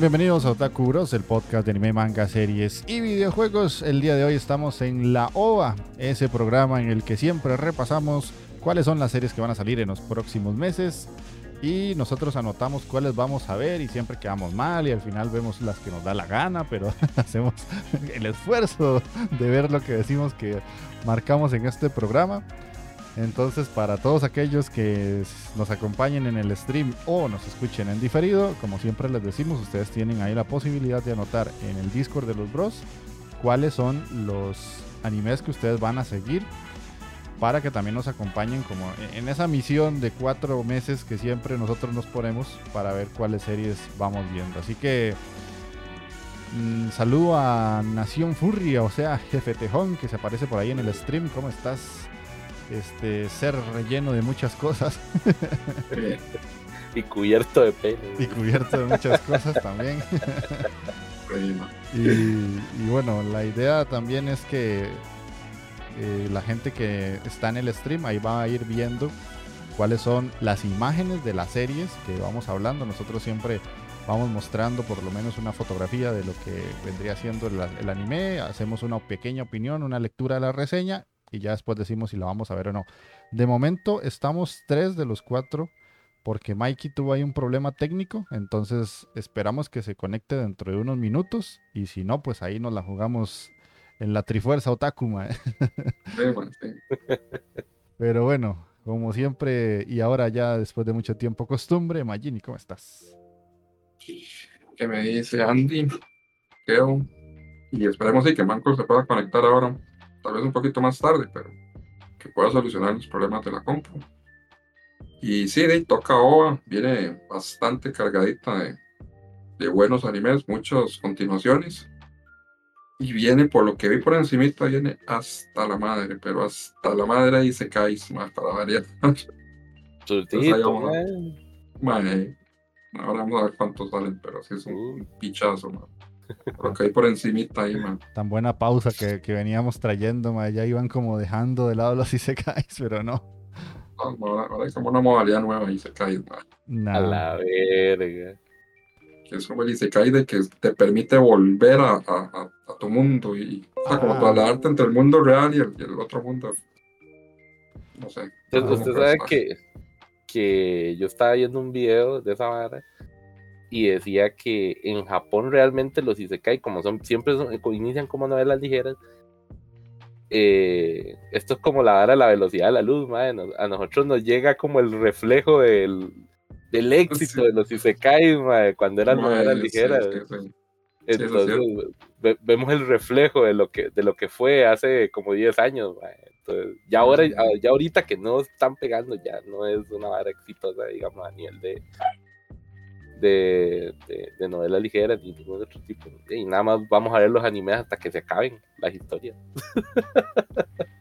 Bienvenidos a Otaku Bros, el podcast de anime, manga, series y videojuegos. El día de hoy estamos en La OVA, ese programa en el que siempre repasamos cuáles son las series que van a salir en los próximos meses y nosotros anotamos cuáles vamos a ver y siempre quedamos mal y al final vemos las que nos da la gana, pero hacemos el esfuerzo de ver lo que decimos que marcamos en este programa. Entonces, para todos aquellos que nos acompañen en el stream o nos escuchen en diferido, como siempre les decimos, ustedes tienen ahí la posibilidad de anotar en el Discord de los Bros cuáles son los animes que ustedes van a seguir para que también nos acompañen como en esa misión de cuatro meses que siempre nosotros nos ponemos para ver cuáles series vamos viendo. Así que mm, saludo a Nación Furria, o sea, Jefe Tejón, que se aparece por ahí en el stream. ¿Cómo estás? Este ser relleno de muchas cosas. y cubierto de pelo. Y cubierto de muchas cosas también. y, bueno, la idea también es que eh, la gente que está en el stream ahí va a ir viendo cuáles son las imágenes de las series que vamos hablando. Nosotros siempre vamos mostrando por lo menos una fotografía de lo que vendría siendo el anime, hacemos una pequeña opinión, una lectura de la reseña y ya después decimos si la vamos a ver o no. De momento estamos tres de los cuatro porque Mikey tuvo ahí un problema técnico, entonces esperamos que se conecte dentro de unos minutos y si no, pues ahí nos la jugamos en la Trifuerza Otakuma. Pero bueno, como siempre y ahora ya después de mucho tiempo costumbre, Magini, ¿cómo estás? Que me dice Andy, creo, y esperemos que Manco se pueda conectar ahora tal vez un poquito más tarde, pero que pueda solucionar los problemas de la compu. Y sí, de toca OVA, viene bastante cargadita de, de, buenos animes, muchas continuaciones. Y viene, por lo que vi por encimita, viene hasta la madre, pero hasta la madre y se cae más para variar. ahora vamos a ver cuántos salen, pero sí es un, uh. pichazo, man. Porque ahí por encimita ahí, man. Tan buena pausa que, que veníamos trayendo, man. Ya iban como dejando de lado los Isekais, pero no. ahora, hay como una modalidad nueva Isekais, man. A la verga. Que es como el Isekai de que te permite volver a, a, a, tu mundo y, o sea, como trasladarte entre el mundo real y el, y el otro mundo. No sé. usted sabe que, que yo estaba viendo un video de esa vara y decía que en Japón realmente los Isekai, como son, siempre inician como novelas ligeras, eh, esto es como la vara de la velocidad de la luz, a nosotros nos llega como el reflejo del, del éxito de los Isekai, cuando eran novelas ligeras. Entonces, vemos el reflejo de lo que de lo que fue hace como 10 años. Entonces, ya ahora ya ahorita que no están pegando ya no es una vara exitosa, digamos, a nivel de de, de, novelas ligeras ni ningún otro tipo. Y nada más vamos a ver los animes hasta que se acaben las historias.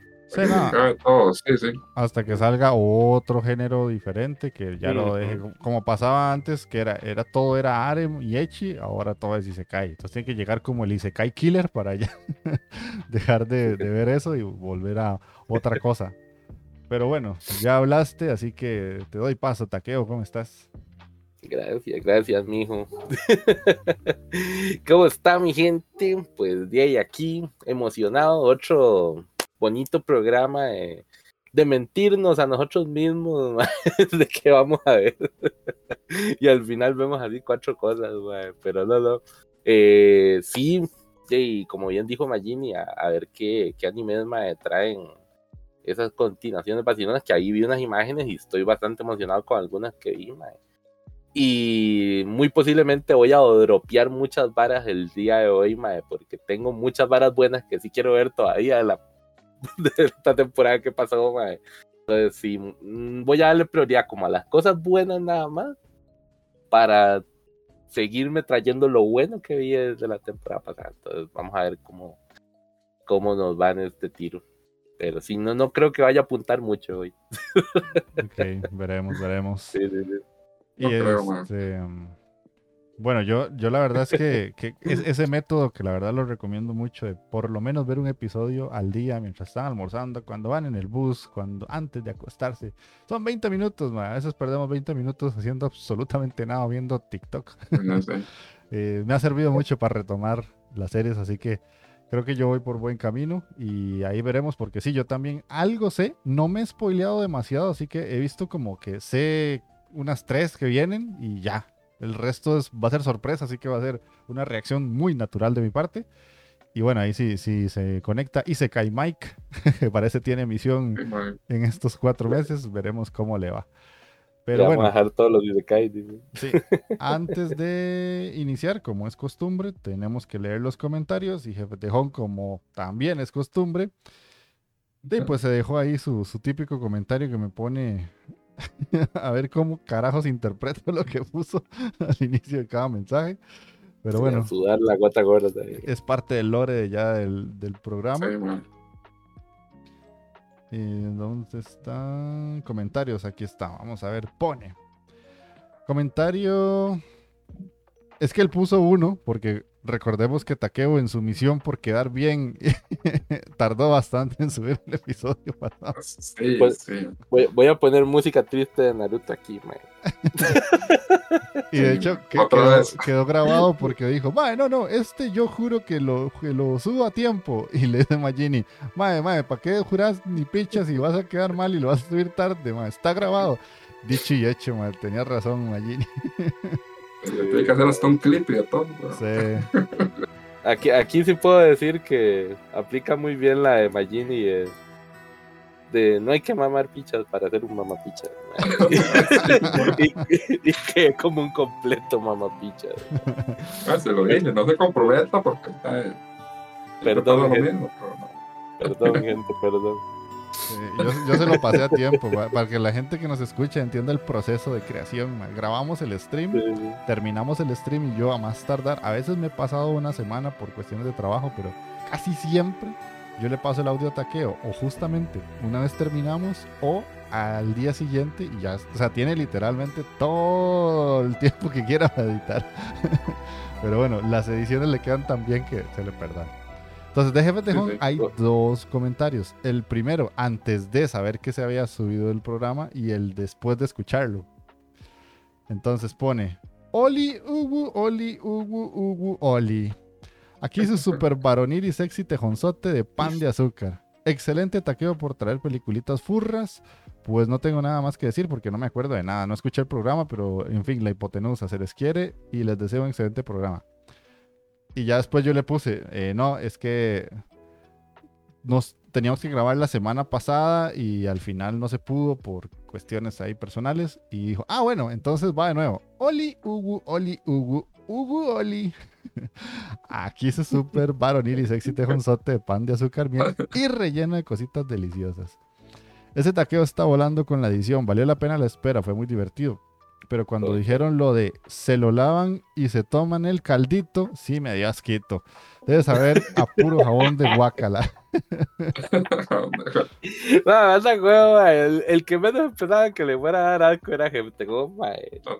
Hasta que salga otro género diferente que ya lo deje como pasaba antes, que era, era todo era Arem y Echi, ahora todo es Isekai. Entonces tiene que llegar como el Isekai Killer para ya dejar de, de ver eso y volver a otra cosa. Pero bueno, ya hablaste, así que te doy paso, Taqueo, ¿cómo estás? Gracias, gracias, mijo. ¿Cómo está mi gente? Pues de ahí aquí, emocionado, otro bonito programa de, mentirnos a nosotros mismos de qué vamos a ver. y al final vemos así cuatro cosas, pero no, no. Eh, sí, y como bien dijo Magini, a, ver qué, qué animes me traen esas continuaciones vacilonas, que ahí vi unas imágenes y estoy bastante emocionado con algunas que vi, mae. Y muy posiblemente voy a dropear muchas varas el día de hoy, mae, porque tengo muchas varas buenas que sí quiero ver todavía de, la, de esta temporada que pasó, mae. Entonces, sí, mm, voy a darle prioridad como a las cosas buenas nada más para seguirme trayendo lo bueno que vi desde la temporada pasada. Entonces, vamos a ver cómo, cómo nos va en este tiro. Pero si no, no creo que vaya a apuntar mucho hoy. Ok, veremos, veremos. Sí, sí, sí. Y este, bueno, yo, yo la verdad es que, ese método que la verdad lo recomiendo mucho de por lo menos ver un episodio al día mientras están almorzando, cuando van en el bus, cuando antes de acostarse. Son 20 minutos, a veces perdemos 20 minutos haciendo absolutamente nada, viendo TikTok. Eh, me ha servido mucho para retomar las series, así que creo que yo voy por buen camino y ahí veremos porque sí, yo también algo sé, no me he spoileado demasiado, así que he visto como que sé unas tres que vienen y ya, el resto es, va a ser sorpresa, así que va a ser una reacción muy natural de mi parte. Y bueno, ahí sí, sí se conecta y se cae Mike, que parece tiene misión en estos cuatro meses. Veremos cómo le va. Pero bueno, vamos a dejar todos los Sí. Antes de iniciar, como es costumbre, tenemos que leer los comentarios y Jefe Tejón, como también es costumbre, y pues se dejó ahí su, su típico comentario que me pone a ver cómo carajos interpreto lo que puso al inicio de cada mensaje. Pero bueno. Sudar la gota gorda Es parte del lore ya del, del programa. ¿Y dónde están? Comentarios, aquí está. Vamos a ver, pone. Comentario. Es que él puso uno, porque recordemos que Takeo en su misión por quedar bien tardó bastante en subir el episodio pasado. Sí, pues, sí. Voy, a poner música triste de Naruto aquí, man. y de hecho quedó, grabado porque dijo, mae, no, no, este yo juro que lo, lo subo a tiempo. Y le dice Magini, mae, mae, ¿para qué juras ni pichas y vas a quedar mal y lo vas a subir tarde, mae? Está grabado. Dicho y hecho, mae, tenía razón Magini. Tiene que hacer hasta un clip y de todo. Sí. aquí, aquí sí puedo decir que aplica muy bien la de Magini de, de no hay que mamar pichas para hacer un mamapicha. y, y, que como un completo mamapicha. Ah, se lo dije, no se comprometa porque perdón, gente, perdón, gente, perdón yo, se lo pasé a tiempo, para que la gente que nos escucha entienda el proceso de creación. Grabamos el stream, terminamos el stream y yo a más tardar, a veces me he pasado una semana por cuestiones de trabajo, pero casi siempre yo le paso el audio a taqueo, o justamente una vez terminamos, o al día siguiente y ya, o sea, tiene literalmente todo el tiempo que quiera para editar. pero bueno, las ediciones le quedan tan bien que se le perdan. Entonces, de Jefe Tejón hay dos comentarios. El primero, antes de saber que se había subido el programa, y el después de escucharlo. Entonces pone: Oli, Ugu, Oli, Ugu, Ugu, Oli. Aquí su super varonil y sexy tejonzote de pan de azúcar. Excelente taqueo por traer peliculitas furras. Pues no tengo nada más que decir porque no me acuerdo de nada. No escuché el programa, pero en fin, la hipotenusa se les quiere y les deseo un excelente programa. Y ya después yo le puse, eh, no, es que nos teníamos que grabar la semana pasada y al final no se pudo por cuestiones ahí personales. Y dijo, ah, bueno, entonces va de nuevo. Oli, Ugu, Oli, Ugu, Ugu, Oli. Aquí es súper varonil y sexy tejonzote de pan de azúcar miel y relleno de cositas deliciosas. Ese taqueo está volando con la edición, valió la pena la espera, fue muy divertido pero cuando dijeron lo de se lo lavan y se toman el caldito, sí me dio asquito. Debes saber a puro jabón de guacala. no, esa huevo, el, el, que menos pensaba que le fuera a dar asco era Jefe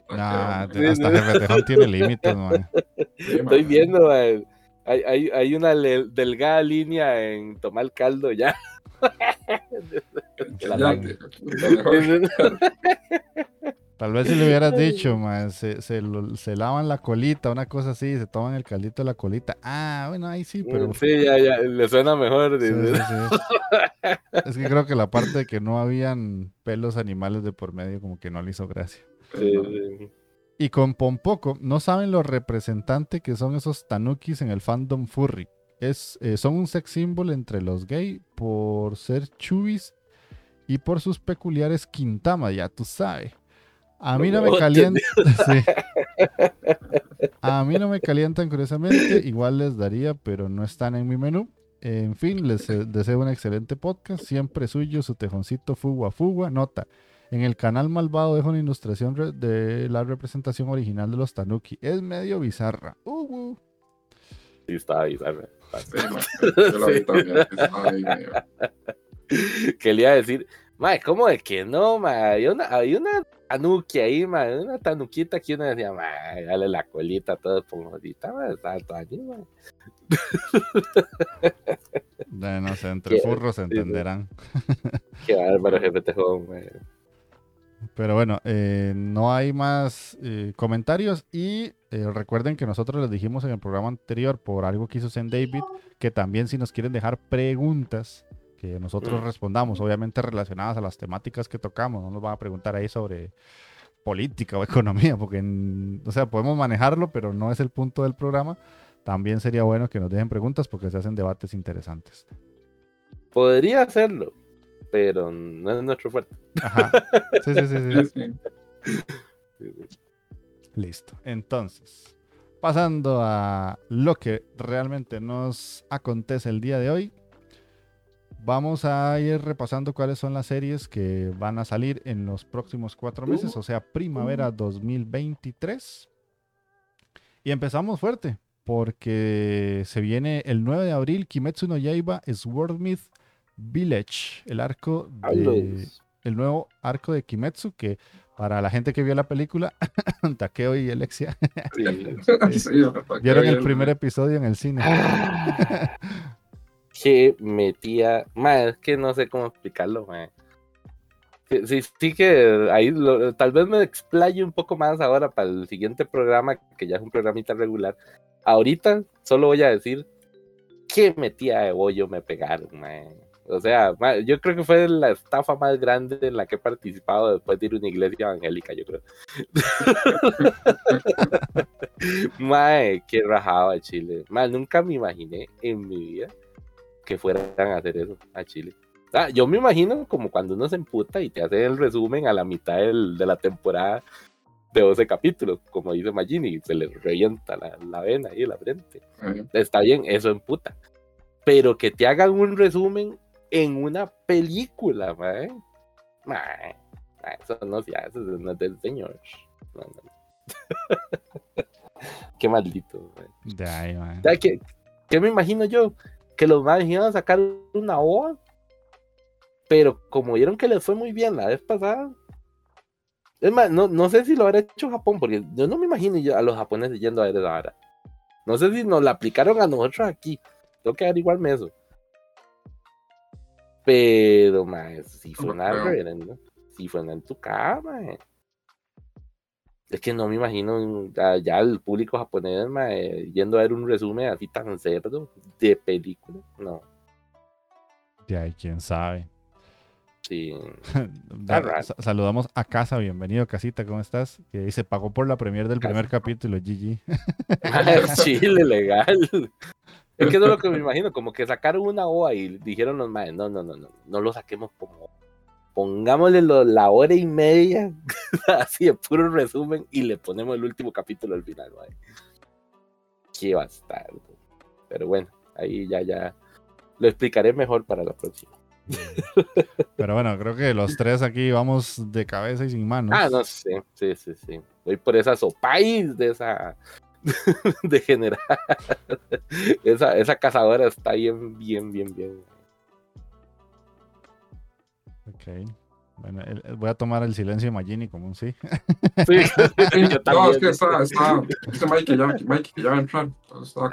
Nah, hasta Jefe tiene límites, man. Estoy viendo, Hay, hay, hay, una delgada línea en tomar caldo ya. Tal vez si le hubieras dicho, se, se, lavan la colita, una cosa así, se toman el caldito de la colita. Ah, bueno, ahí sí, pero. Sí, ya, ya, le suena mejor. es que creo que la parte de que no habían pelos animales de por medio, como que no le hizo gracia. Y con Pompoco, no saben lo representante que son esos tanukis en el fandom furry. es, eh, son un sex symbol entre los gay por ser chubis y por sus peculiares quintamas, ya tú sabes. A mí no me calientan. A mí no me calientan, curiosamente. Igual les daría, pero no están en mi menú. En fin, les eh, deseo un excelente podcast. Siempre suyo, su tejoncito Fugua Fugua. Nota. En el canal Malvado dejo una ilustración de la representación original de los Tanuki. Es medio bizarra. Uh, Sí, está bizarra. Quería decir, mae, ¿cómo de que no, mae? Hay una, hay una tanuki ahí, mae, una tanuquita que uno decía, dale la colita toda esponjosita, mae, está allí, mae. no sé, entre furros se entenderán. Qué bárbaro, jefe Tejón. Pero bueno, eh, no hay más eh, comentarios y eh, recuerden que nosotros les dijimos en el programa anterior por algo que hizo Zen David, que también si nos quieren dejar preguntas que nosotros mm. respondamos, obviamente relacionadas a las temáticas que tocamos, no nos van a preguntar ahí sobre política o economía, porque, o sea, podemos manejarlo, pero no es el punto del programa. También sería bueno que nos dejen preguntas porque se hacen debates interesantes. Podría hacerlo, pero no es nuestro fuerte. Ajá. Sí, sí, sí, sí. Listo. Entonces, pasando a lo que realmente nos acontece el día de hoy, vamos a ir repasando cuáles son las series que van a salir en los próximos cuatro meses, o sea, primavera 2023. Y empezamos fuerte, porque se viene el 9 de abril Kimetsu no Yaiba Swordmith Village, el arco de, el nuevo arco de Kimetsu que para la gente que vio la película, Takeo y Alexia vieron el primer episodio en el cine. que metía, más que no sé cómo explicarlo, Sí, sí, que ahí tal vez me explaye un poco más ahora para el siguiente programa, que ya es un programita regular. Ahorita solo voy a decir que metía de bollo me pegaron, man. O sea, yo creo que fue la estafa más grande en la que he participado después de ir a una iglesia evangélica, yo creo. Mae, qué rajado Chile. Mae, nunca me imaginé en mi vida que fueran a hacer eso a Chile. Ah, yo me imagino como cuando uno se emputa y te hace el resumen a la mitad de la temporada de 12 capítulos, como dice Magini, se le revienta la, la vena ahí en la frente. Está bien, eso emputa. Pero que te hagan un resumen en una película, mae. Mae, eso no se hace, eso no es del señor. Qué maldito, mae. ¿Qué, ¿Qué, me imagino yo? Que los más iban a sacar una OA, pero como vieron que les fue muy bien la vez pasada, es más, no, no sé si lo habrá hecho Japón, porque yo no me imagino a los japoneses yendo a ver esa hora. No sé si nos la aplicaron a nosotros aquí. Tengo que averiguarme eso. Pero, más si fue una si fue en tu cama, Es que no me imagino ya el público japonés yendo a ver un resumen así tan cerdo de película. No. Ya, quién sabe. Sí. saludamos a casa, bienvenido casita, ¿cómo estás? Que dice, pagó por la premier del primer capítulo, GG. Chile, legal. Es que es lo que me imagino, como que sacaron una OA y dijeron los no, no, no, no, no lo saquemos como, pongámosle la hora y media, así de puro resumen, y le ponemos el último capítulo al final, mae. Qué bastardo. Pero bueno, ahí ya, ya, lo explicaré mejor para la próxima. Pero bueno, creo que los tres aquí vamos de cabeza y sin manos. Ah, no sé, sí, sí, sí. Voy por esa sopáis de esa de generar. esa, esa cazadora está bien, bien, bien, bien. Ok. Bueno, voy a tomar el silencio de Magini como un sí. Sí, no, es que está, está, este Mike que ya, Mike que ya va a entrar. Estaba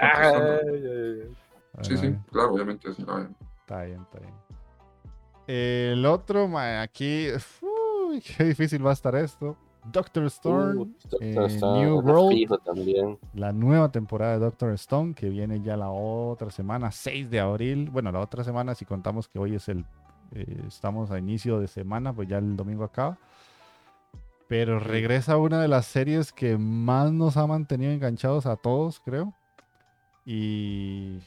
sí, sí, claro, obviamente sí. Está bien, está bien. El otro, aquí, uy, qué difícil va a estar esto. Doctor Stone, eh, New World, la nueva temporada de Doctor Stone que viene ya la otra semana, 6 de abril. Bueno, la otra semana, si contamos que hoy es el, eh, estamos a inicio de semana, pues ya el domingo acaba. Pero regresa una de las series que más nos ha mantenido enganchados a todos, creo. Y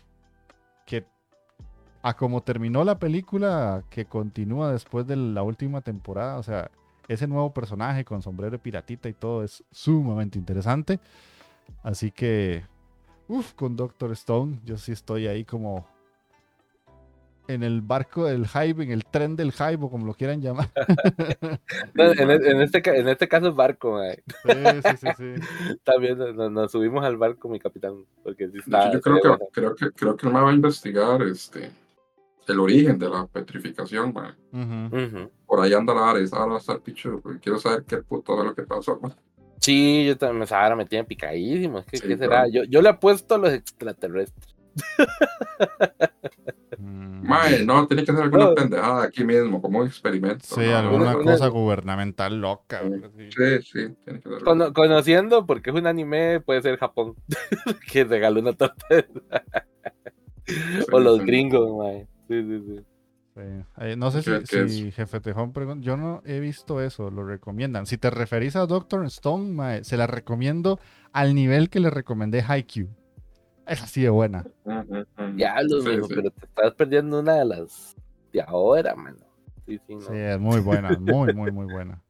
a como terminó la película que continúa después de la última temporada, o sea, ese nuevo personaje con sombrero de piratita y todo es sumamente interesante. Así que, uff, con Doctor Stone, yo sí estoy ahí como en el barco del hype, en el tren del hype, o como lo quieran llamar. en, este, en este caso es barco, Sí, sí, sí, sí. También nos, subimos al barco, mi capitán. Porque yo creo que, creo, que, creo que él me va a investigar este, el origen de la petrificación, Por ahí anda la Ares, ahora va a estar pichudo, quiero saber qué puto de lo que pasó, Sí, yo también, ahora me tienen picadísimo. ¿Qué, ¿qué será? Yo, yo le apuesto a los extraterrestres. Mm. Mae, no, tiene que ser alguna pendejada aquí mismo, como un experimento. Sí, alguna cosa gubernamental loca. Sí, sí, tiene que ser. conociendo, porque es un anime, puede ser Japón, que regaló una torta. o los gringos, mae. Sí, sí, sí. Eh, no sé si, si Jefe Tejón pregunta. Yo no he visto eso, lo recomiendan. Si te referís a Doctor Stone, mae, se la recomiendo al nivel que le recomendé Haikyuu. Es así de buena. Ya, lo pero te estás perdiendo una de las de ahora, mano. Sí, sí, sí, es muy buena, muy, muy, muy buena.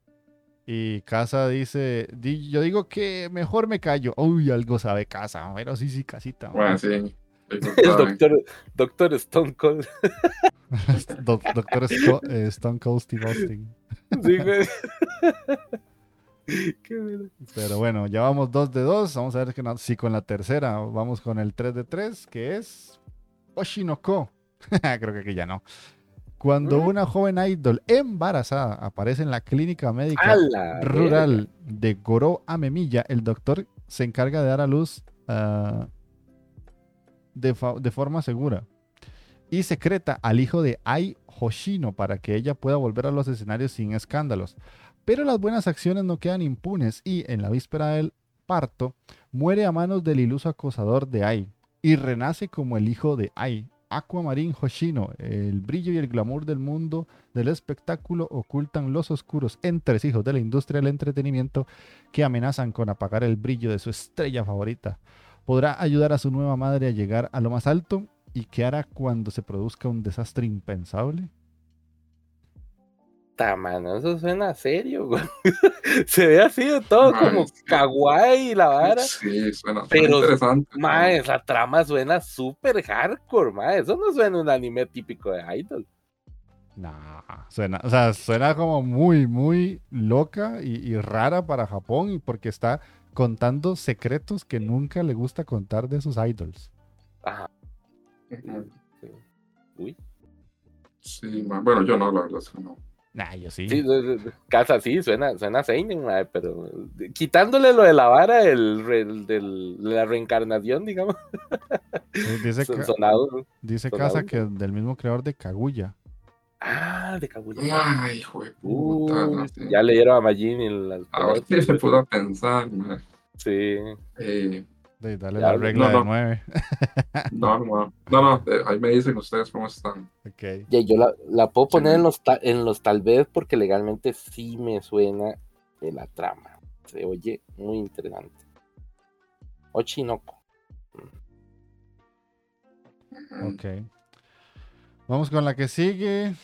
Y Casa dice, yo digo que mejor me callo. Uy, algo sabe Casa, pero sí, sí, casita. Bueno, sí. El doctor, doctor Stone Cold. doctor eh, Stone Cold Steve Austin. Sí, güey. Pero bueno, ya vamos 2 de 2. Vamos a ver si con la tercera vamos con el 3 de 3, que es Oshinoko. Creo que aquí ya no. Cuando mm. una joven idol embarazada aparece en la clínica médica rural de Goro Amemiya, el doctor se encarga de dar a luz ah, de, de, forma segura y secreta al hijo de Ai Hoshino para que ella pueda volver a los escenarios sin escándalos. Pero las buenas acciones no quedan impunes y en la víspera del parto muere a manos del iluso acosador de Ai y renace como el hijo de Ai, Aquamarin Hoshino. El brillo y el glamour del mundo del espectáculo ocultan los oscuros entresijos de la industria del entretenimiento que amenazan con apagar el brillo de su estrella favorita. Podrá ayudar a su nueva madre a llegar a lo más alto y qué hará cuando se produzca un desastre impensable mano, eso suena serio, güey. Se ve así de todo como kawaii la vara. Sí, suena pero, interesante. Ma, esa trama suena súper hardcore, ma. Eso no suena un anime típico de Idol. No, suena, o sea, suena como muy, muy loca y, rara para Japón y porque está contando secretos que nunca le gusta contar de sus idols. Ajá. Uy. Sí, bueno, yo no, la verdad, no. Nah, yo sí. sí casa sí, suena, suena Seinen, pero quitándole lo de la vara, el, del, la reencarnación, digamos. dice dice Casa que del mismo creador de Kaguya. Ah, de Kaguya. Ay, hijo de puta. ya leyeron a Majin las. Ahora sí se pudo pensar, Sí. Eh, dale la regla de nueve. no, no, no, no, eh, ahí me dicen ustedes cómo están. Okay. Ya, yo la, la puedo poner en, los en los tal vez porque legalmente sí me suena de la trama. Se oye muy interesante. Ochinoko. Ok. Vamos con la que sigue.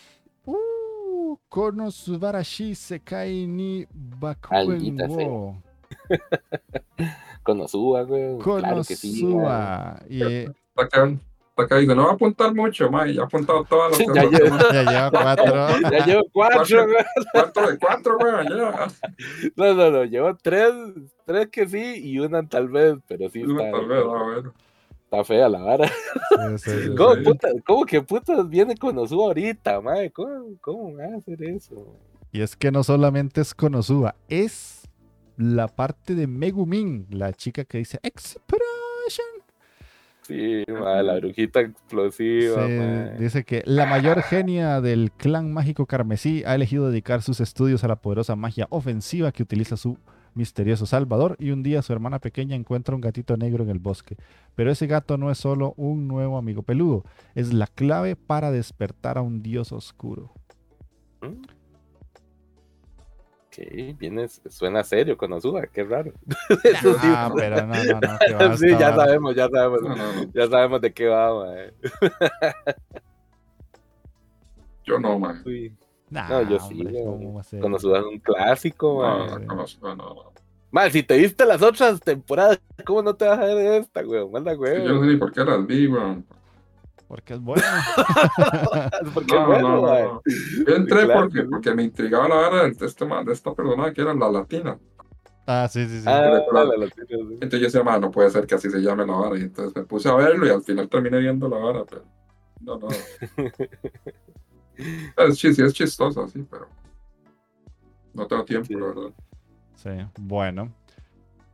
Uh, Konosubarashi Sekai ni Bakuen wo. Konosuba, güey. Claro que sí. Y, eh, acá dice, no va a apuntar mucho, ma, ya ha apuntado todas las ya, llevo, ya lleva cuatro. ya llevo cuatro, güey. ¿Cuánto de cuatro, güey? Ya. No, no, no, llevo tres, tres que sí y una tal vez, pero sí una está. Tal vez, a ver. Está fea la vara. ¿Cómo, puta, ¿Cómo, que putas viene Konosuba ahorita, madre? ¿Cómo, ¿Cómo va a hacer eso? Y es que no solamente es Konosuba, es la parte de Megumin, la chica que dice Explosion. Sí, la brujita explosiva. dice que la mayor genia del clan mágico carmesí ha elegido dedicar sus estudios a la poderosa magia ofensiva que utiliza su misterioso salvador y un día su hermana pequeña encuentra un gatito negro en el bosque. Pero ese gato no es solo un nuevo amigo peludo, es la clave para despertar a un dios oscuro. ¿Mm? Viene, suena serio con Osuba, qué raro. Ah, pero no, no, no. sí, ya sabemos, ya sabemos, ya sabemos de qué va, Yo no, man. no, yo sí. Cuando subas un clásico, man. No, no, no, Mal, si te viste las otras temporadas, ¿cómo no te vas a ver de esta, güey? Manda. Yo no sé ni por qué las vi, güey. Porque es bueno. porque no, es bueno, no, no, Yo entré porque, porque me intrigaba la vara de, este, de esta persona que era la latina. Ah, sí, sí, sí. Ah, la, latina, sí. Entonces yo decía, no puede ser que así se llame la vara. Y entonces me puse a verlo y al final terminé viendo la vara, pero no, no. es, sí, es chistosa, sí, pero no tengo tiempo, la verdad. Sí, bueno.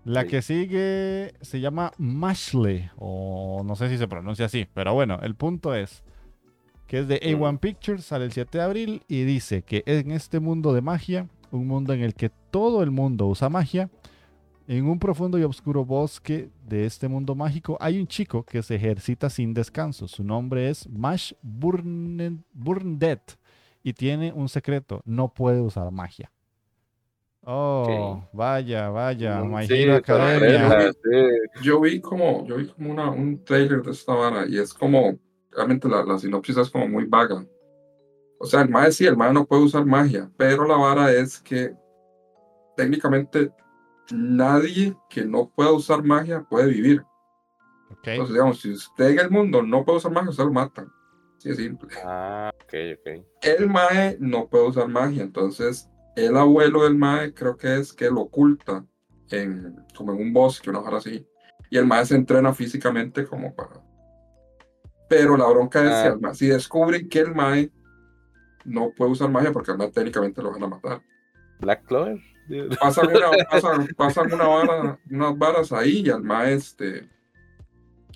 La que sigue se llama Mashley, o no sé si se pronuncia así, pero bueno, el punto es que es de A1 Pictures, sale el 7 de abril y dice que en este mundo de magia, un mundo en el que todo el mundo usa magia, en un profundo y oscuro bosque de este mundo mágico hay un chico que se ejercita sin descanso. Su nombre es Mash Burndet y tiene un secreto, no puede usar magia. Oh, vaya, vaya, My Academia. Yo vi como, yo vi como una, un trailer de esta vara y es como, realmente la, la sinopsis es como muy vaga. O sea, el mae sí, el mae no puede usar magia, pero la vara es que técnicamente nadie que no pueda usar magia puede vivir. Entonces, digamos, si usted en el mundo no puede usar magia, usted lo mata. Así es simple. Ah, ok, ok. El mae no puede usar magia, entonces el abuelo del mae creo que es que lo oculta en, como en un bosque, una hora así. Y el mae se entrena físicamente como para... Pero la bronca es ah. si, descubren que el mae no puede usar magia porque el mae técnicamente lo van a matar. Black Clover. Pasan, una, vara, unas varas ahí y al mae este,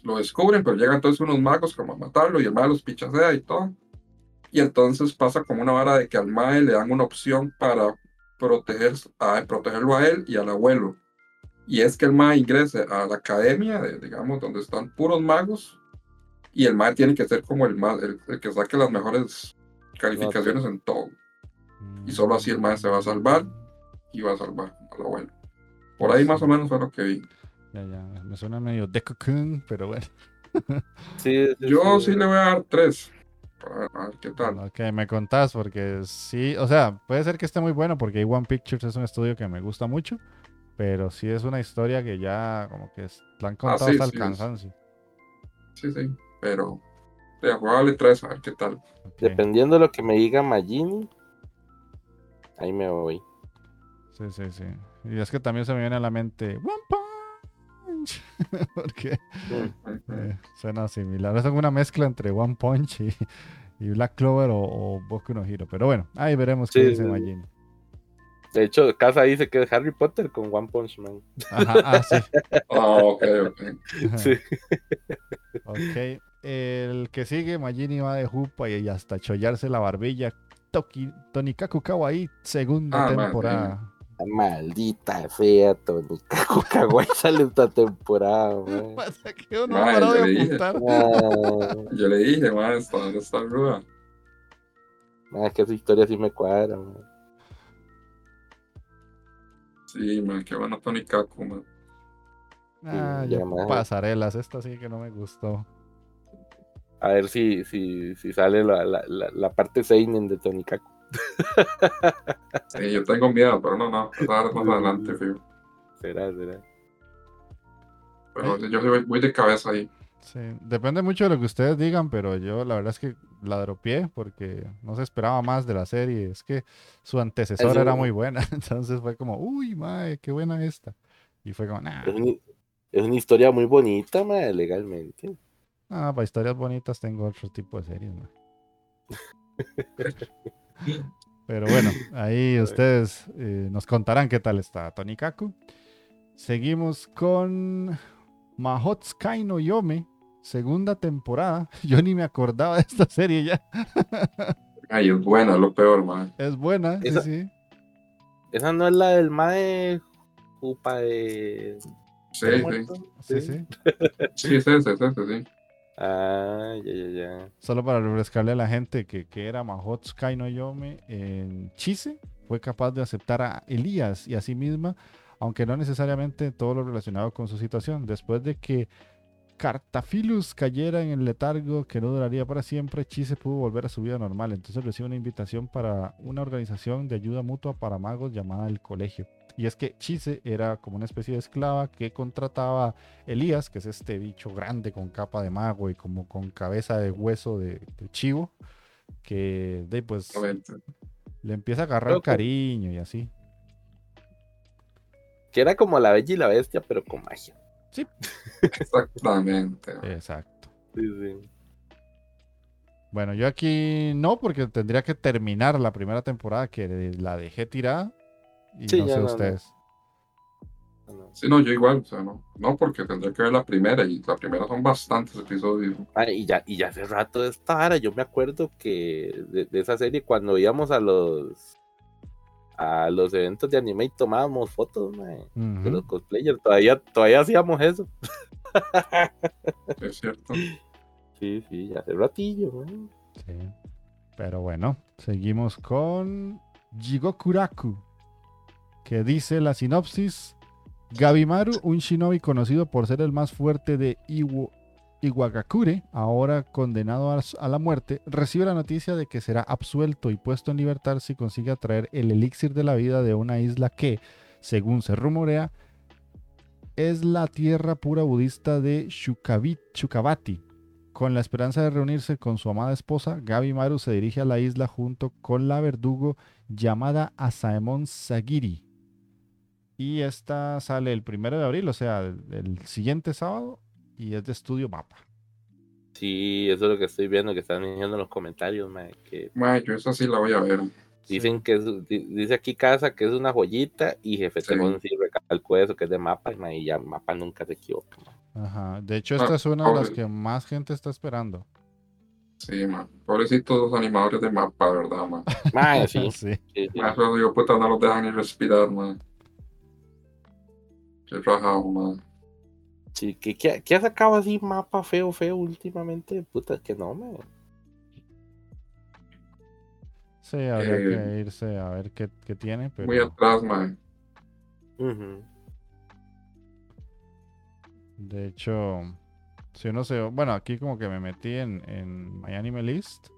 lo descubren, pero llegan entonces unos magos como a matarlo y el mae los pichasea y todo y entonces pasa como una vara de que al mae le dan una opción para proteger, a, protegerlo a él y al abuelo. Y es que el mae ingrese a la academia, digamos, donde están puros magos, y el mae tiene que ser como el, más, el, que saque las mejores calificaciones en todo. Y solo así el mae se va a salvar y va a salvar al abuelo. Por ahí más o menos fue lo que vi. Ya, ya, me suena medio de pero bueno. Sí, Yo sí le voy a dar tres qué tal. Ok, me contás, porque sí, o sea, puede ser que esté muy bueno, porque One Pictures es un estudio que me gusta mucho, pero sí es una historia que ya como que la han ah, contado hasta el cansancio. Sí, sí, pero de jugarle tres, a ver qué tal. Dependiendo de lo que me diga Magini, ahí me voy. Sí, sí, sí. Y es que también se me viene a la mente One Punch. porque eh, suena similar. Es una mezcla entre One Punch y, y Black Clover o, o, Boku no Hero. Pero bueno, ahí veremos qué dice Majin. De hecho, Casa dice que es Harry Potter con One Punch Man. Ajá, ah, sí. Ah, ok, ok. Sí. ok. El que sigue, Majini va de jupa y hasta chollarse la barbilla. Toki, Tonikaku Kawaii, segunda ah, temporada. Maldita fea, Tony Kawaii sale esta temporada, Pasa que yo no parado de apuntar. Yo le dije, man, está, está ruda. es que esa historia sí me cuadra, man. Sí, man, qué bueno Tony Kaku, man. Ah, ya, pasarelas, esta sí que no me gustó. A ver si, si, si sale la, la, la, la parte Seinen de Tony Kaku. Sí, yo tengo miedo, pero no, no, más adelante, fijo. Será, será. Pero yo voy de cabeza ahí. Sí, depende mucho de lo que ustedes digan, pero yo la verdad es que la dropié porque no se esperaba más de la serie. Es que su antecesora era muy buena, entonces fue como, uy, madre, qué buena esta. Y fue como, nah. Es, una, historia muy bonita, madre, legalmente. Ah, para historias bonitas tengo otro tipo de series, madre. Pero bueno, ahí ustedes eh, nos contarán qué tal está Tony Kaku. Seguimos con Mahotsukai no Yome, segunda temporada. Yo ni me acordaba de esta serie ya. Ay, es buena, lo peor, man. Es buena, esa, sí, Esa no es la del Mae Jupa de. Sí, sí. Sí, sí. Sí, es es sí. Ah, ya, ya, ya. Solo para refrescarle a la gente que, que era Mahotsukai no Yome en Chise, fue capaz de aceptar a Elías y a sí misma, aunque no necesariamente todo lo relacionado con su situación. Después de que Cartafilus cayera en el letargo que no duraría para siempre, Chise pudo volver a su vida normal. Entonces recibe una invitación para una organización de ayuda mutua para magos llamada el Colegio. Y es que Chise era como una especie de esclava que contrataba Elías, que es este bicho grande con capa de mago y como con cabeza de hueso de, chivo, que de pues le empieza a agarrar cariño y así. Que era como la bella y la bestia, pero con magia. Sí. Exactamente. Exacto. Sí, sí. Bueno, yo aquí no, porque tendría que terminar la primera temporada que la dejé tirada. Y no sé ustedes. Sí, no, yo igual, o sea, no, no, porque tendría que ver la primera y la primera son bastantes episodios. Y ya, y ya hace rato de esta yo me acuerdo que de, esa serie cuando íbamos a los a los eventos de anime y tomábamos fotos de los cosplayers, todavía, todavía hacíamos eso. es cierto. Sí, sí, ya hace ratillo. Sí. Pero bueno, seguimos con Jigokuraku, que dice la sinopsis Gabimaru, un shinobi conocido por ser el más fuerte de Iwagakure, ahora condenado a la muerte, recibe la noticia de que será absuelto y puesto en libertad si consigue atraer el elixir de la vida de una isla que, según se rumorea, es la tierra pura budista de Shukabati. Con la esperanza de reunirse con su amada esposa, Gabimaru se dirige a la isla junto con la verdugo llamada Asaemon Sagiri y esta sale el primero de abril, o sea, el, siguiente sábado, y es de estudio mapa. Sí, eso es lo que estoy viendo, que están diciendo en los comentarios, mae, que... yo esa sí la voy a ver. Dicen que dice aquí casa que es una joyita y jefe sí. sí recalcó eso, que es de mapa, y ya mapa nunca se equivoca. Ajá, de hecho esta ah, es una de las que más gente está esperando. Sí, man. Pobrecitos los animadores de mapa, ¿verdad, man? sí. sí. sí, sí. Eso, puta, no los dejan ni respirar, man. Qué rajado, man. Sí, ¿qué, ha sacado así mapa feo, feo últimamente? Puta, que no, me. Sí, habría que eh, irse a ver qué, qué tiene. Pero... Muy atrás, man. De hecho, si uno se. Bueno, aquí como que me metí en, en My Anime List.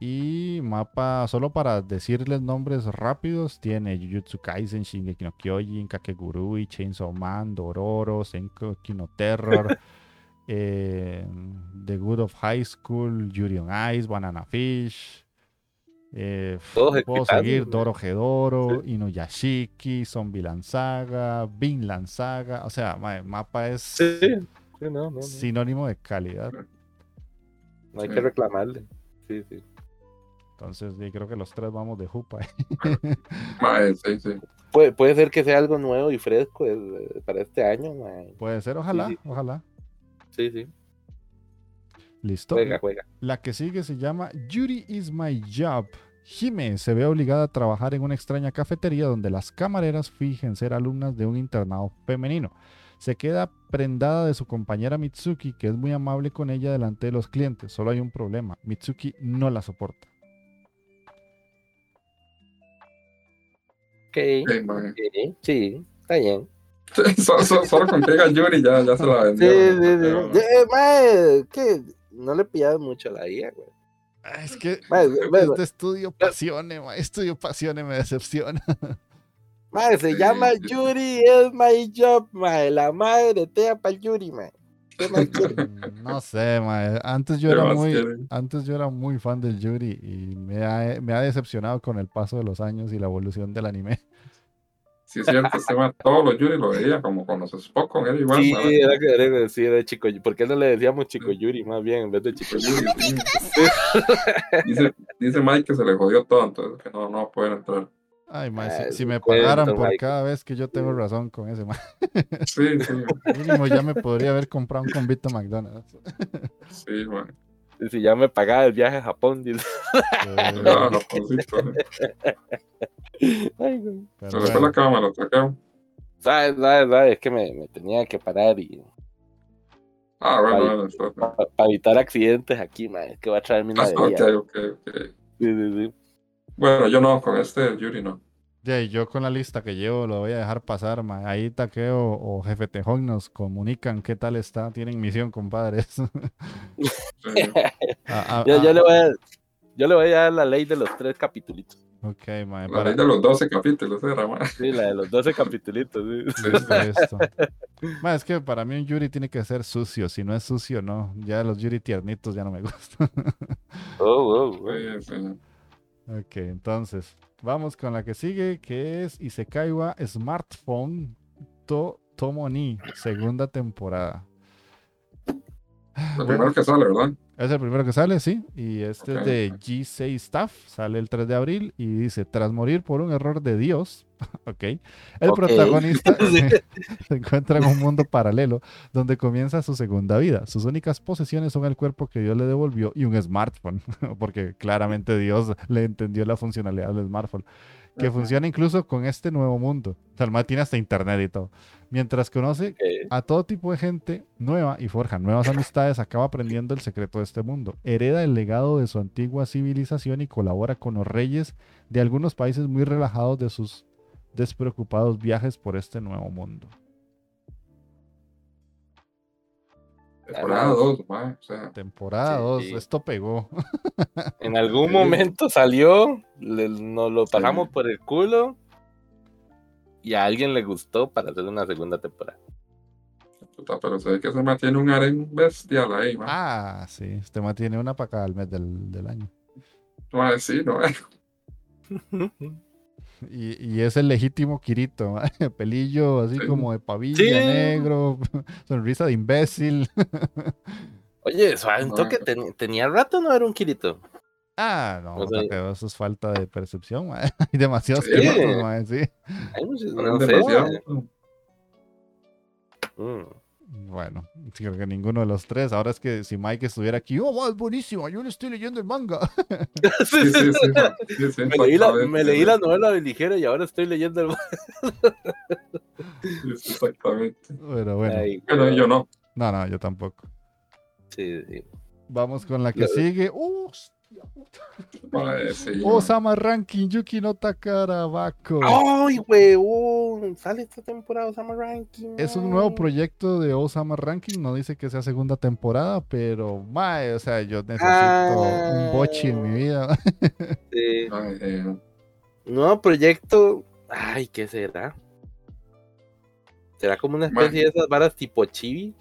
Y mapa, solo para decirles nombres rápidos, tiene Jujutsu Kaisen, Shingeki no Kyojin, Kakegurui, Chainsaw Man, Dororo, Senko Kino Terror, eh, The Good of High School, Yuri on Ice, Banana Fish. Eh, puedo seguir Doro Gedoro, Inuyashiki, Zombie Lanzaga, Bin Lanzaga. O sea, mapa es sinónimo de calidad. No hay que reclamarle. Sí, sí. Entonces, yo creo que los tres vamos de jupa. sí, sí. Puede, puede ser que sea algo nuevo y fresco eh, para este año. Puede ser, ojalá, ojalá. Sí, sí. Listo. Juega, juega. La que sigue se llama Yuri is my job. Jime se ve obligada a trabajar en una extraña cafetería donde las camareras fingen ser alumnas de un internado femenino. Se queda prendada de su compañera Mitsuki, que es muy amable con ella delante de los clientes. Solo hay un problema. Mitsuki no la soporta. Sí, está bien. solo, con que Yuri ya, ya se la vendió. Sí, sí, sí. Eh, ¿qué? No le pillado mucho a la IA, güey. Ah, es que este estudio pasione, ma, estudio pasione me decepciona. Madre, se llama Yuri, es my job, madre. La madre te para Yuri, madre. Mm, no sé, mae. Antes yo era muy, antes yo era muy fan del Yuri y me ha, me ha, decepcionado con el paso de los años y la evolución del anime. Sí, es cierto, este todos los Yuri lo veía como cuando se Spock con él igual. Sí, era que era, sí, era chico ¿Por qué no le decíamos chico Yuri más bien en vez de chico Yuri? dice, dice Mike que se le jodió todo, entonces que no, no pueden entrar. Ay, si, me pagaran por cada vez que yo tengo razón con ese, man. Sí, sí. Mínimo ya me podría haber comprado un convito McDonald's. Sí, man. Si ya me pagaba el viaje a Japón, dice. No, no, Ay, güey. Pero después la cama lo saqueo. ¿Sabes, sabes, sabes? Es que me, me, tenía que parar y. Ah, bueno, para, para, evitar accidentes aquí, man. Es que va a traer mi ah, ok, ok, ok. Sí, sí, sí. Bueno, yo no, con este Yuri no. Ya, y yo con la lista que llevo lo voy a dejar pasar, ma. Ahí Taqueo o Jefe Tejón nos comunican qué tal está. Tienen misión, compadres. Ah, ah, yo, yo, ah. le voy a, yo le voy a dar la ley de los tres capítulos. Ok, ma. La ley de los 12 capítulos, era, ma. Sí, la de los 12 capítulos. Sí. ma, es que para mí un Yuri tiene que ser sucio. Si no es sucio, no. Ya los Yuri tiernitos ya no me gustan. oh, oh, oh. Ok, entonces, Vamos con la que sigue, que es Isekaiwa Smartphone to Tomoni, segunda temporada. Primero que sale, ¿verdad? Es el primero que sale, sí. Y este es de G6 Staff, sale el 3 de abril y dice, tras morir por un error de Dios, ok, el protagonista se encuentra en un mundo paralelo donde comienza su segunda vida. Sus únicas posesiones son el cuerpo que Dios le devolvió y un smartphone, porque claramente Dios le entendió la funcionalidad del smartphone que funciona incluso con este nuevo mundo. O sea, el tiene hasta internet y todo. Mientras conoce a todo tipo de gente nueva y forja nuevas amistades, acaba aprendiendo el secreto de este mundo. Hereda el legado de su antigua civilización y colabora con los reyes de algunos países muy relajados de sus despreocupados viajes por este nuevo mundo. Temporada 2, o sea. Temporada 2, esto pegó. En algún momento salió, nos lo pagamos por el culo y a alguien le gustó para hacer una segunda temporada. Puta, pero se ve que se mantiene un aren bestial ahí, man. Ah, sí, este mantiene una para cada mes del, del año. No, sí, no. Y, es el legítimo Kirito, pelillo así como de pavilla negro, sonrisa de imbécil. Oye, suavento que tenía rato no era un Kirito. Ah, no, eso es falta de percepción, hay demasiados sí. Kiritos, sí. Hay muchos, no, bueno, creo que ninguno de los tres. Ahora es que si Mike estuviera aquí, oh, es buenísimo, yo le estoy leyendo el manga. sí, sí, sí, me, leí la, me leí la, novela de ligera y ahora estoy leyendo el manga. exactamente. Pero bueno. Pero yo no. No, no, yo tampoco. Sí, sí. Vamos con la que sigue. ¡Uh! Osama Ranking, Yuki no Takarabako. ¡Ay, weón! Sale esta temporada Osama Ranking. Es un nuevo proyecto de Osama Ranking. No dice que sea segunda temporada, pero, mae, o sea, yo necesito un bochi en mi vida. sí. Nuevo proyecto. Ay, ¿qué será? ¿Será como una especie de esas varas tipo chibi?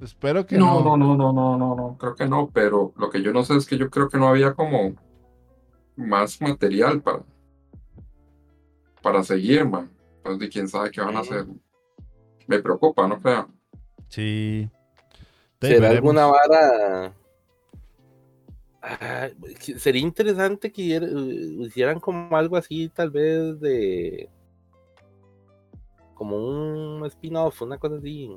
Espero que no. No, no, no, no, no, no, creo que no, pero lo que yo no sé es que yo creo que no había como más material para, para seguir, man. Pues de quién sabe qué van a hacer. Me preocupa, no creo. Sí. ¿Será alguna vara? Ah, sería interesante que hicieran como algo así, tal vez de. como un spin-off, una cosa así.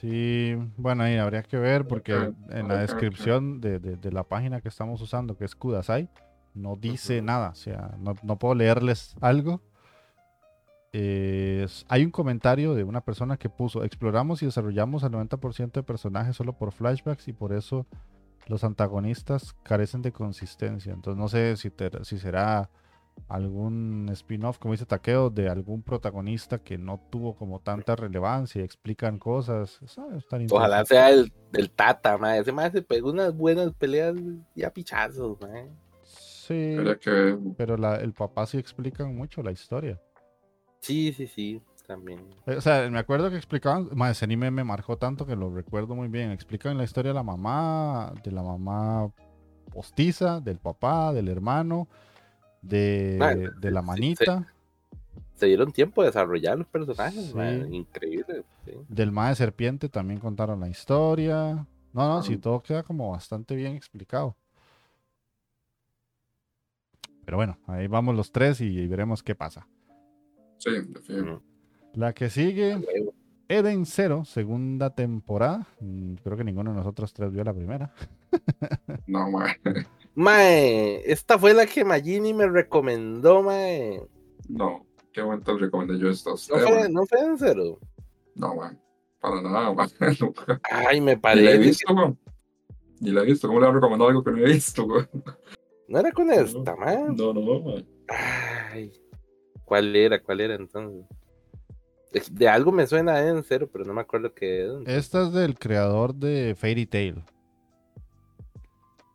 Sí, bueno, ahí habría que ver porque en la descripción de, la página que estamos usando, que es Kudasai, no dice nada, o sea, no, puedo leerles algo. hay un comentario de una persona que puso, exploramos y desarrollamos al 90% de personajes solo por flashbacks y por eso los antagonistas carecen de consistencia. Entonces no sé si, si será algún spin-off, como dice Takeo, de algún protagonista que no tuvo como tanta relevancia, explican cosas. Ojalá sea el, Tata, ma. ese más se pegó unas buenas peleas ya pichazos. Sí, pero el papá sí explica mucho la historia. Sí, sí, sí, también. Eh, o sea, me acuerdo que explicaban, más ese anime me marcó tanto que lo recuerdo muy bien. Explican la historia de la mamá, de la mamá postiza, del papá, del hermano de, de la manita. Se, dieron tiempo de desarrollar los personajes, increíble. Del de serpiente también contaron la historia. No, no, si todo queda como bastante bien explicado. Pero bueno, ahí vamos los tres y, veremos qué pasa. Sí, La que sigue, Eden Zero, segunda temporada. Mm, creo que ninguno de nosotros tres vio la primera. No, man. Mae, esta fue la que Magini me recomendó, mae. No, qué momento recomendé yo esto. ¿No fue, ¿No fue en cero? No, man. Para nada, man. Ay, me parece. Ni la he visto. Ni la he visto. ¿Cómo le he recomendado algo que no he visto, man? No era con esta, man. No, no, man. Ay, ¿cuál era? ¿Cuál era entonces? De algo me suena en cero, pero no me acuerdo qué es. Esta es del creador de Fairy Tail.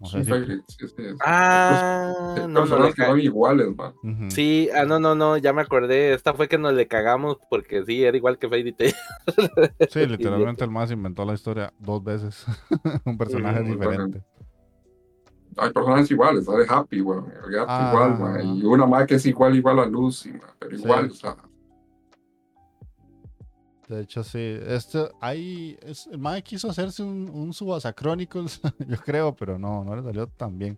Sí, Fairy, sí, sí, ah, no, no, son iguales, man. Sí, ah, no, no, no, ya me acordé. Esta fue que nos le cagamos porque sí, era igual que Fairy Tail. sí, literalmente el más inventó la historia dos veces. Un personaje diferente. Hay personajes iguales, ¿sabes? Happy, bueno, ah, igual, man. Y una más que es igual, igual a Lucy, man, pero igual, o sea. De hecho, sí. Este, hay, es, el Mae quiso hacerse un, un Subasa Chronicles, yo creo, pero no, no le salió tan bien.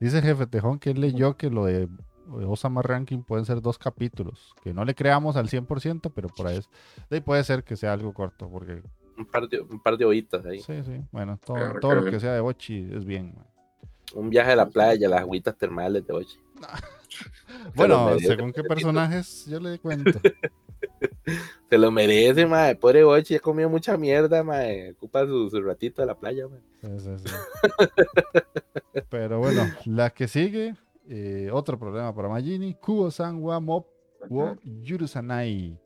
Dice Jefe Tejón que él leyó que lo de Osama Ranking pueden ser dos capítulos, que no le creamos al 100%, pero por ahí, es, ahí puede ser que sea algo corto, porque... Un par de, un par de hojitas ahí. Sí, sí, bueno, todo, todo lo que sea de Bochi es bien. Un viaje a la playa, las agüitas termales de Bochi. bueno, según qué personajes, yo le cuento. Se lo merece, mae. Pobre Bochi, ha comido mucha mierda, mae. Ocupa su, ratito de la playa, mae. Pero bueno, la que sigue, eh, otro problema para Magini. Kubo Sanwa Mop wo Yurusanai.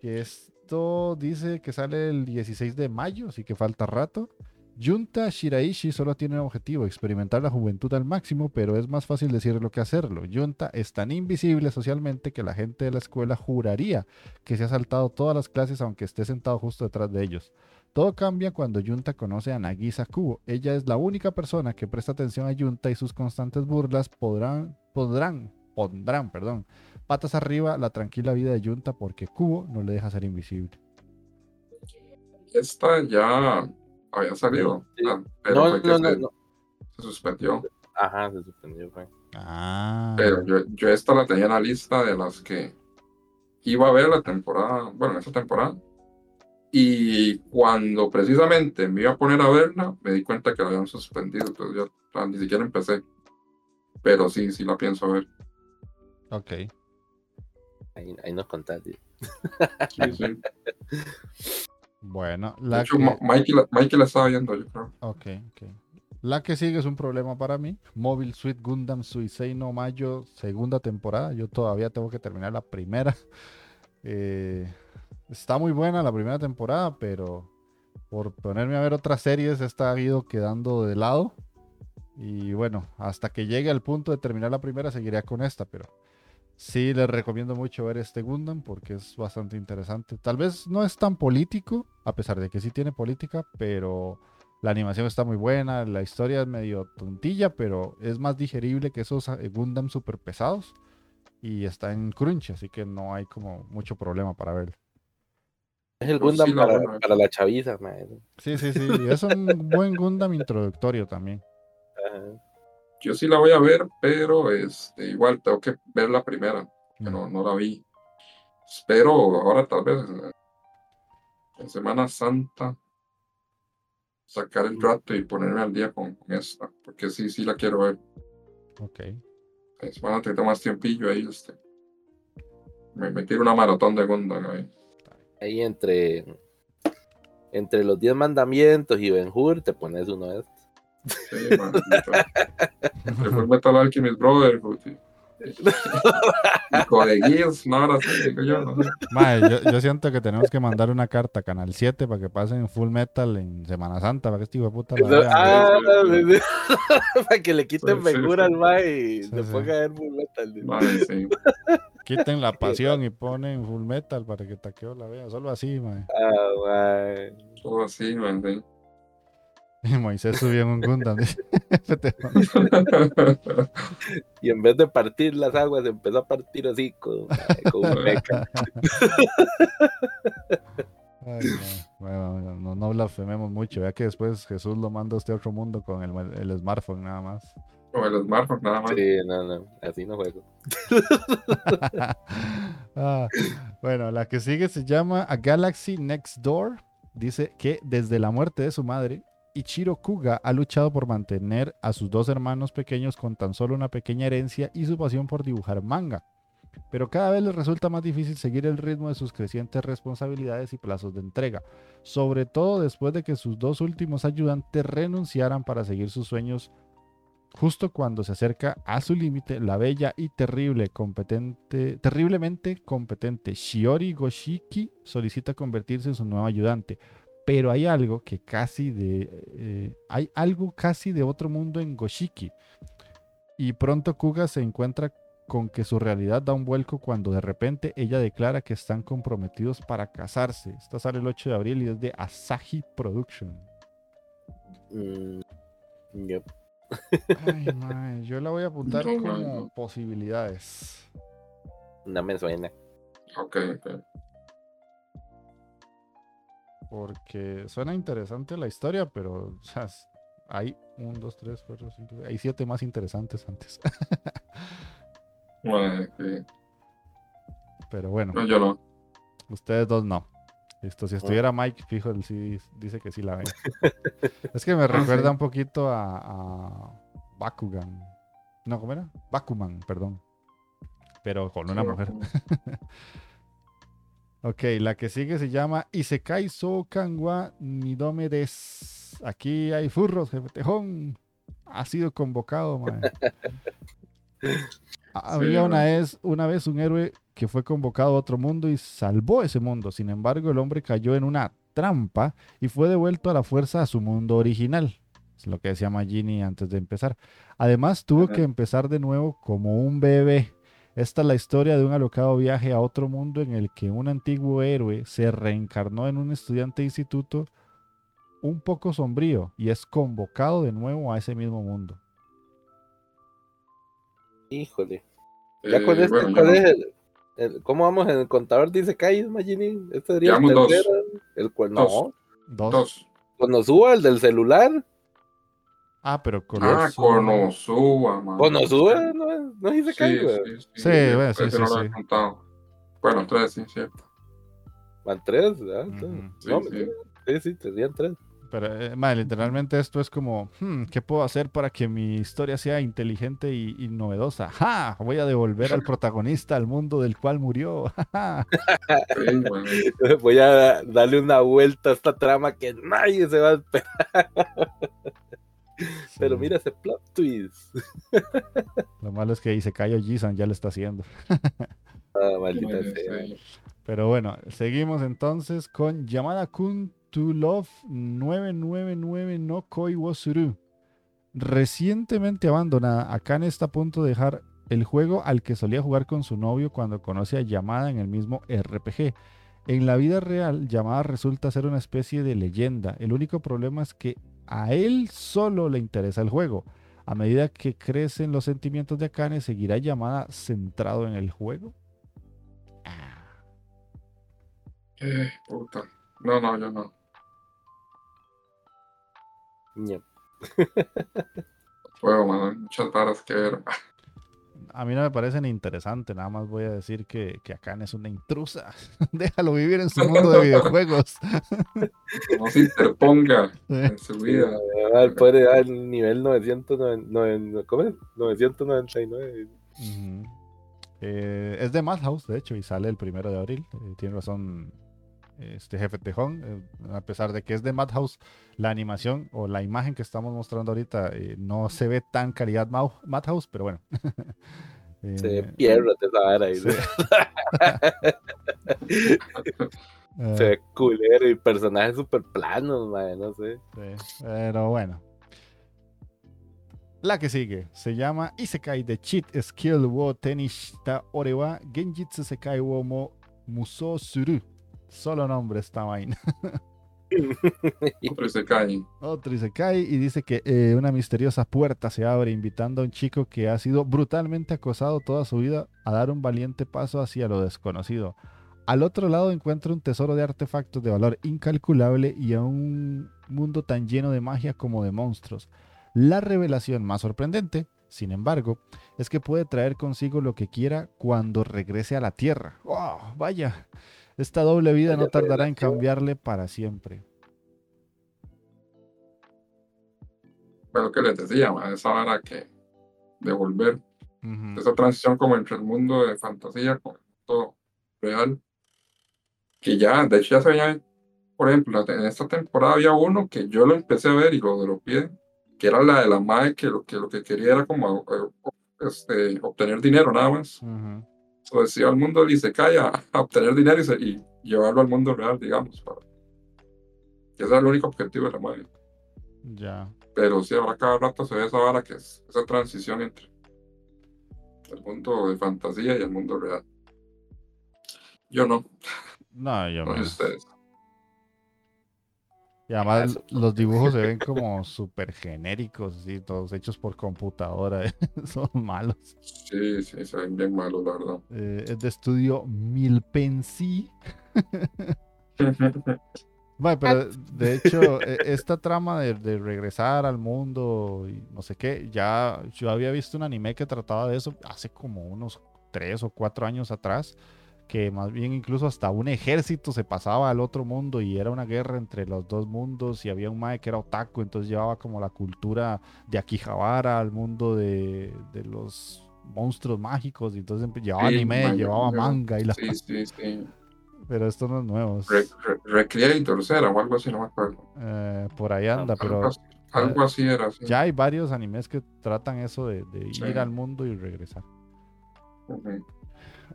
Que esto dice que sale el 16 de mayo, así que falta rato. Junta Shiraishi solo tiene un objetivo, experimentar la juventud al máximo, pero es más fácil decirlo que hacerlo. Junta es tan invisible socialmente que la gente de la escuela juraría que se ha saltado todas las clases aunque esté sentado justo detrás de ellos. Todo cambia cuando Junta conoce a Nagisa Kubo. Ella es la única persona que presta atención a Junta y sus constantes burlas podrán, podrán, pondrán, perdón, patas arriba la tranquila vida de Junta porque Kubo no le deja ser invisible. Esta ya había salido. Ah, pero no, no, no, se, suspendió. Ajá, se suspendió, fue. Ah. Pero yo, yo esta la tenía en la lista de las que iba a ver la temporada, bueno, en esa temporada. Y cuando precisamente me iba a poner a verla, me di cuenta que la habían suspendido, entonces yo ni siquiera empecé. Pero sí, sí la pienso ver. Ok. Ahí, ahí nos contaste. Sí, sí. Bueno, la que... Mikey, la, estaba viendo, yo creo. Ok, ok. La que sigue es un problema para mí. Mobile Suit Gundam Suisei no Mayo, segunda temporada. Yo todavía tengo que terminar la primera. Eh, está muy buena la primera temporada, pero por ponerme a ver otras series, esta ha ido quedando de lado. Y bueno, hasta que llegue al punto de terminar la primera, seguiré con esta, pero sí les recomiendo mucho ver este Gundam porque es bastante interesante. Tal vez no es tan político, a pesar de que sí tiene política, pero la animación está muy buena, la historia es medio tontilla, pero es más digerible que esos eh, Gundam super pesados y está en crunch, así que no hay como mucho problema para verlo. Es el Gundam para, la chaviza, Sí, sí, sí, es un buen Gundam introductorio también. Yo sí la voy a ver, pero este, igual tengo que ver la primera, que no, la vi. Espero ahora tal vez en Semana Santa sacar el rato y ponerme al día con, esta, porque sí, sí la quiero ver. Ok. Es bueno, tener más tiempillo ahí, este. Me, me tiro una maratón de Gundam ahí. Ahí entre entre los 10 mandamientos y Ben Hur te pones uno de estos. Sí, man. Fue Metal Alchemist Brother, de Gears, no, ahora sí, digo yo, no yo, yo, siento que tenemos que mandar una carta a Canal 7 para que pasen Full Metal en Semana Santa, para que este hijo de puta vea. Ah, para que le quiten sí, al Mae y sí, le pongan el Full Metal. Quiten la pasión y ponen Full Metal para que Taqueo la vea, solo así, mae. Ah, mae. Solo así, man, sí. Y Moisés subió en un Gundam. y en vez de partir las aguas, empezó a partir así con, un meca. bueno, no, no blasfememos mucho. Vea que después Jesús lo manda a este otro mundo con el, el smartphone nada más. Con el smartphone nada más. Sí, no, no, así no juego. ah, bueno, la que sigue se llama A Galaxy Next Door. Dice que desde la muerte de su madre, Ichiro Kuga ha luchado por mantener a sus dos hermanos pequeños con tan solo una pequeña herencia y su pasión por dibujar manga. Pero cada vez les resulta más difícil seguir el ritmo de sus crecientes responsabilidades y plazos de entrega, sobre todo después de que sus dos últimos ayudantes renunciaran para seguir sus sueños Justo cuando se acerca a su límite, la bella y terrible, competente, terriblemente competente Shiori Goshiki solicita convertirse en su nuevo ayudante. Pero hay algo que casi de. Eh, hay algo casi de otro mundo en Goshiki. Y pronto Kuga se encuentra con que su realidad da un vuelco cuando de repente ella declara que están comprometidos para casarse. Esta sale el 8 de abril y es de Asahi Production. Mm, Ay, yo la voy a apuntar como posibilidades. No me suena. Ok, ok. Porque suena interesante la historia, pero hay un, dos, tres, cuatro, cinco, hay siete más interesantes antes. Pero bueno. yo no. Ustedes dos no. Listo, si estuviera Mike, fijo, él sí dice que sí la ve. es que me ah, recuerda un poquito a, a, Bakugan. No, ¿cómo era? Bakuman, perdón. Pero con una mujer. ok, la que sigue se llama Isekai So Kanwa Nidome Des. Aquí hay furros, jefe tejón. Ha sido convocado, man. Había una vez, una vez un héroe que fue convocado a otro mundo y salvó ese mundo. Sin embargo, el hombre cayó en una trampa y fue devuelto a la fuerza a su mundo original. Es lo que decía Magini antes de empezar. Además, tuvo que empezar de nuevo como un bebé. Esta es la historia de un alocado viaje a otro mundo en el que un antiguo héroe se reencarnó en un estudiante de instituto un poco sombrío y es convocado de nuevo a ese mismo mundo. Híjole. Ya con este, ¿cómo vamos en el contador? Dice Kai, Magini. Este sería el tercero. El cual no. Dos. Konosuba, el del celular. Ah, pero Konosuba. Ah, Konosuba, man. Konosuba, no, no dice Kai, güey. Sí, sí, sí, bueno, sí, sí, sí. Bueno, tres, sí, cierto. Van tres, ¿verdad? sí, sí. sí, sí, tenían tres. Pero, eh, literalmente esto es como, hmm, ¿qué puedo hacer para que mi historia sea inteligente y, novedosa? ¡Ja! Voy a devolver al protagonista al mundo del cual murió. Voy a darle una vuelta a esta trama que nadie se va a esperar. Pero mira ese plot twist. Lo malo es que dice Cayo Jisan ya lo está haciendo. ah, maldita sea. Pero bueno, seguimos entonces con Yamada Kun to Love 999 no Koi Wosuru. Recientemente abandonada, Akane está a punto de dejar el juego al que solía jugar con su novio cuando conoce a Yamada en el mismo RPG. En la vida real, Yamada resulta ser una especie de leyenda. El único problema es que a él solo le interesa el juego. A medida que crecen los sentimientos de Akane, ¿seguirá Yamada centrado en el juego? Eh, puta. No, no, yo no. Fuego, muchas varas que ver. A mí no me parecen interesantes, nada más voy a decir que, que Akane es una intrusa. Déjalo vivir en su mundo de videojuegos. no se interponga en su vida. Al poder al nivel 999. Eh, es de Madhouse, de hecho, y sale el primero de abril. Eh, tiene razón este jefe Tejón, eh, a pesar de que es de Madhouse, la animación o la imagen que estamos mostrando ahorita eh, no se ve tan calidad Madhouse, pero bueno. se pierde esa ahí. se ve culero y personajes super planos, no sé. pero bueno. La que sigue se llama Isekai de Cheat Skill wo Tenishita Orewa Genjitsu Sekai wo mo Muso Suru. Solo nombre esta vaina. Otro se cae. Otro se cae y dice que eh, una misteriosa puerta se abre invitando a un chico que ha sido brutalmente acosado toda su vida a dar un valiente paso hacia lo desconocido. Al otro lado encuentra un tesoro de artefactos de valor incalculable y a un mundo tan lleno de magia como de monstruos. La revelación más sorprendente, sin embargo, es que puede traer consigo lo que quiera cuando regrese a la Tierra. ¡Oh, vaya! Esta doble vida no tardará en cambiarle para siempre. Pero que les decía, esa hora que devolver esa transición como entre el mundo de fantasía con todo real, que ya, de hecho ya se veía, por ejemplo, en esta temporada había uno que yo lo empecé a ver y lo de lo pie que era la de la madre que lo que, lo que quería era como eh, este, obtener dinero nada más. Uh decía al mundo y se calla a obtener dinero y, llevarlo al mundo real, digamos. Para... Ese era el único objetivo de la madre. Ya. Pero sí, ahora cada rato se ve esa vara que es esa transición entre el mundo de fantasía y el mundo real. Yo no. No, yo no. ustedes. Y además los dibujos se ven como súper genéricos, ¿sí? todos hechos por computadora. Son malos. Sí, sí, se ven bien malos, la verdad. Eh, es de estudio Milpensi. Bueno, pero de hecho, e, esta trama de, de, regresar al mundo y no sé qué, ya yo había visto un anime que trataba de eso hace como unos tres o cuatro años atrás que más bien incluso hasta un ejército se pasaba al otro mundo y era una guerra entre los dos mundos y había un mae que era otaku, entonces llevaba como la cultura de Akihabara al mundo de, de los monstruos mágicos y entonces llevaba anime, llevaba manga y la... Sí, sí, sí. Pero esto no es nuevo. Recreators era o algo así, no me acuerdo. Eh, por ahí anda, pero... Algo así, era. Ya hay varios animes que tratan eso de, de ir al mundo y regresar.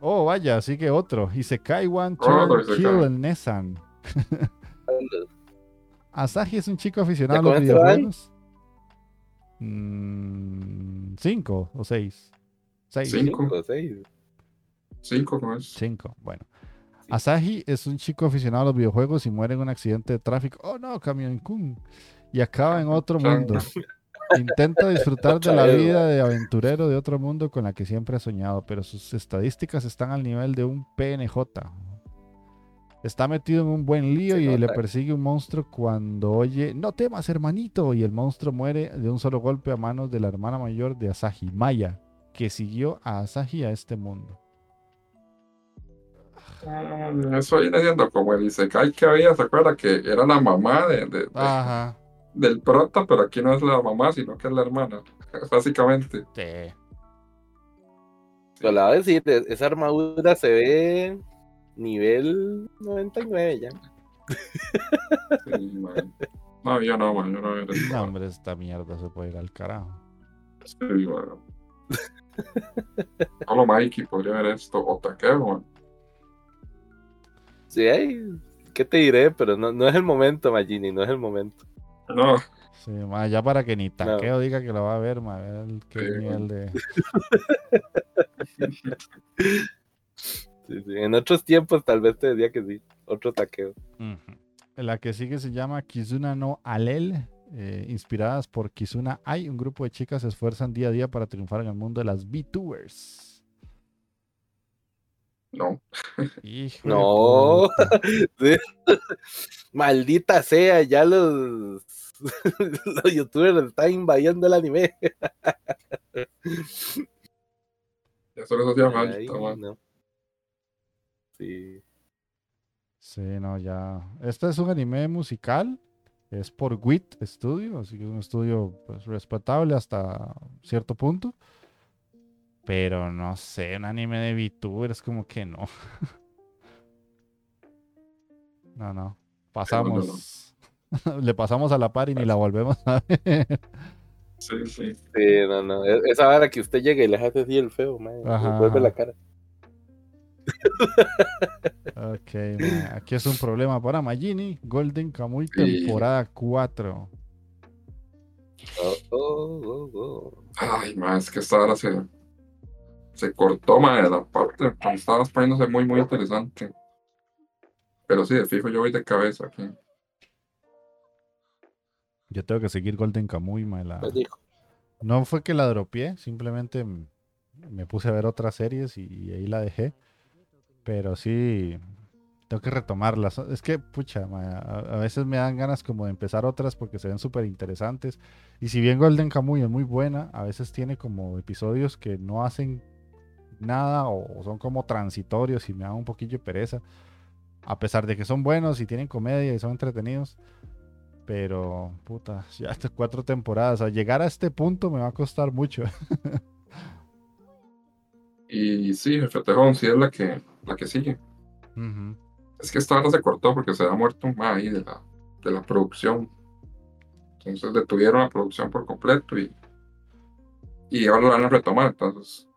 Oh, vaya, así que otro. Isekai One Turn Kill el Nessan. Asahi es un chico aficionado a los videojuegos. Mm, cinco o seis. Seis. Cinco o seis. Cinco, ¿no es? Cinco, bueno. Asahi es un chico aficionado a los videojuegos y muere en un accidente de tráfico. Oh no, Camión Kun. Y acaba en otro mundo. Intenta disfrutar de la vida de aventurero de otro mundo con la que siempre ha soñado, pero sus estadísticas están al nivel de un PNJ. Está metido en un buen lío y le persigue un monstruo cuando oye, no temas hermanito, y el monstruo muere de un solo golpe a manos de la hermana mayor de Asahi, Maya, que siguió a Asahi a este mundo. Mm, eso viene siendo como el Isekai que había, ¿se acuerda? Que era la mamá de, Ajá del prota, pero aquí no es la mamá, sino que es la hermana, básicamente. Sí. Pero la voy a decir, esa armadura se ve nivel 99 ya. no, yo no, man, yo no veo No, hombre, esta mierda se puede ir al carajo. Sí, bueno. Solo Mikey podría ver esto, o taqueo, man. Sí, ¿qué te diré? Pero no, no es el momento, Magini, no es el momento. No. Sí, ya para que ni taqueo diga que lo va a ver, ma, ver qué nivel de. En otros tiempos tal vez te decía que sí, otro taqueo. La que sigue se llama Kizuna no Alel, eh, inspiradas por Kizuna Ai, un grupo de chicas se esfuerzan día a día para triunfar en el mundo de las VTubers. No. no. Maldita sea, ya los, los youtubers están invadiendo el anime. ya solo eso hacía mal. No. Sí. Sí, no, ya. Este es un anime musical. Es por WIT Studio, así que es un estudio pues, respetable hasta cierto punto. Pero no sé, un anime de VTuber como que no. no, no. Pasamos. Le pasamos a la par y ni la volvemos a ver. Sí, sí. Sí, no, no. E-, esa hora que usted llega y le hace así el feo, man. Vuelve la cara. ok, aquí es un problema para Magini. Golden Kamuy temporada 4. Oh, oh, oh, Ay, más que esta hora se, se cortó, man, la parte. Estabas poniéndose muy, muy interesante. Pero sí, de fijo yo voy de cabeza aquí. Yo tengo que seguir Golden Kamuy, la... No fue que la dropié, simplemente me puse a ver otras series y, ahí la dejé. Pero sí, tengo que retomarlas. Es que, pucha, a, veces me dan ganas como de empezar otras porque se ven súper interesantes. Y si bien Golden Kamuy es muy buena, a veces tiene como episodios que no hacen nada o son como transitorios y me dan un poquillo de pereza a pesar de que son buenos y tienen comedia y son entretenidos. Pero, puta, ya estas cuatro temporadas, a llegar a este punto me va a costar mucho. y sí, el Tejón sí es la que, la que sigue. Es que esta hora se cortó porque se ha muerto un ahí de la, de la producción. Entonces detuvieron la producción por completo y, y ahora lo van a retomar. Entonces,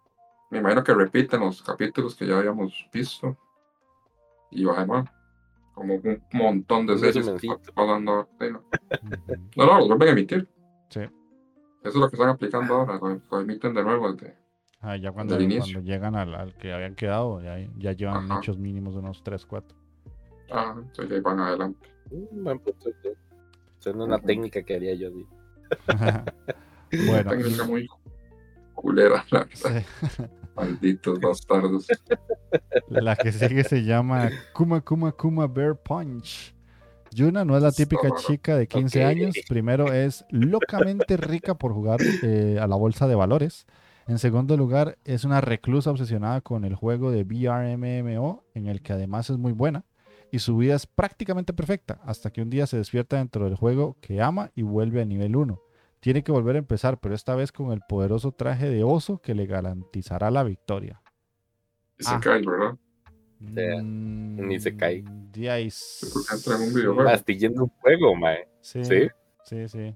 me imagino que repiten los capítulos que ya habíamos visto. Y además, como un montón de series pasando. No, no, los vuelven a emitir. Sí. Eso es lo que están aplicando ahora, lo, emiten de nuevo desde, ah, ya cuando, cuando llegan al, que habían quedado, ya, ya llevan hechos mínimos de unos 3, 4. Ah, entonces ya van adelante. Mm, es una técnica que haría yo. bueno. técnica muy culera, la Malditos bastardos. La que sigue se llama Kuma Kuma Kuma Bear Punch. Yuna no es la típica chica de 15 años. Primero es locamente rica por jugar eh, a la bolsa de valores. En segundo lugar, es una reclusa obsesionada con el juego de VRMMO, en el que además es muy buena. Y su vida es prácticamente perfecta, hasta que un día se despierta dentro del juego que ama y vuelve a nivel 1. Tiene que volver a empezar, pero esta vez con el poderoso traje de oso que le garantizará la victoria. Se ah. cae, ¿verdad? Mm, ni se cae. Entra en un videojuego. Astillando un juego, mae. Sí. Sí, sí.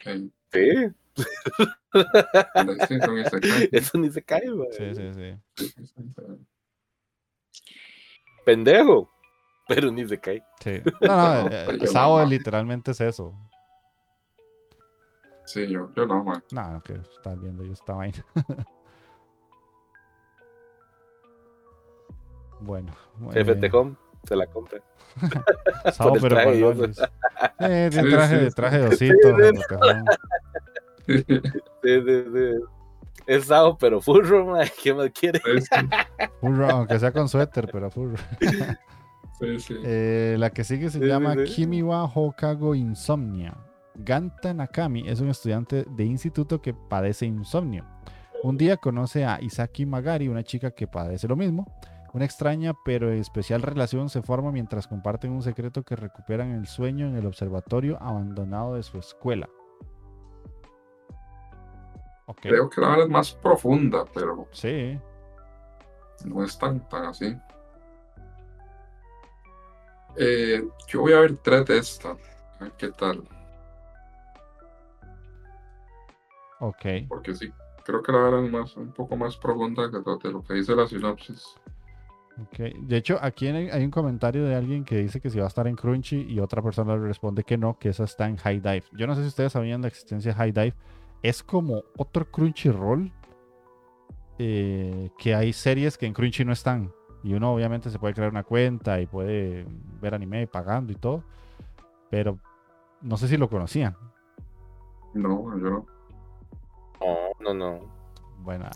Sí. Sí. Eso ni se cae, mae. Sí, sí, sí. Pendejo. Pero ni se cae. Sí. No, no, eh, Sao literalmente es eso. Sí, yo, yo no, man. No, no, que estás viendo yo esta vaina. bueno. FT Home se la compra. Sao, pero con lones. Eh, traje, traje de osito. Sí, sí, sí. Es Sao, pero furro, man. ¿Qué más quiere? furro, aunque sea con suéter, pero furro. Sí, sí. Eh, la que sigue se llama Kimiwa Hokago Insomnia. Ganta Nakami es un estudiante de instituto que padece insomnio. Un día conoce a Isaki Magari, una chica que padece lo mismo. Una extraña pero especial relación se forma mientras comparten un secreto que recuperan el sueño en el observatorio abandonado de su escuela. Creo que la es más profunda, pero. Sí. No es tan, tan así. Eh, yo voy a ver tres de esta. ¿Qué tal? Ok. Porque sí, creo que la verdad es más, un poco más profunda que lo que dice la sinopsis. Ok. De hecho, aquí hay un comentario de alguien que dice que si va a estar en Crunchy y otra persona le responde que no, que esa está en High Dive. Yo no sé si ustedes sabían la existencia de High Dive. Es como otro Crunchyroll eh, que hay series que en Crunchy no están. Y uno obviamente se puede crear una cuenta y puede ver anime pagando y todo. Pero no sé si lo conocían. No, yo no. No, no, no. Bueno,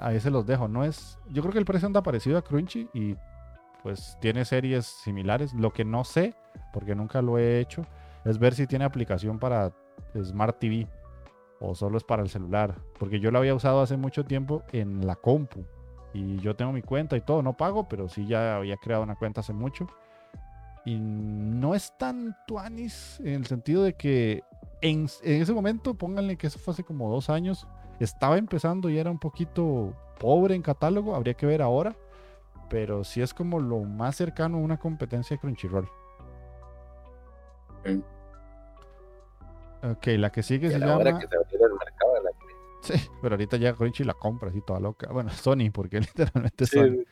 ahí, se los dejo. No es. Yo creo que el precio anda parecido a Crunchy y pues tiene series similares. Lo que no sé, porque nunca lo he hecho, es ver si tiene aplicación para Smart TV o solo es para el celular. Porque yo lo había usado hace mucho tiempo en la compu. Y yo tengo mi cuenta y todo, no pago, pero sí ya había creado una cuenta hace mucho. Y no es tan tuanis en el sentido de que en, ese momento, pónganle que eso fue hace como dos años, estaba empezando y era un poquito pobre en catálogo, habría que ver ahora, pero sí es como lo más cercano a una competencia de Crunchyroll. Ok, la que sigue se llama... Sí, pero ahorita ya Crunchy la compra así toda loca. Bueno, Sony, porque literalmente Sony.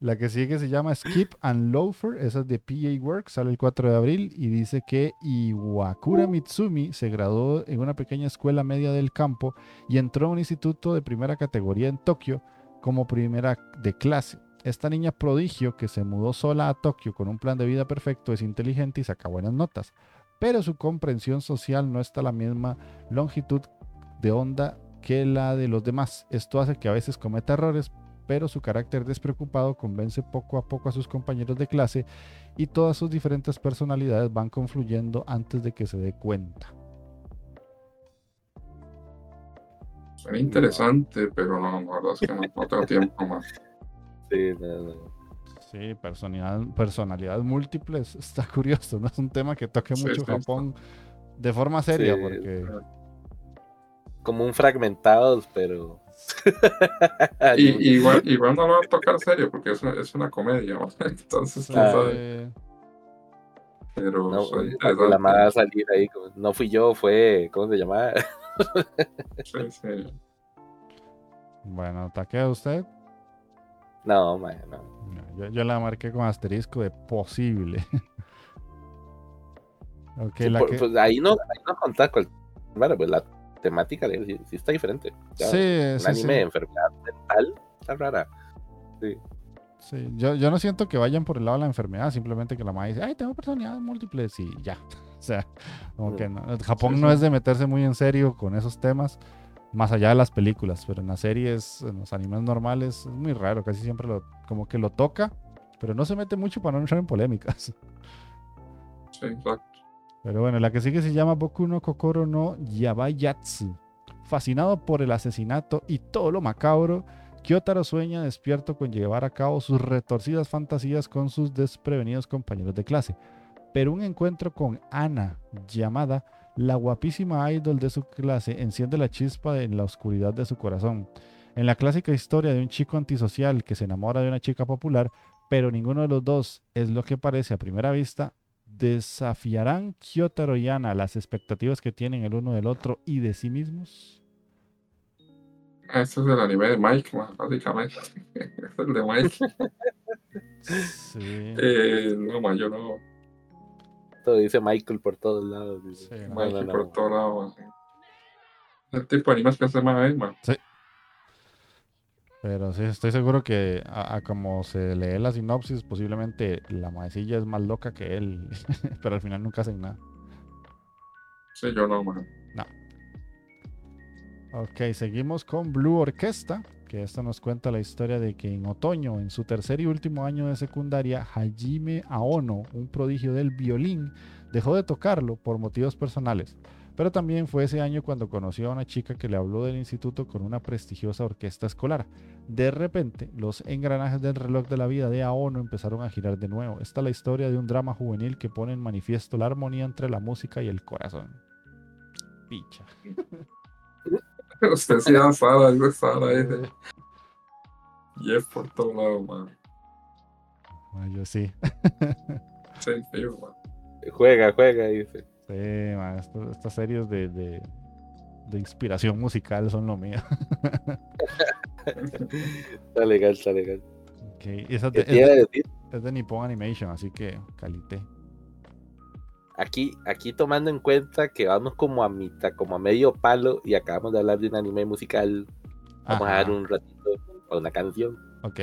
La que sigue se llama Skip and Loafer, esa es de PA Works, sale el 4 de abril y dice que Iwakura Mitsumi se graduó en una pequeña escuela media del campo y entró a un instituto de primera categoría en Tokio como primera de clase. Esta niña prodigio que se mudó sola a Tokio con un plan de vida perfecto es inteligente y saca buenas notas, pero su comprensión social no está a la misma longitud de onda que la de los demás. Esto hace que a veces cometa errores, pero su carácter despreocupado convence poco a poco a sus compañeros de clase y todas sus diferentes personalidades van confluyendo antes de que se dé cuenta. Suena interesante, pero no, la verdad es que no, tengo tiempo más. Sí, no, no. Sí, personalidad, personalidades múltiples, está curioso, no es un tema que toque mucho Japón de forma seria, porque como un fragmentados, pero. y, igual, igual no lo va a tocar serio porque es una, es una comedia. Entonces, eh, Pero No, soy la interesante. madre va a salir ahí. como, No fui yo, fue. ¿Cómo se llamaba? Sí, sí. Bueno, ¿taquea usted? No, no. No, Yo, yo la marqué con asterisco de posible. ok, Sí, la por- que... pues ahí no, ahí no contás cual- Bueno, pues la temática de él sí, sí está diferente. Ya, Sí, un sí, anime sí. de enfermedad mental está rara. Sí, yo, yo no siento que vayan por el lado de la enfermedad, simplemente que la madre dice, ay, tengo personalidades múltiples y ya. O sea, como que no. Japón Sí, no sí. es de meterse muy en serio con esos temas, más allá de las películas, pero en las series, en los animes normales, es muy raro, casi siempre lo, como que lo toca, pero no se mete mucho para no entrar en polémicas. Sí, exacto. Pero bueno, la que sigue se llama Boku no Kokoro no Yabayatsu. Fascinado por el asesinato y todo lo macabro, Kyotaro sueña despierto con llevar a cabo sus retorcidas fantasías con sus desprevenidos compañeros de clase. Pero un encuentro con Ana, llamada la guapísima idol de su clase, enciende la chispa en la oscuridad de su corazón. En la clásica historia de un chico antisocial que se enamora de una chica popular, pero ninguno de los dos es lo que parece a primera vista, ¿Desafiarán Kyotaro y Ana las expectativas que tienen el uno del otro y de sí mismos? Este es el anime de Mike, man, básicamente. Este es el de Mike. Sí. Eh, no, man, yo no. Todo dice Michael por todos lados. dice. Sí, no. No, Mike no, por no. todo lado, man. El tipo de animes que hace más, man. Pero sí, estoy seguro que a, a como se lee la sinopsis, posiblemente la maecilla es más loca que él, pero al final nunca hacen nada. Sí, yo no, man. Ok, seguimos con Blue Orquesta, que esta nos cuenta la historia de que en otoño, en su tercer y último año de secundaria, Hajime Aono, un prodigio del violín, dejó de tocarlo por motivos personales. Pero también fue ese año cuando conoció a una chica que le habló del instituto con una prestigiosa orquesta escolar. De repente, los engranajes del reloj de la vida de Aono empezaron a girar de nuevo. Esta es la historia de un drama juvenil que pone en manifiesto la armonía entre la música y el corazón. Picha. Usted sí Sara, dice Sara, dice. Y es por todo lado, man. Ay, yo sí. Man. Juega, juega, dice. Sí, man, esto- estas series de, de, de inspiración musical son lo mío. Está legal, está legal. Ok, y esa ¿Qué de- te iba a es, de, decir? es de Nippon Animation, así que calité. Aquí, aquí tomando en cuenta que vamos como a mitad, como a medio palo y acabamos de hablar de un anime musical, vamos a dar un ratito a una canción. Ok.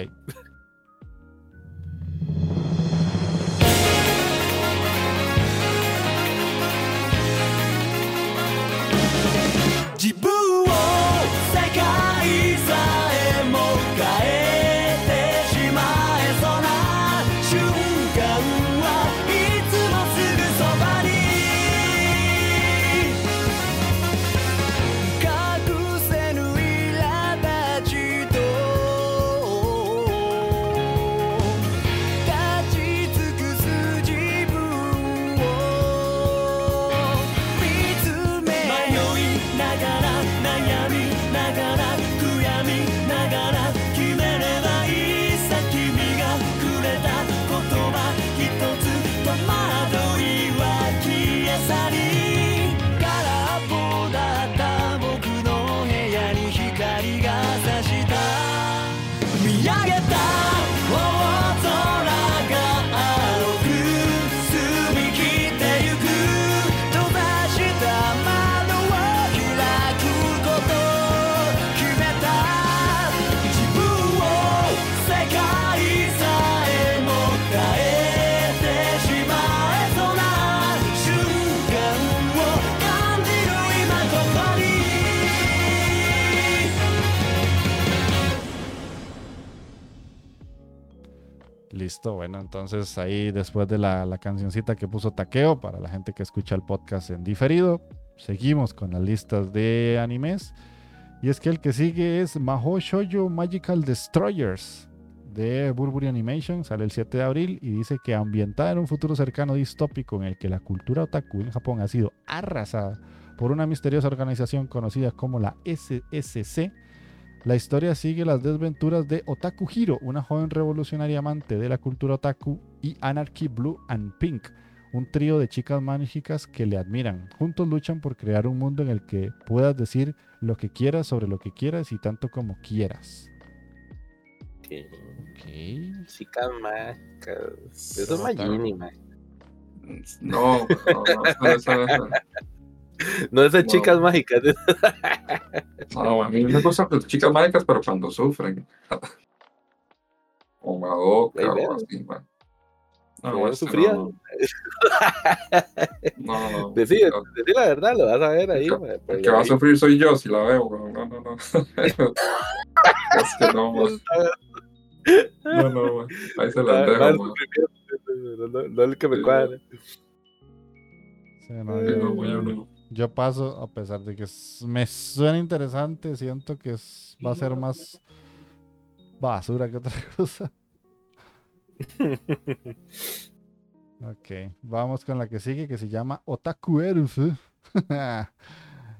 Bueno, entonces ahí después de la, la cancioncita que puso Takeo, para la gente que escucha el podcast en diferido, seguimos con las listas de animes. Y es que el que sigue es Mahou Shoujo Magical Destroyers de Burberry Animation, sale el 7 de abril y dice que ambientada en un futuro cercano distópico en el que la cultura otaku en Japón ha sido arrasada por una misteriosa organización conocida como la SSC, la historia sigue las desventuras de Otaku Hiro, una joven revolucionaria amante de la cultura otaku, y Anarchy Blue and Pink, un trío de chicas mágicas que le admiran. Juntos luchan por crear un mundo en el que puedas decir lo que quieras sobre lo que quieras y tanto como quieras. Ok. Chicas mágicas. Eso es Magini, No, no, no, no esas chicas mágicas. no, a mí me gustan las chicas mágicas, pero cuando sufren. o Madoka o así, man. No, no sufría. No, no. no Decí, la verdad, lo vas a ver ahí. El, el que va a sufrir soy yo si la veo. No, no, no. es que no, man. No, no, man. Ahí se las dejo, man. No, no, el que me cuadre. Sí, no, yo, yo, paso, a pesar de que me suena interesante, siento que va a ser más basura que otra cosa. ok, vamos con la que sigue que se llama Otaku Elf.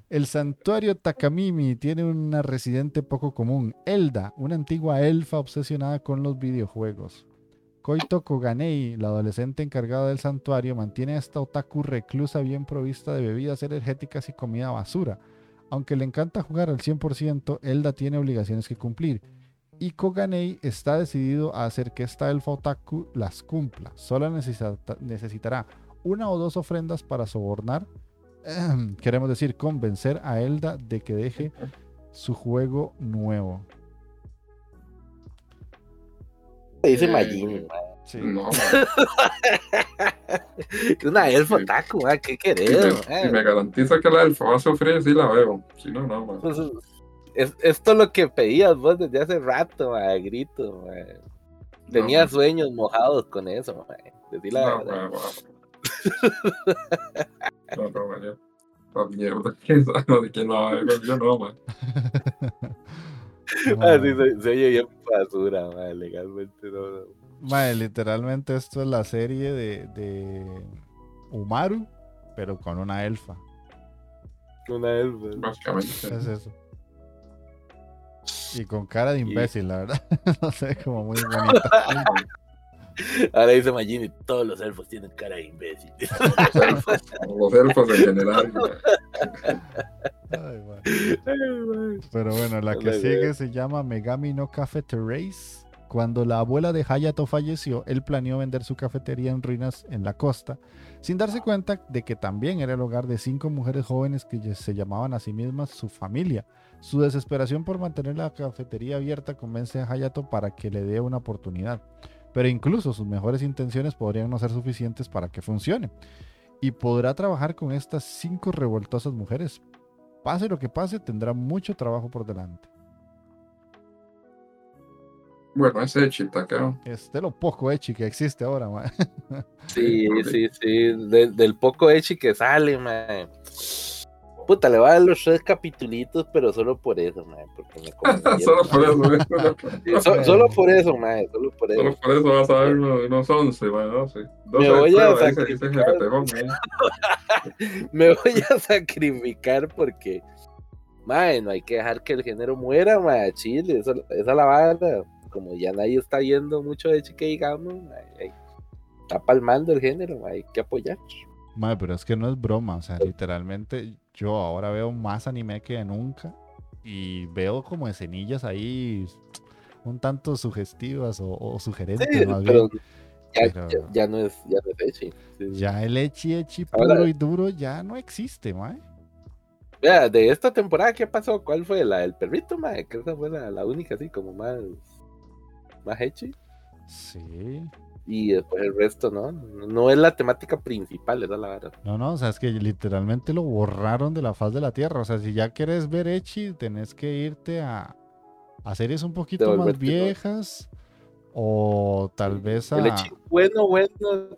El santuario Takamimi tiene una residente poco común, Elda, una antigua elfa obsesionada con los videojuegos. Koito Koganei, la adolescente encargada del santuario, mantiene a esta otaku reclusa bien provista de bebidas energéticas y comida basura. Aunque le encanta jugar al 100%, Elda tiene obligaciones que cumplir y Koganei está decidido a hacer que esta elfa otaku las cumpla. Solo necesitará una o dos ofrendas para sobornar, queremos decir, convencer a Elda de que deje su juego nuevo. Dice Majin. Sí. No, una elfa otaku, ¿qué querés? Si me, garantiza que la elfa va a sufrir, sí la veo. Si no, no, man. Pues, es, esto es lo que pedías vos desde hace rato, a grito. Tenía sueños mojados con eso, Decí la no, verdad. no, no, man. Yo, mierda, ¿quién sabe de quién? Yo no, man. Ah, sí, se, se, oye bien basura, man, legalmente no. no. literalmente esto es la serie de, de Umaru, pero con una elfa. Una elfa. Básicamente. Es eso. Y con cara de imbécil, la verdad. no sé, como muy bonito. Ahora dice Magini, todos los elfos tienen cara de imbécil. los elfos en general. Pero bueno, la que sigue se llama Megami no Cafe Terrace. Cuando la abuela de Hayato falleció, él planeó vender su cafetería en ruinas en la costa, sin darse cuenta de que también era el hogar de cinco mujeres jóvenes que se llamaban a sí mismas su familia. Su desesperación por mantener la cafetería abierta convence a Hayato para que le dé una oportunidad, pero incluso sus mejores intenciones podrían no ser suficientes para que funcione. Y podrá trabajar con estas cinco revoltosas mujeres. Pase lo que pase, tendrá mucho trabajo por delante. Bueno, ese Echi, creo. Es de lo poco Echi que existe ahora, man. Sí, sí, sí. del poco Echi que sale, man. Puta, le voy a dar los tres capitulitos, pero solo por eso, mae. Porque me solo por eso, solo por eso, mae. Solo por eso. Solo por eso vas a ver unos, 11, mae, 12. me voy a sacrificar. me voy a sacrificar porque, mae, no hay que dejar que el género muera, mae. Chile, esa, es la banda. Como ya nadie está yendo mucho de digamos, mae, está palmando el género, hay que apoyar. Mae, pero es que no es broma, o sea, literalmente yo ahora veo más anime que nunca y veo como escenillas ahí un tanto sugestivas o, sugerentes más bien. Ya, no es, ya no es echi. Ya el echi echi puro y duro ya no existe, mae. Vea, de esta temporada, ¿qué pasó? ¿Cuál fue la del perrito, mae? Que esa fue la, única así como más, más echi. Sí y después el resto, ¿no? No es la temática principal, es la verdad. No, no, o sea, es que literalmente lo borraron de la faz de la Tierra. O sea, si ya quieres ver Echi, tenés que irte a, a series un poquito más viejas. O tal vez a. El Echi bueno, bueno,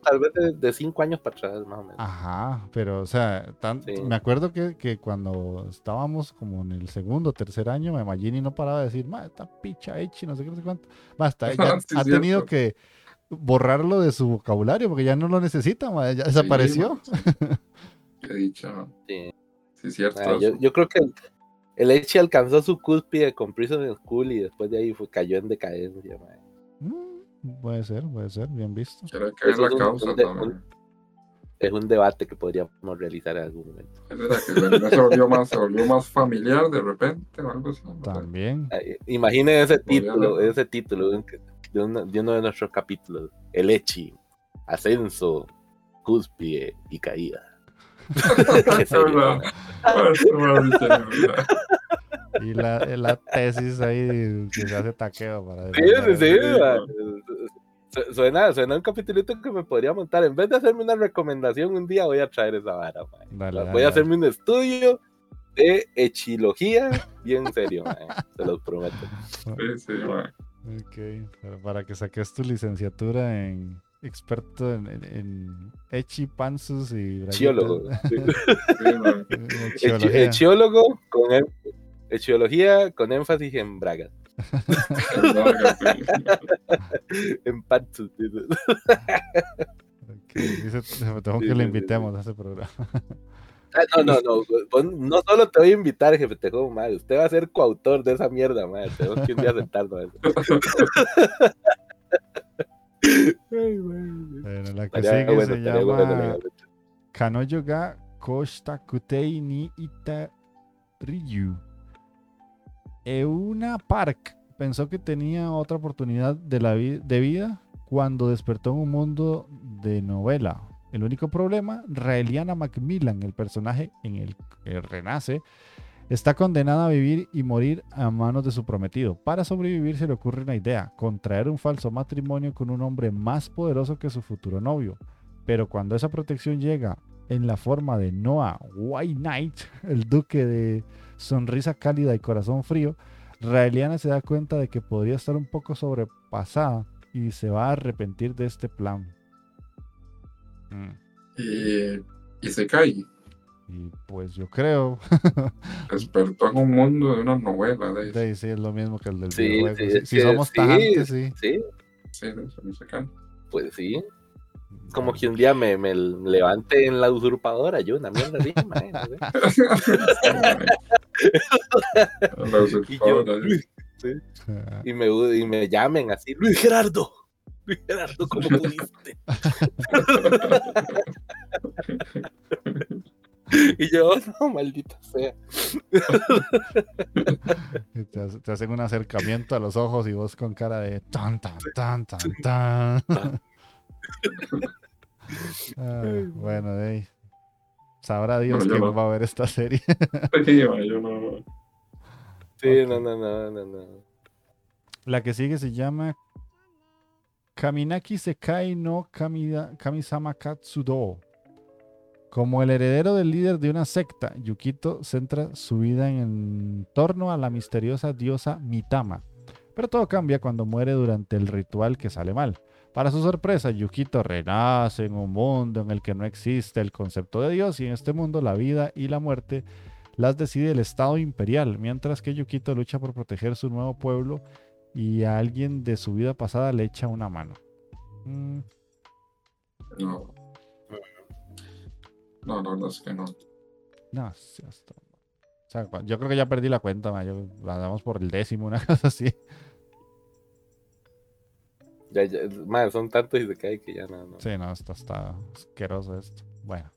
tal vez de, cinco años para atrás, más o menos. Ajá, pero, o sea, me acuerdo que, que, cuando estábamos como en el segundo, tercer año, Magini no paraba de decir, ma, esta picha Echi, no sé qué, no sé cuánto. Basta, ya ha tenido que borrarlo de su vocabulario porque ya no lo necesita, ya desapareció. Qué dicho. Sí. Sí, cierto. Ah, yo, creo que el, Echi alcanzó su cúspide con Prison School y después de ahí fue, cayó en decadencia. Mm, puede ser, puede ser, bien visto. Quiero que es la causa también. es un debate que podríamos realizar en algún momento. que se volvió más, se volvió más familiar de repente o algo así. También. Imaginen ese título, ese título de, uno de nuestros capítulos. El Echi, ascenso, cúspide y caída. y la, la, tesis ahí que se hace taqueo para sí, sí, sí, suena, suena un capitulito que me podría montar. En vez de hacerme una recomendación un día, voy a traer esa vara. voy a hacerme un estudio de hechilogía bien serio, se los prometo. Sí, sí, Ok, para que saques tu licenciatura en experto en, en, Echi, Pansus y Echiólogo. Echiólogo con em, echiología con énfasis en bragas. en Pansus. okay. Dice, tengo que le invitemos a ese programa. Ah, no, no, no. No solo te voy a invitar, jefe, te juego mal. Usted va a ser coautor de esa mierda, madre. Tenemos que un día sentarnos. bueno, la que sigue se llama Kanoyo ga Koshita Kutei ni Ita Ryu. Euna Park pensó que tenía otra oportunidad de, la de vida cuando despertó en un mundo de novela. El único problema, Raeliana Macmillan, el personaje en el que renace, Está condenada a vivir y morir a manos de su prometido. Para sobrevivir se le ocurre una idea, contraer un falso matrimonio con un hombre más poderoso que su futuro novio. Pero cuando esa protección llega en la forma de Noah White Knight, el duque de sonrisa cálida y corazón frío, Raeliana se da cuenta de que podría estar un poco sobrepasada y se va a arrepentir de este plan. Mm. y se cae. Y pues yo creo. Despertó en un mundo de una novela. De sí, es lo mismo que el del videojuego. si, somos tajantes, sí. Sí, sí, Pues sí. Como que un día me, me levante en la usurpadora, yo, una mierda así, la usurpadora. y, sí. y, me, y me llamen así, Luis Gerardo. Gerardo, ¿cómo pudiste? Y yo, no, maldita sea. Te, hacen un acercamiento a los ojos y vos con cara de tan, tan, tan, tan, tan. Ah, bueno, de ahí. Sabrá Dios quién va a ver esta serie. sí, yo no. Sí, no, no, no, no, no. La que sigue se llama Kaminaki Sekai no Kamisama Katsudo. Como el heredero del líder de una secta, Yukito centra su vida en torno a la misteriosa diosa Mitama. Pero todo cambia cuando muere durante el ritual que sale mal. Para su sorpresa, Yukito renace en un mundo en el que no existe el concepto de Dios y en este mundo la vida y la muerte las decide el Estado imperial, mientras que Yukito lucha por proteger su nuevo pueblo y a alguien de su vida pasada le echa una mano. Mm. No. No, no, no es que no. No, sí, hasta... o sea, yo creo que ya perdí la cuenta, ma. Yo, la damos por el décimo, una cosa así. Ya, ya, ma, son tantos y se cae que ya no, no. Sí, no, esto está asqueroso esto. Bueno.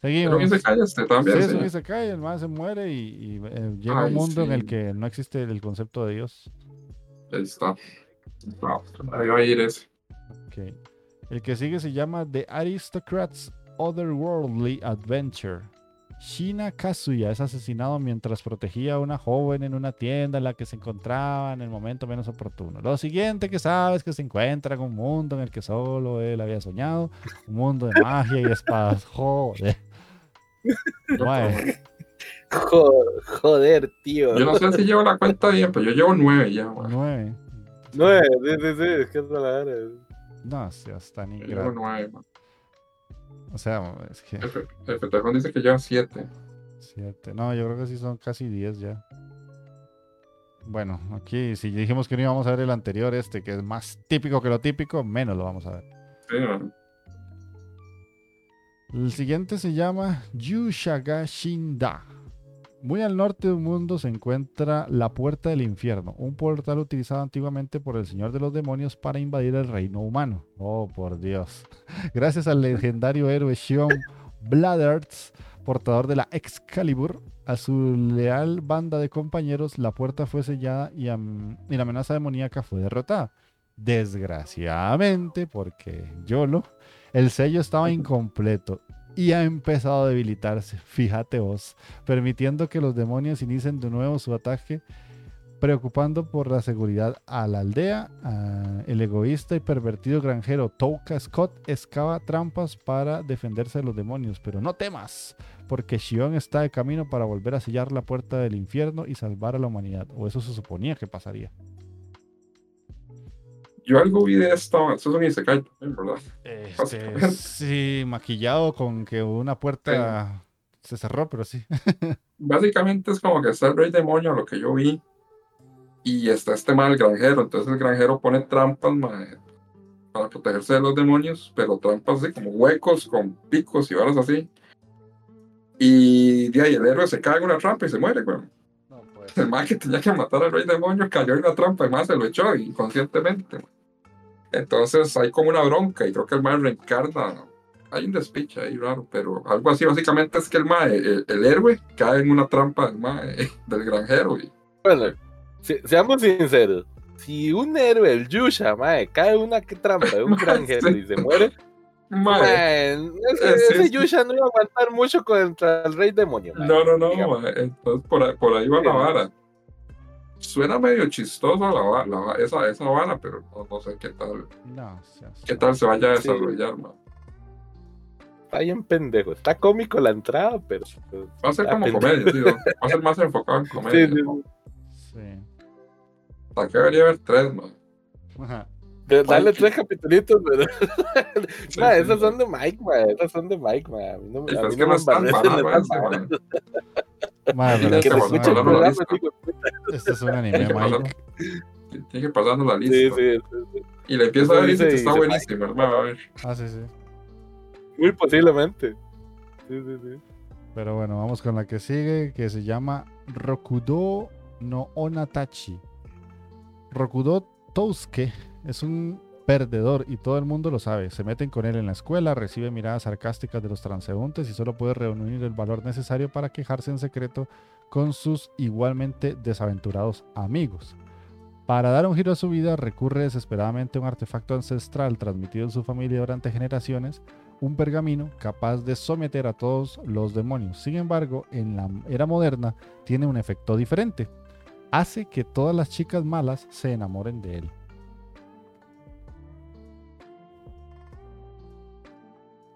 Seguimos. Pero se cae este también. Sí, sí. se cae, el más se muere y, y eh, llega a un mundo en el que no existe el concepto de Dios. Ahí está. ahí va a ir ese. Ok. El que sigue se llama The Aristocrats Otherworldly Adventure. Shina Kazuya es asesinado mientras protegía a una joven en una tienda en la que se encontraba en el momento menos oportuno. Lo siguiente que sabes es que se encuentra en un mundo en el que solo él había soñado, un mundo de magia y espadas. Joder. Joder, tío. Yo no sé si llevo la cuenta bien, pero yo llevo nueve ya. Nueve. Nueve, sí, sí, sí, es que es la No, si hasta ni Llevo nueve, o sea, es que. El, el dice que lleva 7. 7. No, yo creo que sí son casi 10 ya. Bueno, aquí si dijimos que no íbamos a ver el anterior, este, que es más típico que lo típico, menos lo vamos a ver. Sí, El siguiente se llama Yushaga Shinda. Muy al norte del mundo se encuentra la Puerta del Infierno, un portal utilizado antiguamente por el Señor de los Demonios para invadir el reino humano. Oh, por Dios. Gracias al legendario héroe Shion Bladerts, portador de la Excalibur, a su leal banda de compañeros, la puerta fue sellada y, y la amenaza demoníaca fue derrotada. Desgraciadamente, porque YOLO, el sello estaba incompleto y ha empezado a debilitarse, fíjate vos, permitiendo que los demonios inicien de nuevo su ataque, preocupando por la seguridad a la aldea. el egoísta y pervertido granjero Touka Scott excava trampas para defenderse de los demonios, pero no temas, porque Shion está de camino para volver a sellar la puerta del infierno y salvar a la humanidad, o eso se suponía que pasaría. Yo algo vi de esto, eso es un Isekai ¿verdad? Este, sí, maquillado con que una puerta se cerró, pero sí. Básicamente es como que está el rey demonio, lo que yo vi, y está este mal granjero. Entonces el granjero pone trampas para protegerse de los demonios, pero trampas así como huecos con picos y varas así. Y de ahí el héroe se cae en una trampa y se muere, güey. El mal que tenía que matar al rey demonio cayó en la trampa y más se lo echó inconscientemente. Entonces hay como una bronca y creo que el mal reencarna. Hay un despiche ahí raro, pero algo así básicamente es que el mae, el, héroe, cae en una trampa del mae, del granjero. Y... Bueno, seamos sinceros. Si un héroe, el Yusha, mae, cae en una trampa de un granjero y se muere, mae, ese, Yusha no iba a aguantar mucho contra el rey demonio. no, no, no, entonces por ahí, por ahí va la vara suena medio chistoso la, la, esa, esa vara, pero no, sé qué tal. No, qué tal se vaya a desarrollar, man. Está bien pendejo. Está cómico la entrada, pero. Pues, va a ser como comedia, tío. Va a ser más enfocado en comedia. Sí, sí. Hasta que debería haber tres, man. Dale tres capitulitos, pero. no, esas son de Mike, man. Esas son de Mike, man. A mí no, a mí no me están Madre, que Este es un anime, Mike. Tiene que pasarnos la lista. Sí, sí, sí, Y le empieza a decir que está buenísimo, hermano. A ver. Ah, sí, sí. Muy posiblemente. Sí, sí, sí. Pero bueno, vamos con la que sigue, que se llama Rokudo no Onatachi. Rokudo Tousuke es un perdedor y todo el mundo lo sabe. Se meten con él en la escuela, recibe miradas sarcásticas de los transeúntes y solo puede reunir el valor necesario para quejarse en secreto con sus igualmente desaventurados amigos. Para dar un giro a su vida recurre desesperadamente a un artefacto ancestral transmitido en su familia durante generaciones, un pergamino capaz de someter a todos los demonios. Sin embargo, en la era moderna tiene un efecto diferente. Hace que todas las chicas malas se enamoren de él.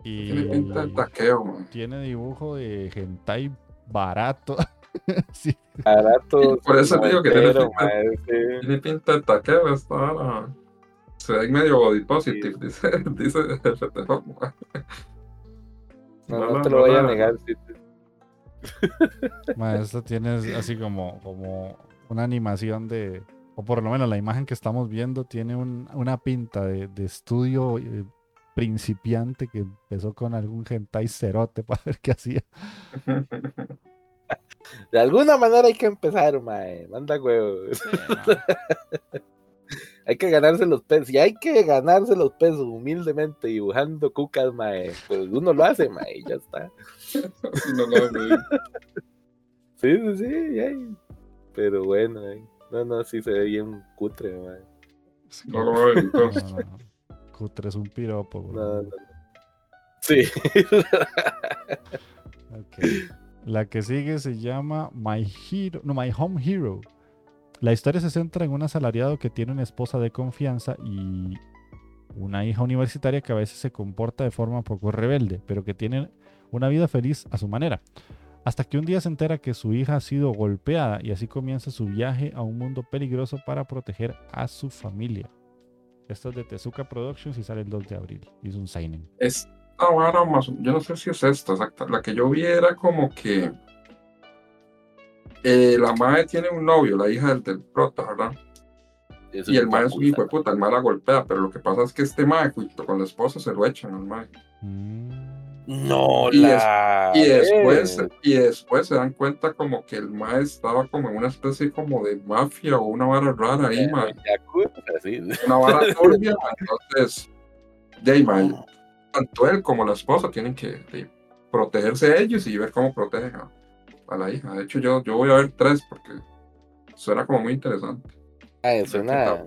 Y tiene pinta de taqueo, man. Tiene dibujo de hentai barato. sí. Barato. Por eso digo que tiene pinta, tiene pinta de taqueo. Está, se ve medio body positive, dice, dice el No, no, te lo voy a negar. Sí. esto tiene así como, como una animación de, o por lo menos la imagen que estamos viendo tiene un, una pinta de, de estudio eh, principiante que empezó con algún hentai cerote para ver qué hacía. De alguna manera hay que empezar, mae. Manda huevos. hay que ganarse los pesos. Y hay que ganarse los pesos humildemente dibujando cucas, mae. Pues uno lo hace, mae, y ya está. no lo sí, sí, sí. Pero bueno, no, no, sí se ve bien cutre, mae. No lo es un piropo. Sí. La que sigue se llama My Hero, no, My Home Hero. La historia se centra en un asalariado que tiene una esposa de confianza y una hija universitaria que a veces se comporta de forma poco rebelde, pero que tiene una vida feliz a su manera. Hasta que un día se entera que su hija ha sido golpeada y así comienza su viaje a un mundo peligroso para proteger a su familia. Esto es de Tezuka Productions y sale el 2 de abril. Y es un signing. Es ahora más. Yo no sé si es esta exacta. La que yo vi era como que. Eh, la madre tiene un novio, la hija del, del prota, ¿verdad? y el mae es un hijo de puta, el mae la golpea, pero lo que pasa es que este mae con la esposa se lo echan al mae. Mm. No, y, la... y después y después se dan cuenta como que el mae estaba como en una especie como de mafia o una vara rara ahí, mae. Una vara turbia, entonces, de mae, tanto él como la esposa tienen que protegerse ellos y ver cómo protegen a, la hija. De hecho, yo, yo voy a ver tres porque suena como muy interesante. Ah, suena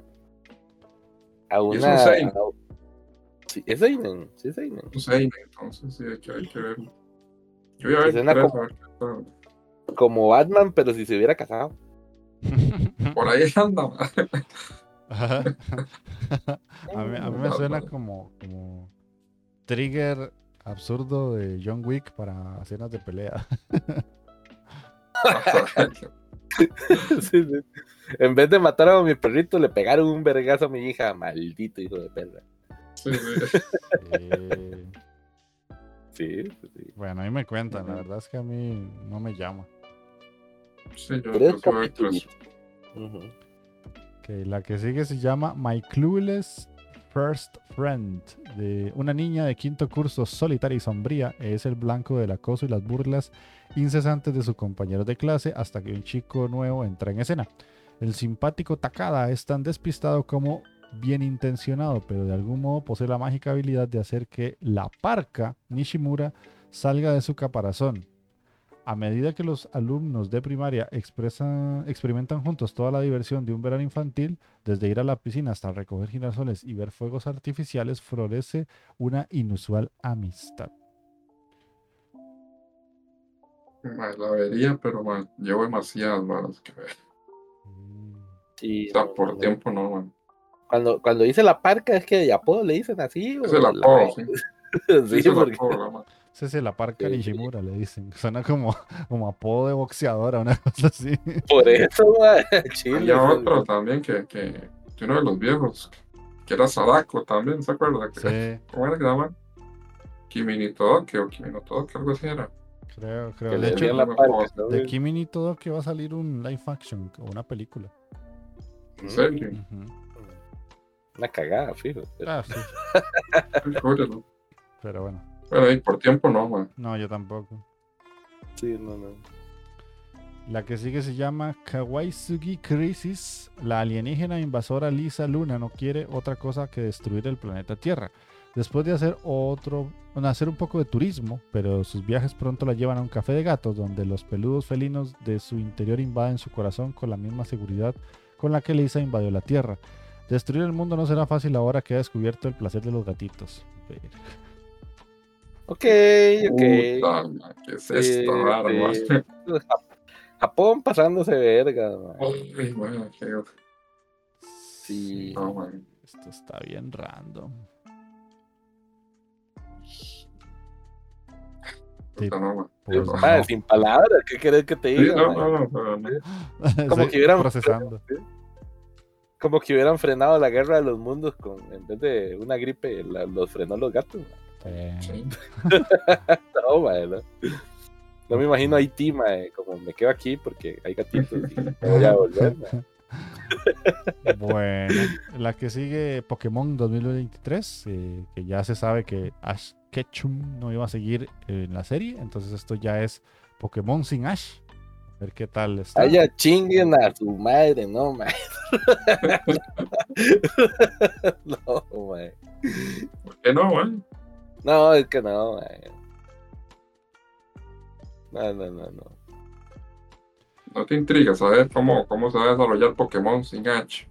a una... Es Sí, es Seinen, sí es Seinen. Es Seinen, entonces sí, hay que, hay que ver. Yo voy a ver, tres, como, a ver como Batman, pero si se hubiera casado. Por ahí anda. a mí, a mí me suena como, como trigger absurdo de John Wick para escenas de pelea. En vez de matar a mi perrito, le pegaron un vergazo a mi hija. Maldito hijo de perra. Sí, sí. sí, Bueno, ahí me cuentan. La verdad es que a mí no me llama. Sí, yo, yo la que sigue se llama My Clueless First Friend, de una niña de quinto curso solitaria y sombría, es el blanco del acoso y las burlas incesantes de sus compañeros de clase hasta que un chico nuevo entra en escena. El simpático Takada es tan despistado como bien intencionado, pero de algún modo posee la mágica habilidad de hacer que la parca Nishimura salga de su caparazón, a medida que los alumnos de primaria experimentan juntos toda la diversión de un verano infantil, desde ir a la piscina hasta recoger girasoles y ver fuegos artificiales, florece una inusual amistad. la vería, pero llevo demasiadas balas que ver. Sí, o sea, por tiempo no, man. Cuando, cuando dice la parca, es que de apodo le dicen así. Es el apodo, sí. sí, porque... Ese es la parca Nishimura, le dicen. Suena como, como apodo de boxeadora, una cosa así. Por eso, Chile. Y otro también que, que, uno de los viejos, que era Sadako también, ¿se acuerda? sí. ¿Cómo era que se llama? Kimini Todoke o Kimino Todoke, algo así era. Creo, creo. de hecho, la parca, de Kimini Todoke va a salir un live action o una película. ¿En serio? Una cagada, fijo. Ah, sí. Pero bueno. Pero ahí por tiempo no, man. No, yo tampoco. Sí, no, no. La que sigue se llama Kawaisugi Crisis. La alienígena invasora Lisa Luna no quiere otra cosa que destruir el planeta Tierra. Después de hacer otro, bueno, hacer un poco de turismo, pero sus viajes pronto la llevan a un café de gatos donde los peludos felinos de su interior invaden su corazón con la misma seguridad con la que Lisa invadió la Tierra. Destruir el mundo no será fácil ahora que ha descubierto el placer de los gatitos. Ok, ok. ¿Qué es esto, Japón pasándose verga. Ay, bueno, qué... Sí. Esto está bien random. Sí, no, pues, ah, sin palabras, ¿qué querés que te diga? no, no, no, Como que hubieran procesando. Como que hubieran frenado la guerra de los mundos con en vez de una gripe, los frenó los gatos. no, no. me imagino a Haití, como me quedo aquí porque hay gatitos y voy a volver. bueno, la que sigue Pokémon 2023, eh, que ya se sabe que Ash Ketchum no iba a seguir en la serie, entonces esto ya es Pokémon sin Ash. A ver qué tal está. Vaya chinguen a su madre, no, man. no, man. ¿Por qué no, man? No, es que no, No, no, no, no. No te intriga saber cómo, cómo se va a desarrollar Pokémon sin H.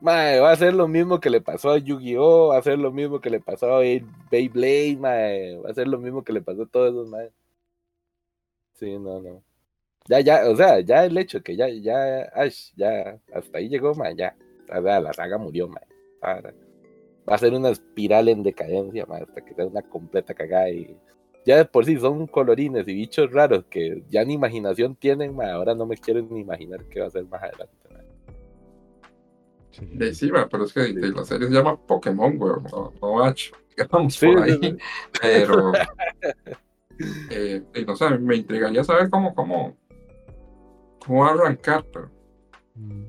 Mae, va a ser lo mismo que le pasó a Yu-Gi-Oh! Va a ser lo mismo que le pasó a Beyblade, mae. Va a ser lo mismo que le pasó a todos esos, mae. Sí, no, no. Ya, ya, o sea, ya el hecho que ya, ya, Ash, ya, hasta ahí llegó, mae, ya. O sea, la saga murió. Para va a ser una espiral en decadencia, hasta que sea una completa cagada y ya de por sí son colorines y bichos raros que ya ni imaginación tienen, ahora no me quiero ni imaginar qué va a ser más adelante. Sí, sí pero es que la serie se llama Pokémon, güey, no, no H, digamos por ahí, pero eh, no sé, me intrigaría saber cómo, cómo, cómo va a arrancar, pero mm.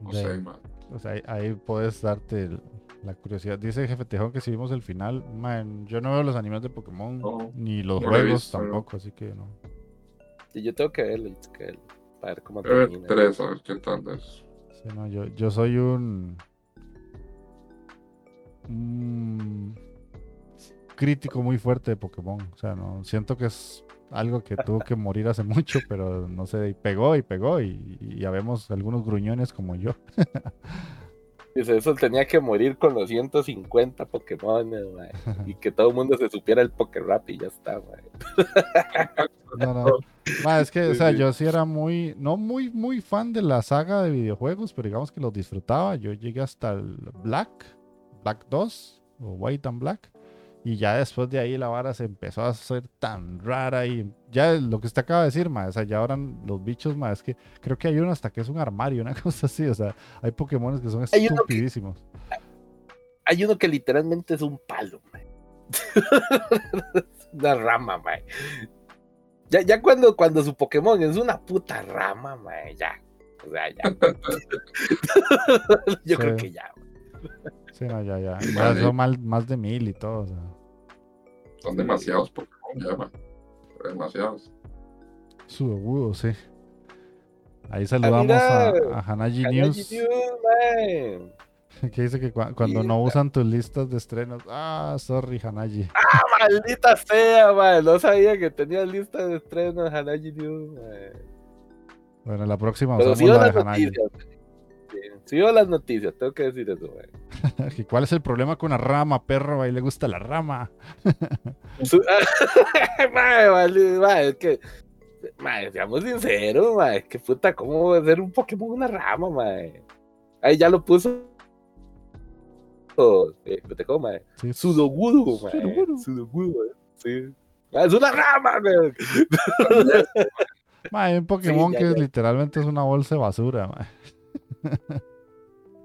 no sé, man. O sea, ahí, ahí puedes darte el, la curiosidad. Dice Jefe Tejón que si vimos el final, man, yo no veo los animes de Pokémon, ni los juegos tampoco, así que no. Y yo tengo que verlo, tengo que verlo, para ver cómo termina. Tres, a ver qué tal es. Sí, no, yo, yo soy un, un crítico muy fuerte de Pokémon. O sea, no siento que es algo que tuvo que morir hace mucho, pero no sé, y pegó y pegó y, ya vemos algunos gruñones como yo. Dice, eso tenía que morir con los 150 Pokémon, y que todo el mundo se supiera el Pokérap y ya está, No, no. es que, o sea, yo sí era muy, no muy, muy fan de la saga de videojuegos, pero digamos que los disfrutaba. Yo llegué hasta el Black, Black 2, o White and Black. Y ya después de ahí la vara se empezó a hacer tan rara y ya lo que usted acaba de decir, ma, o sea, ya ahora los bichos, ma, es que creo que hay uno hasta que es un armario, una cosa así, o sea, hay Pokémon que son estupidísimos. hay uno que literalmente es un palo, ma. una rama, ma. Ya, ya cuando, cuando su Pokémon es una puta rama, ma, ya. O sea, ya. Yo creo que ya. Sí, no, ya, ya. Ya son más de mil y todo. O sea. Son demasiados Pokémon, ya, Demasiados. Sudogudo, sí. Ahí saludamos a, a, Hanaji, News. que dice que cuando no usan tus listas de estrenos. Ah, sorry, Hanaji. Ah, maldita sea, man. No sabía que tenía lista de estrenos Hanaji News, man. Bueno, la próxima usamos la de Hanaji. Sigo las noticias, tengo que decir eso. ¿Cuál es el problema con una rama, perro? A le gusta la rama. es que, seamos sinceros, es que puta, ¿cómo ser un Pokémon una rama, mae? Ahí ya lo puso. Eh, te coma, sí. Sudogudo. Sudogudo, sí. es una rama. Hay un Pokémon que literalmente es una bolsa de basura, mae.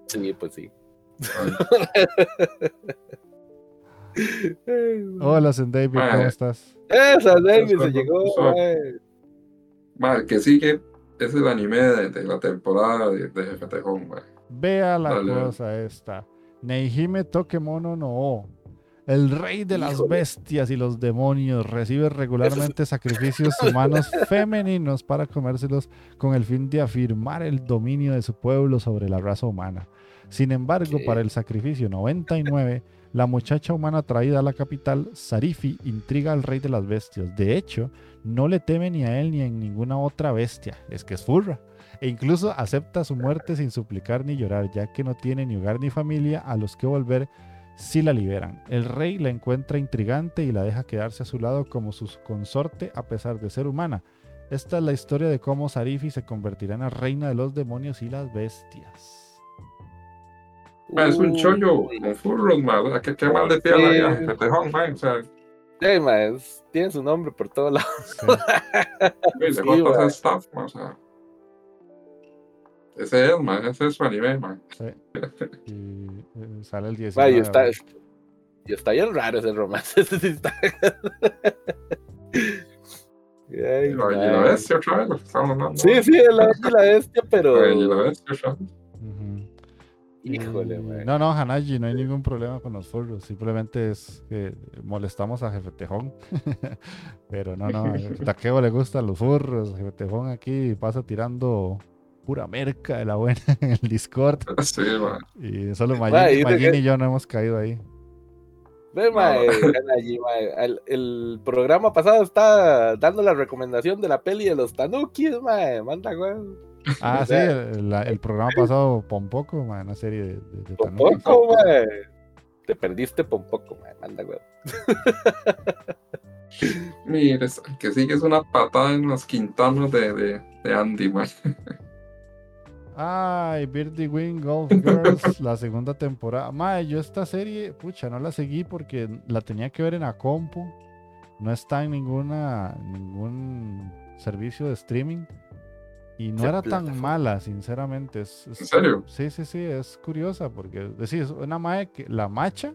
Sí, pues sí. Hola, David, ¿cómo estás? Esa, David, se llegó. Madre, que sigue es el anime de, la temporada de, de Jefe Vea la cosa esta. Neihime Tokemono no el rey de las bestias y los demonios recibe regularmente sacrificios humanos femeninos para comérselos con el fin de afirmar el dominio de su pueblo sobre la raza humana. Sin embargo, para el sacrificio 99, la muchacha humana traída a la capital, Sarifi, intriga al rey de las bestias. De hecho, no le teme ni a él ni a ninguna otra bestia, es que es furra. E incluso acepta su muerte sin suplicar ni llorar, ya que no tiene ni hogar ni familia a los que volver si la liberan. El rey la encuentra intrigante y la deja quedarse a su lado como su consorte a pesar de ser humana. Esta es la historia de cómo Sarifi se convertirá en la reina de los demonios y las bestias. es un chollo con furros, ma. ¿Qué, qué mal de piel sí. tejón. O sea, sí, ma, tiene su nombre por todos lados. Sí. sí, le staff, ma, o sea. Ese es, man, ese es su anime, man. Sí. Y eh, sale el 19. y, está, y está bien raro ese romance. Ese sí está. Ay, y la bestia otra vez, estamos hablando. Sí, sí, la, la bestia, pero. Y la bestia otra vez. Híjole, man. No, no, Hanaji, no hay ningún problema con los furros. Simplemente es que molestamos a Jefe Tejón. Pero no, no, a Takeo le gustan los furros. Jefe Tejón aquí pasa tirando pura merca de la buena en el Discord. Sí, man. Y solo Magin, y yo no hemos caído ahí. Ve, el, el, programa pasado está dando la recomendación de la peli de los Tanukis, mae. Manda, güey. Ah, sí, el, el, programa pasado Pompoco, mae, una serie de, de, Pompoco, mae. Te perdiste Pompoco, mae. Manda, güey. Mire, que sí que es una patada en las quintanas de, de, de Andy, mae. Ay, Birdie Wing Golf Girls, la segunda temporada. Mae, yo esta serie, pucha, no la seguí porque la tenía que ver en la compu. No está en ninguna ningún servicio de streaming. Y no era tan mala, sinceramente. Es, ¿En serio? Sí, sí, sí, es curiosa porque decís, es una mae que la macha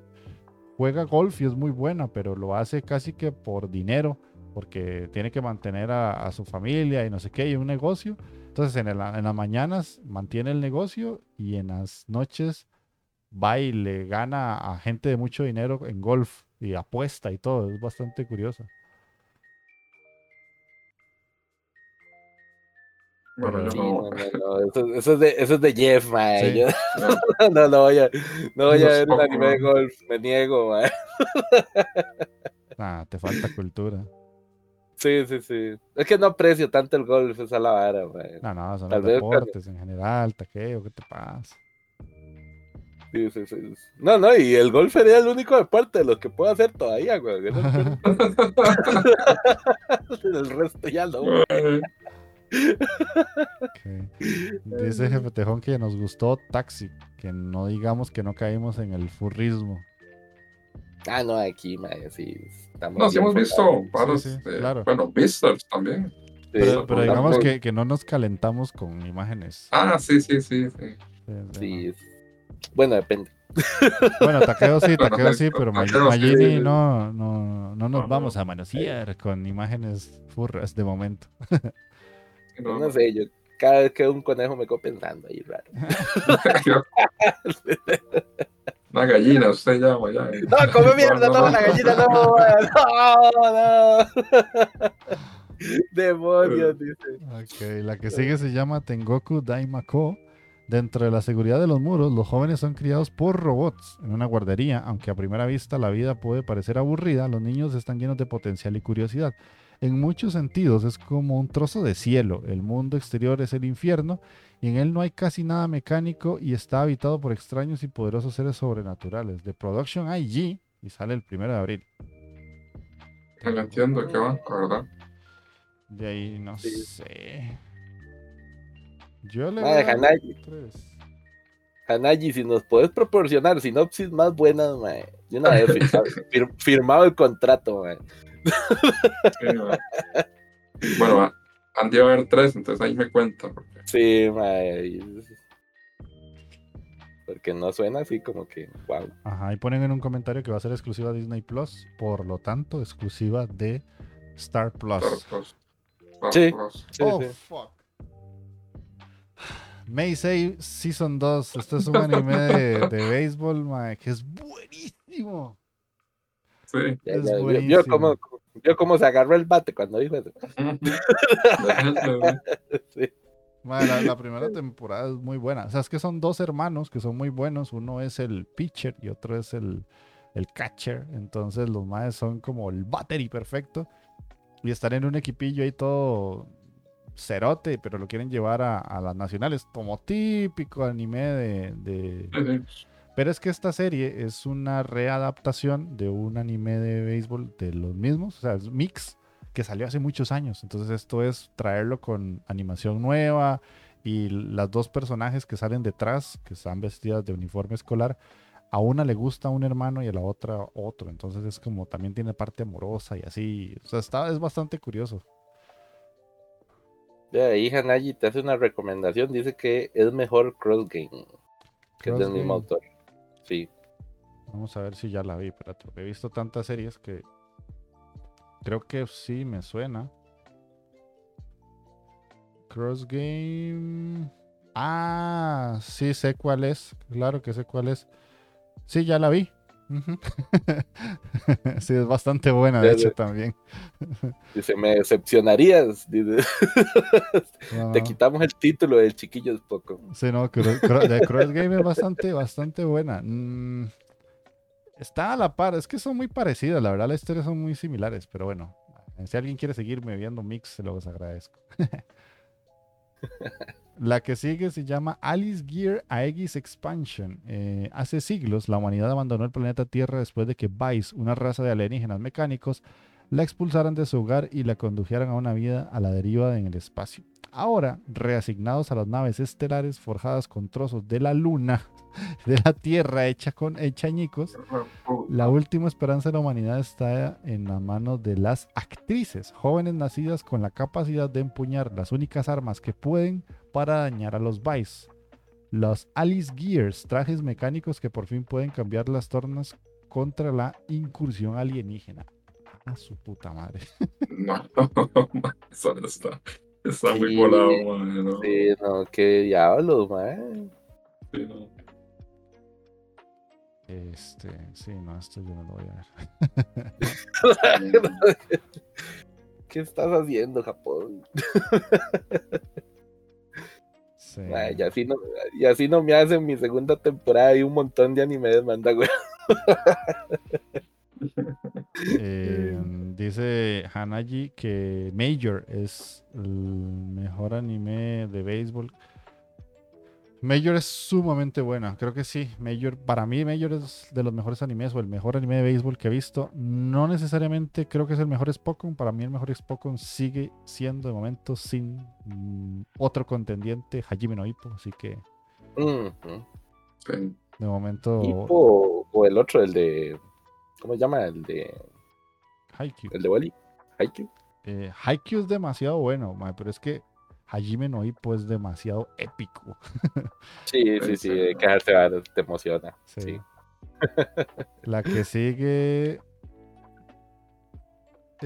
juega golf y es muy buena, pero lo hace casi que por dinero, porque tiene que mantener a, a su familia y no sé qué, y un negocio entonces en, las mañanas mantiene el negocio y en las noches va y le gana a gente de mucho dinero en golf y apuesta y todo. Es bastante curioso. Bueno, no. no, no, Eso, es de, eso es de Jeff, man. no, no, voy a, no voy a ver un anime de golf, me niego, man. Ah, te falta cultura. Sí, sí, sí. Es que no aprecio tanto el golf, esa la vara, man. No, no, son los deportes en general, taqueo, ¿qué te pasa? Sí, sí, sí. No, no, y el golf sería el único deporte de los que puedo hacer todavía, güey. el resto ya no. Okay. Dice Jefe Tejón que nos gustó Taxi, que no digamos que no caímos en el furrismo. Ah, no, aquí, sí. Estamos no, sí hemos visto paros, claro. bueno, vistas también. pero, digamos que, que, no nos calentamos con imágenes. Ah, sí, sí, sí. Sí, sí. bueno, depende. Bueno, taqueo sí, taqueo sí, pero Magini no, no, no nos vamos a manosear con imágenes furras de momento. No, sé, yo cada vez que un conejo me quedo pensando ahí raro. Una gallina, usted llama ya. No, come mierda, no, la gallina no, no, no. Demonios, dice. Ok, la que sigue se llama Tengoku Daimako. Dentro de la seguridad de los muros, los jóvenes son criados por robots en una guardería. Aunque a primera vista la vida puede parecer aburrida, los niños están llenos de potencial y curiosidad en muchos sentidos es como un trozo de cielo. El mundo exterior es el infierno y en él no hay casi nada mecánico y está habitado por extraños y poderosos seres sobrenaturales. De Production IG y sale el primero de abril. No entiendo qué va, ¿verdad? De ahí no sé. Yo le voy a Hanayi. si nos puedes proporcionar sinopsis más buenas, mae. Yo una vez firmado, el contrato, mae bueno, han de haber tres, entonces ahí me cuenta. Sí, porque no suena así como que wow. Ajá, y ponen en un comentario que va a ser exclusiva de Disney Plus, por lo tanto, exclusiva de Star Plus. sí, oh, fuck. May Say Season 2. Este es un anime de, de béisbol, que es buenísimo. Sí. Es yo, como, yo como se agarró el bate cuando dijo eso. la, primera temporada es muy buena. O sea, es que son dos hermanos que son muy buenos. Uno es el pitcher y otro es el, el catcher. Entonces los maes son como el battery perfecto. Y están en un equipillo ahí todo cerote, pero lo quieren llevar a, las nacionales. Como típico anime de, pero es que esta serie es una readaptación de un anime de béisbol de los mismos, o sea, es mix que salió hace muchos años. Entonces esto es traerlo con animación nueva y las dos personajes que salen detrás, que están vestidas de uniforme escolar, a una le gusta un hermano y a la otra otro. Entonces es como también tiene parte amorosa y así. O sea, está, es bastante curioso. De ahí Hanayi te hace una recomendación, dice que es mejor Cross Game, que es del mismo autor. Sí. Vamos a ver si ya la vi, pero he visto tantas series que creo que sí me suena. Cross Game. Ah, sí sé cuál es. Claro que sé cuál es. Sí, ya la vi. sí, es bastante buena, de hecho, también. Dice, me decepcionarías. Te quitamos el título del chiquillo es poco. Sí, no, Cross Game es bastante, bastante buena. Mm, está a la par, es que son muy parecidas, la verdad, las historias son muy similares, pero bueno, si alguien quiere seguirme viendo Mix, se los agradezco. La que sigue se llama Alice Gear Aegis Expansion. Eh, hace siglos, la humanidad abandonó el planeta Tierra después de que Vice, una raza de alienígenas mecánicos, la expulsaran de su hogar y la condujeran a una vida a la deriva en el espacio. Ahora, reasignados a las naves estelares forjadas con trozos de la luna, de la Tierra hecha con hecha añicos, la última esperanza de la humanidad está en las manos de las actrices, jóvenes nacidas con la capacidad de empuñar las únicas armas que pueden para dañar a los Vice. Los Alice Gears, trajes mecánicos que por fin pueden cambiar las tornas contra la incursión alienígena. A su puta madre. No, eso está, está muy volado, man. Sí, no, qué diablos, man. Sí, no. Este, sí, no, esto yo no lo voy a ver. ¿Qué estás haciendo, Japón? Sí. y, así no, y así no me hacen mi segunda temporada y un montón de animes, manda, güey. Eh, dice Hanaji que Major es el mejor anime de béisbol. Major es sumamente buena, creo que sí. Major, para mí, Major es de los mejores animes o el mejor anime de béisbol que he visto. No necesariamente creo que es el mejor Spokon. Para mí, el mejor Spokon sigue siendo de momento sin mm, otro contendiente, Hajime no Ippo. Así que. De momento. Ippo o el otro, el de. ¿Cómo se llama? El de. Haikyuu. El de Wally. Haikyuu. Eh, Haikyuu es demasiado bueno, pero es que Hajime no Ippo es demasiado épico. Sí, sí, sí, quedarse te emociona. Sí. La que sigue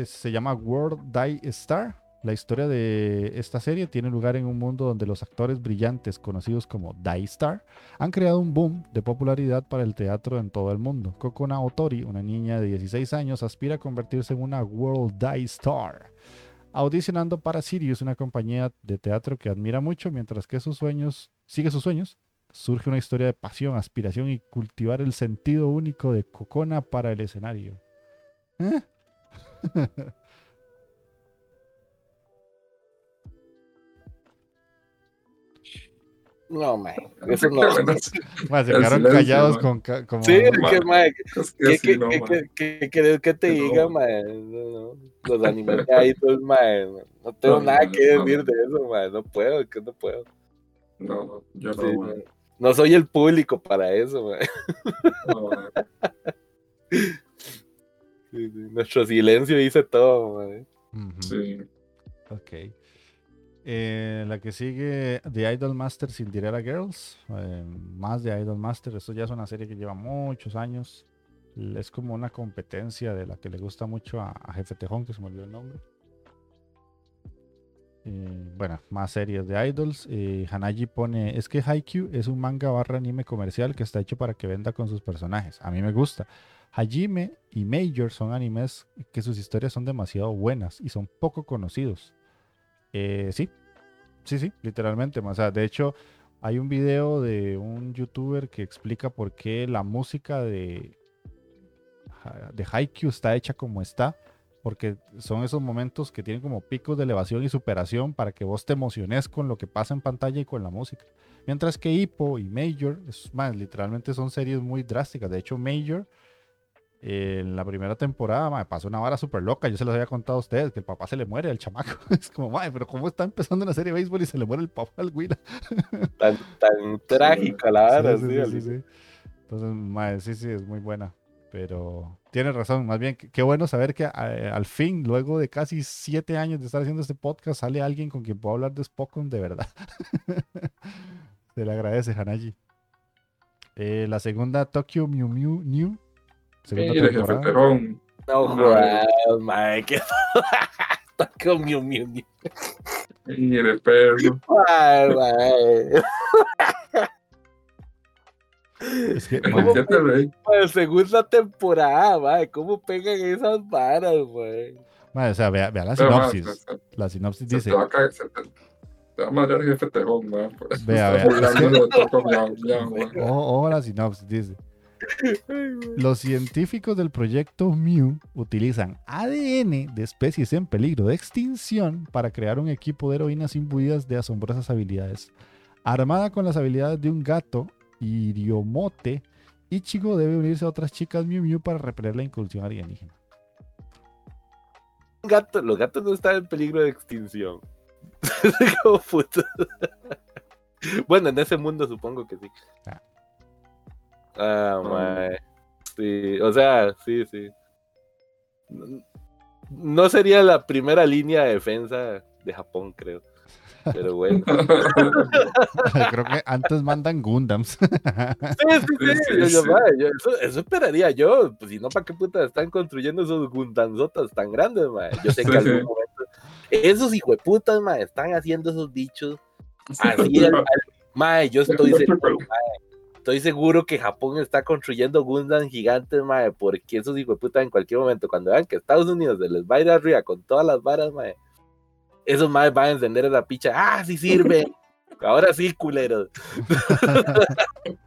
se llama World Die Star. La historia de esta serie tiene lugar en un mundo donde los actores brillantes, conocidos como Die Star, han creado un boom de popularidad para el teatro en todo el mundo. Kokona Otori, una niña de 16 años, aspira a convertirse en una World Die Star audicionando para Sirius, una compañía de teatro que admira mucho, mientras que sus sueños, sigue sus sueños, surge una historia de pasión, aspiración y cultivar el sentido único de Kokona para el escenario. ¿Eh? No, man. Eso no. se quedaron callados con. Como... Sí, que, man. ¿Qué, qué, no, qué, qué, que te diga, man? Los animales ahí, todos, man. No tengo nada que decir de eso, man. No puedo, que no puedo. No, yo no, No soy el público para eso, man. No, Nuestro silencio dice todo, man. Sí. Ok. Eh, la que sigue, The Idol Master Cinderella Girls. Eh, más de Idol Master. Esto ya es una serie que lleva muchos años. Es como una competencia de la que le gusta mucho a, Jefe Tejón, que se me olvidó el nombre. Eh, bueno, más series de idols. Hanaji pone, es que Haikyuu es un manga barra anime comercial que está hecho para que venda con sus personajes. A mí me gusta. Hajime y Major son animes que sus historias son demasiado buenas y son poco conocidos. Eh, sí, sí, sí, literalmente. De hecho, hay un video de un youtuber que explica por qué la música de, de Haikyuu está hecha como está. Porque son esos momentos que tienen como picos de elevación y superación para que vos te emociones con lo que pasa en pantalla y con la música. Mientras que Hippo y Major, es literalmente son series muy drásticas. De hecho, Major en la primera temporada, me pasó una vara súper loca. Yo se los había contado a ustedes que el papá se le muere al chamaco. Es como, madre, pero ¿cómo está empezando una serie de béisbol y se le muere el papá al Willa? Tan, tan trágica la vara, sí. sí, sí Entonces, madre, sí, sí, es muy buena. Pero tiene razón, más bien, qué bueno saber que eh, al fin, luego de casi siete años de estar haciendo este podcast, sale alguien con quien puedo hablar de Spokon de verdad. se le agradece, Hanaji. Eh, la segunda, Tokyo Mew Mew New Segunda Mire, jefe Terón. No jodas, mae, que con Miu Miu Miu. Mire, perro. Ay, mae. Es que, ¿Cómo pe segunda temporada, ¿cómo pegan esas varas, güey? o sea, vea, vea la sinopsis. la sinopsis dice. Te va a caer, se te, te va a mandar el jefe Tejón. Vea, vea. Ojo, la sinopsis dice. Los científicos del proyecto Mew utilizan ADN de especies en peligro de extinción para crear un equipo de heroínas imbuidas de asombrosas habilidades. Armada con las habilidades de un gato, Iriomote, Ichigo debe unirse a otras chicas Mew Mew para repeler la incursión alienígena. Gato, los gatos no están en peligro de extinción. bueno, en ese mundo supongo que sí. Ah. Ah, mae. Sí, o sea, sí, sí. No sería la primera línea de defensa de Japón, creo. Pero bueno. creo que antes mandan Gundams. sí, sí, sí. eso, esperaría yo. Pues si no, ¿para qué puta están construyendo esos Gundamsotas tan grandes, mae? Yo sé que en algún momento. Esos hijueputas, mae, están haciendo esos bichos. Así, al, mae, yo estoy seguro, mae estoy seguro que Japón está construyendo Gundam gigantes, mae, porque esos hijos de puta en cualquier momento, cuando vean que Estados Unidos se les va a ir arriba con todas las varas, mae, esos maes van a encender esa picha. ¡Ah, sí sirve! Ahora sí, culeros.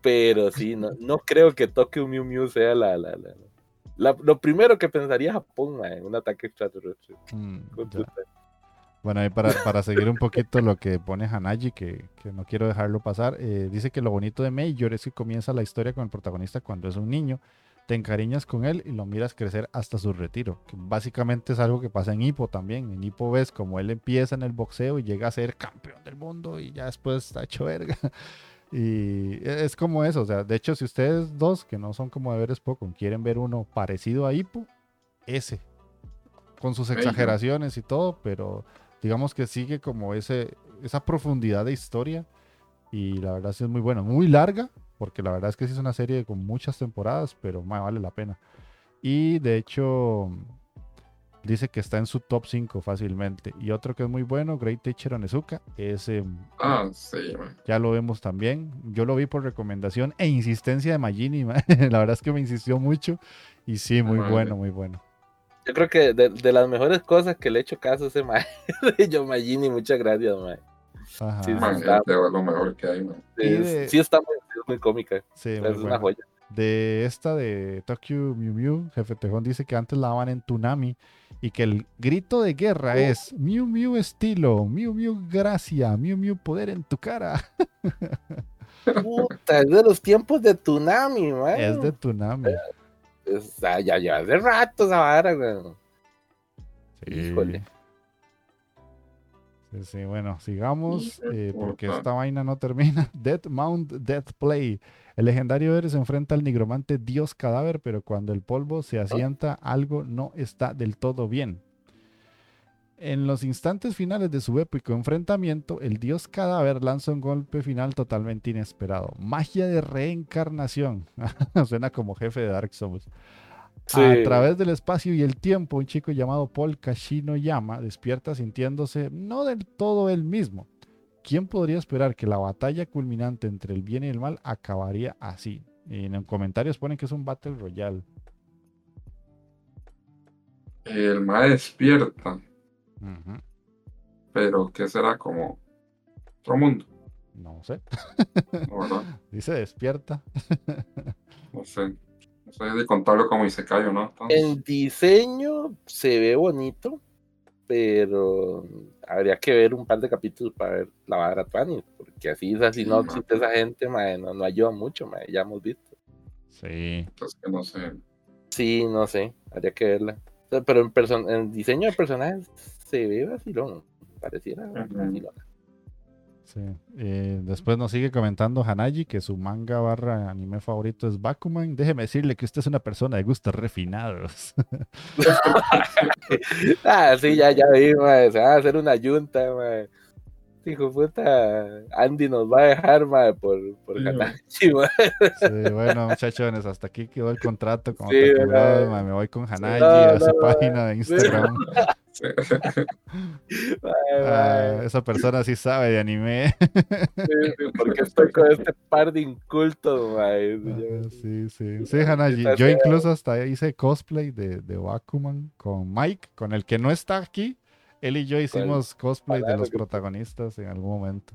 Pero sí, no, no creo que Tokyo Mew Mew sea la, la, la, lo primero que pensaría Japón, mae, un ataque extraterrestre. Mm, bueno, y para, para, seguir un poquito lo que pone Hanaji, que, que no quiero dejarlo pasar, eh, dice que lo bonito de Major es que comienza la historia con el protagonista cuando es un niño, te encariñas con él y lo miras crecer hasta su retiro, que básicamente es algo que pasa en Hippo también. En Hippo ves como él empieza en el boxeo y llega a ser campeón del mundo y ya después está hecho verga. Y e, es como eso, o sea, de hecho si ustedes dos, que no son como de veres poco, quieren ver uno parecido a Hippo, ese, con sus exageraciones y todo, pero digamos que sigue como ese, esa profundidad de historia y la verdad sí es muy buena, muy larga, porque la verdad es que sí es una serie con muchas temporadas, pero más vale la pena. Y de hecho dice que está en su top 5 fácilmente. Y otro que es muy bueno, Great Teacher Onizuka, es... ah, sí, Ya lo vemos también. Yo lo vi por recomendación e insistencia de Magini, la verdad es que me insistió mucho. Y sí, muy bueno, muy bueno. Yo creo que de, las mejores cosas que le he hecho caso a ese mae, yo Magini, muchas gracias, mae. Ajá. Sí, está, lo mejor que hay, Sí, está muy, cómica. Sí, es una joya. De esta de Tokyo Mew Mew, Jefe Tejón dice que antes la daban en Tunami y que el grito de guerra oh. es Mew Mew estilo, Mew Mew gracia, Mew Mew poder en tu cara. Puta, es de los tiempos de Tunami, man. Es de Ya, ya, de rato esa vara, güey. Sí. Híjole. Sí, bueno, sigamos, eh, porque esta vaina no termina. Death Mount Death Play. El legendario héroe se enfrenta al nigromante Dios Cadáver, pero cuando el polvo se asienta, algo no está del todo bien. En los instantes finales de su épico enfrentamiento, el Dios Cadáver lanza un golpe final totalmente inesperado. Magia de reencarnación. Suena como jefe de Dark Souls. A través del espacio y el tiempo, un chico llamado Paul Kashino Yama despierta sintiéndose no del todo él mismo. ¿Quién podría esperar que la batalla culminante entre el bien y el mal acabaría así? en los comentarios ponen que es un Battle Royale. El mal despierta. Pero, ¿qué será como otro mundo? No sé. Dice despierta. no sé de contarlo como se cayó, ¿no? El diseño se ve bonito, pero habría que ver un par de capítulos para ver la vara Twani, porque así esa sinopsis de esa gente, no, no, ayuda mucho, ya hemos visto. Sí. Entonces que no sé. Sí, no sé, habría que verla. Pero en, en diseño de personajes se ve vacilón, pareciera eh, después nos sigue comentando Hanaji que su manga barra anime favorito es Bakuman. Déjeme decirle que usted es una persona de gustos refinados. ah, sí, ya, ya vi, se va a hacer una yunta, Hijo puta, Andy nos va a dejar, por, por Hanaji, bueno, muchachones, hasta aquí quedó el contrato. Como me voy con Hanaji a su página de Instagram. Ah, esa persona sí sabe de anime. porque estoy con este par de incultos, ah, sí, sí. Sí, Hanaji. Yo incluso hasta hice cosplay de, de Bakuman con Mike, con el que no está aquí. Él y yo hicimos cosplay de los protagonistas en algún momento.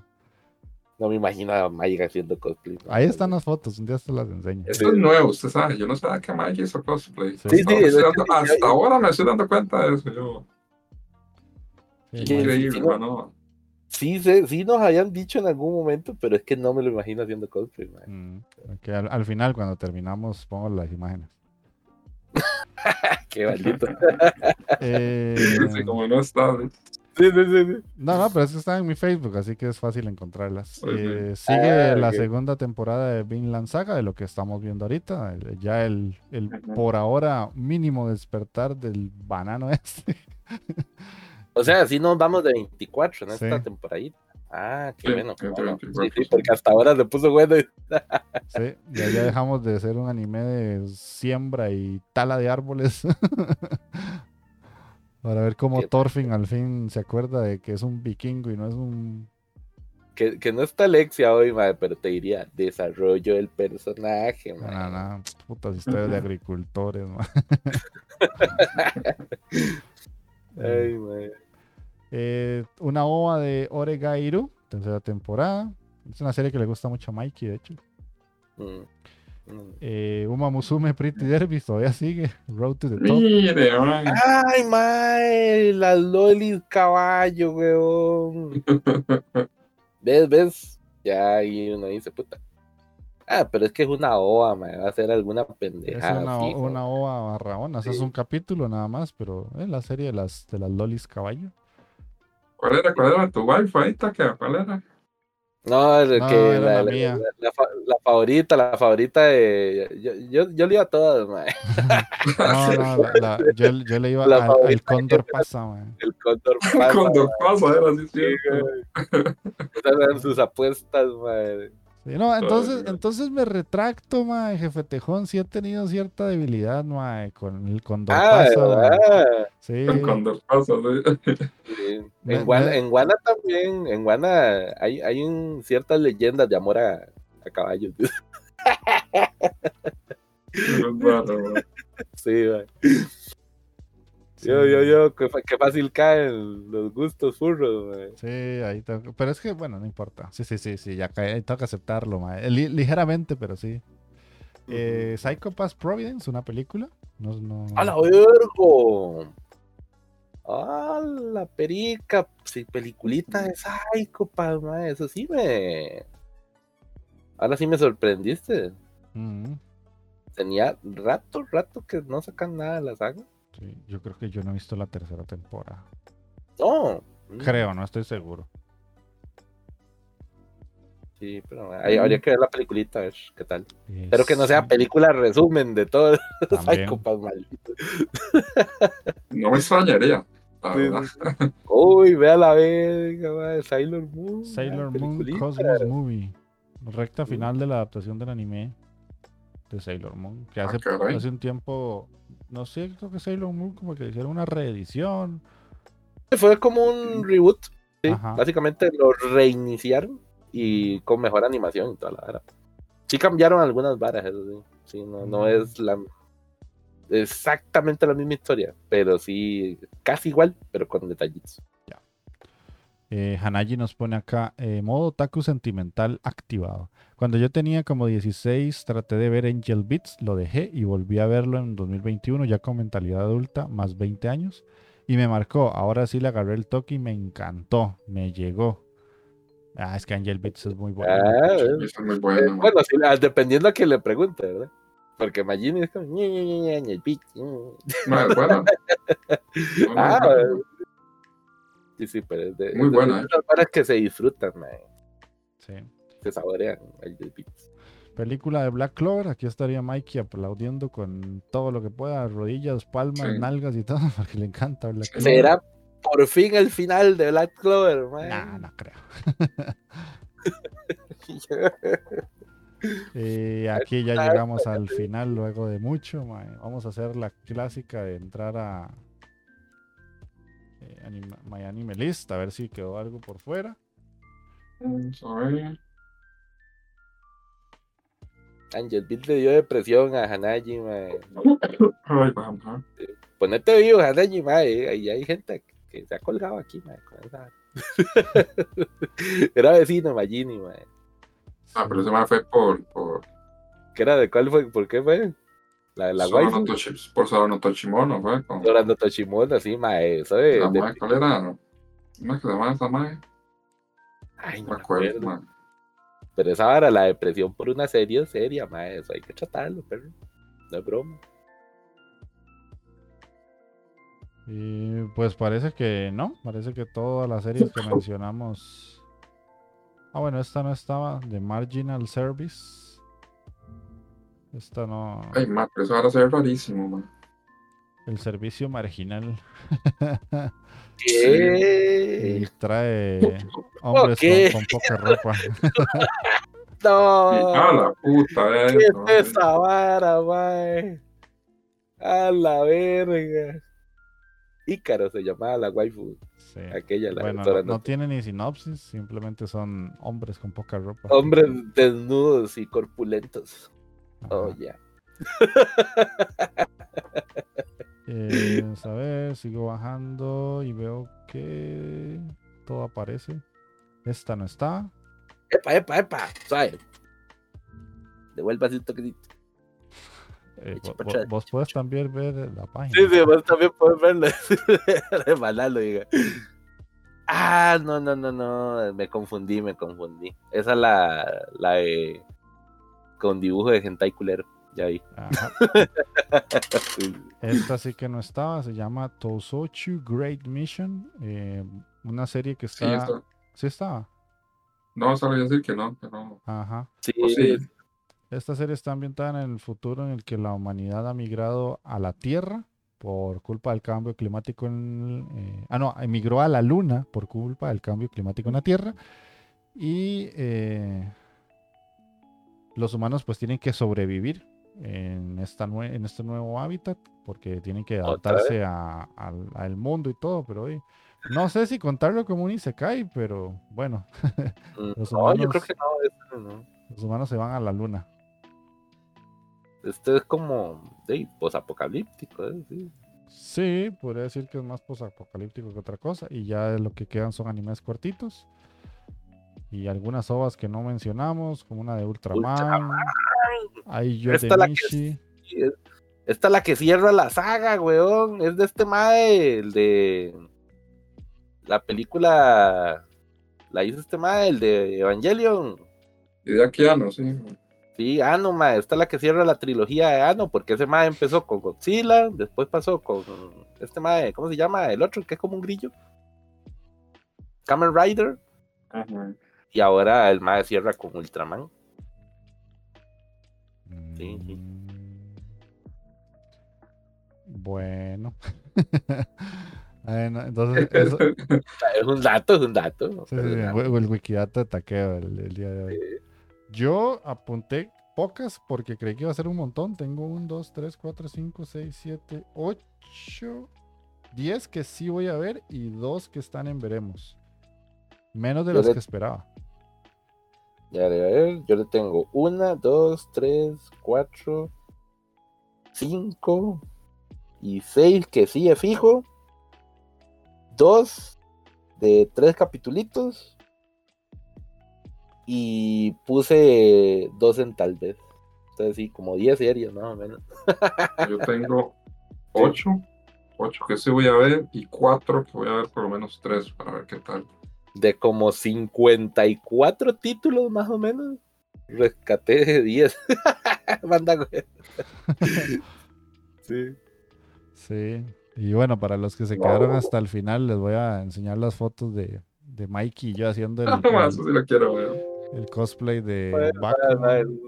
No me imagino a Mike haciendo cosplay. Ahí están las fotos, un día se las enseño. Esto es nuevo, usted sabe. Yo no sabía que Mike hizo cosplay. Sí, sí, hasta ahora me estoy dando cuenta de eso. Yo. Increíble, sí, sí, nos habían dicho en algún momento, pero es que no me lo imagino haciendo cosplay. Mm, al, final, cuando terminamos, pongo las imágenes. Qué maldito. eh, como no está. No, no, pero es que están en mi Facebook, así que es fácil encontrarlas. Eh, sigue ah, la segunda temporada de Vinland Saga, de lo que estamos viendo ahorita. Ya el, el por ahora mínimo despertar del banano este. O sea, así nos vamos de 24 en esta temporada. Ah, qué bueno. Sí, sí, porque hasta ahora se puso bueno. sí, ya, ya dejamos de ser un anime de siembra y tala de árboles. Para ver cómo Thorfinn al fin se acuerda de que es un vikingo y no es un que, que, no está Alexia hoy, madre, pero te diría desarrollo del personaje, madre. No, no, putas historias de agricultores, madre. Ay, madre. Eh, una ova de Oregairu, tercera temporada. Es una serie que le gusta mucho a Mikey, de hecho. Mm. Mm. Eh, Uma Musume Pretty Derby todavía sigue. Road to the Top. Mire. Ay, mae, las lolis caballo, weón. ¿Ves, ves? Ya ahí uno dice, puta. Ah, pero es que es una OA, mae, va a ser alguna Es pendejada. una, una ova barraona. o sea, Es Sí. un capítulo nada más, pero es la serie de las, de las lolis caballo. ¿Cuál era, cuál era tu wifi ahí, Taquea? ¿Cuál era? No, el No, que la, la la- mía. la- la fa- la favorita, la favorita de. Yo, yo, yo le iba a todas, mae. No, no, la- la- yo, yo le iba La al, al Cóndor Pasa, man. El cóndor pasa. Con dos cosas, era así, Sí. Esas eran sus apuestas, mae. Sí, no, entonces, Ay, entonces me retracto, mae, jefe Tejón. Sí he tenido cierta debilidad, mae, con el Cóndor Ah. Sí, En, Guana, me- en Guana también, en Guana hay, hay un, ciertas leyendas de amor a, a caballos. Sí, mae. Sí. Yo, yo, yo, qué fácil caen los gustos furros, mae. Sí, ahí tengo- Pero es que, bueno, no importa. Sí, sí, sí, sí, ya cae, tengo que aceptarlo, mae. Li- ligeramente, pero sí. Eh, Psycho Pass Providence, una película. No, no, ¡A la vergo! ¡A la perica! Sí, peliculita de Psychopath, mae. Eso sí me. Ahora sí me sorprendiste. Tenía rato, rato que no sacan nada de la saga. Sí, yo creo que yo no he visto la tercera temporada. No. Mm, Creo, no estoy seguro. Sí, pero hay- habría que ver la peliculita, a ver qué tal. Eh, Espero que no sea sí, película resumen de todo el también. Psychopath, maldito. No me extrañaría. Sí. Uy, vea la verga, Sailor Moon. Sailor Moon. Cosmos Movie. Recta final de la adaptación del anime de Sailor Moon. Que Ah, hace, hace un tiempo, no sé, creo que Sailor Moon como que hicieron una reedición. Fue como un reboot. Sí, básicamente lo reiniciaron y con mejor animación y toda la vara. Sí cambiaron algunas varas, eso sí. Sí, no, no Mm. es la exactamente la misma historia, pero sí casi igual, pero con detallitos. Eh, Hanaji nos pone acá, eh, modo otaku sentimental activado. Cuando yo tenía como 16, traté de ver Angel Beats, lo dejé y volví a verlo en 2021, ya con mentalidad adulta, más 20 años, y me marcó. Ahora sí le agarré el toque y me encantó, me llegó. Ah, es que Angel Beats es muy bueno. Ah, eh, es muy eh, bueno. man. bueno, sí, ah, dependiendo a quien le pregunte, ¿verdad? Porque Magini es como ñe, ñe, ñe, ñe, ñe, el beat, ñe. Man, es buena. No, no, Ah, no, eh, no. Sí, sí, pero es de, Muy buena, esas varas que se disfrutan, Sí. se saborean el beat. Película de Black Clover, aquí estaría Mikey aplaudiendo con todo lo que pueda, rodillas, palmas, Sí. nalgas y todo, porque le encanta Black Clover. ¿Será por fin el final de Black Clover, mae? Nah, no creo. Y aquí ya llegamos al final luego de mucho. Vamos a hacer la clásica de entrar a eh, anima- My Anime List, a ver si quedó algo por fuera. Vamos a ver. Angel Beat le dio depresión a Hanaji, mae. Ponete vivo, Hanaji, mae. Ahí hay gente que se ha colgado aquí, mae. con esa- Era vecino, Magini, mae. Ah, pero ese man fue por, por ¿Qué era de cuál fue? ¿Por qué fue? La de la Solo waifu. no Tochi- por solo no Tochimono, fue con Dorando Toshimono, así, mae. Eso de. la de- madre, ¿cuál era? ¿Cómo es que se llama esa madre? Ay, no me acuerdo, acuerdo. man. Pero esa vara, la depresión por una serie es seria, mae. Eso hay que tratarlo, perro. No es broma. Y pues parece que no, parece que todas las series que mencionamos. Ah, bueno, esta no estaba, de Marginal Service. Esta no. Ay, man, pero eso ahora se ve rarísimo, man. El servicio marginal. ¿Qué? Y trae hombres qué? con, con poca ropa. No. Ah, la puta, ¿Qué eso. es esa vara, mae? A la verga. Ícaro se llamaba la waifu. Sí. Aquella, la bueno, no, tiene ni sinopsis, simplemente son hombres con poca ropa. Hombres desnudos y corpulentos. Oh, ya. Eh, a ver, sigo bajando y veo que todo aparece. Esta no está. Epa, epa, epa. ¿Sabes? Devuelva un toquecito. Eh, vos, puedes también ver la página. Sí, sí, vos también puedes verla. de diga. Ah, no, no, no, no. Me confundí, me confundí. Esa es la, la de. Con dibujo de hentai culero. Ya vi. Esta sí que no estaba. Se llama Tosochu Great Mission. Eh, una serie que está. Sí, ¿Sí estaba. No, sabía decir que no, que no. Ajá. Sí, sí. Esta serie está ambientada en el futuro en el que la humanidad ha migrado a la Tierra por culpa del cambio climático en, eh, ah no, emigró a la Luna por culpa del cambio climático en la Tierra y eh, los humanos pues tienen que sobrevivir en, esta en este nuevo hábitat porque tienen que adaptarse al mundo y todo, pero hoy no sé si contarlo como un Isekai, pero bueno. Mm, los humanos, yo creo que no, Los humanos se van a la luna. Este es como de posapocalíptico, ¿eh? sí. Sí, podría decir que es más posapocalíptico que otra cosa. Y ya lo que quedan son animes cortitos. Y algunas ovas que no mencionamos, como una de Ultraman. Hay yo esta, la que, esta la que cierra la saga, weón. Es de este mae, el de la película la hizo este mae, el de Evangelion. Y de aquí Ano, sí. Sí, Ano, mae, esta es la que cierra la trilogía de Ano, porque ese mae empezó con Godzilla, después pasó con este mae, ¿cómo se llama? El otro, que es como un grillo. Kamen Rider. Y ahora el mae cierra con Ultraman. Sí, sí. Mm. Bueno. entonces, es un dato, es un dato. el, Wikidata taqueo el, día de hoy. Yo apunté pocas porque creí que iba a ser un montón. Tengo un, dos, tres, cuatro, cinco, seis, siete, ocho, diez que sí voy a ver y dos que están en veremos. Menos de las que esperaba. Ya, a ver, yo le tengo una, dos, tres, cuatro, cinco y seis que sí es fijo dos de tres capitulitos y puse dos en tal vez. Entonces sí, como diez series más o menos. Yo tengo ocho, ocho que sí voy a ver y cuatro que voy a ver por lo menos tres para ver qué tal. De como 54 títulos más o menos, rescaté de 10. Manda, sí. Sí. Y bueno, para los que se quedaron hasta el final, les voy a enseñar las fotos de, de Mikey y yo haciendo el, el, cosplay de Batman.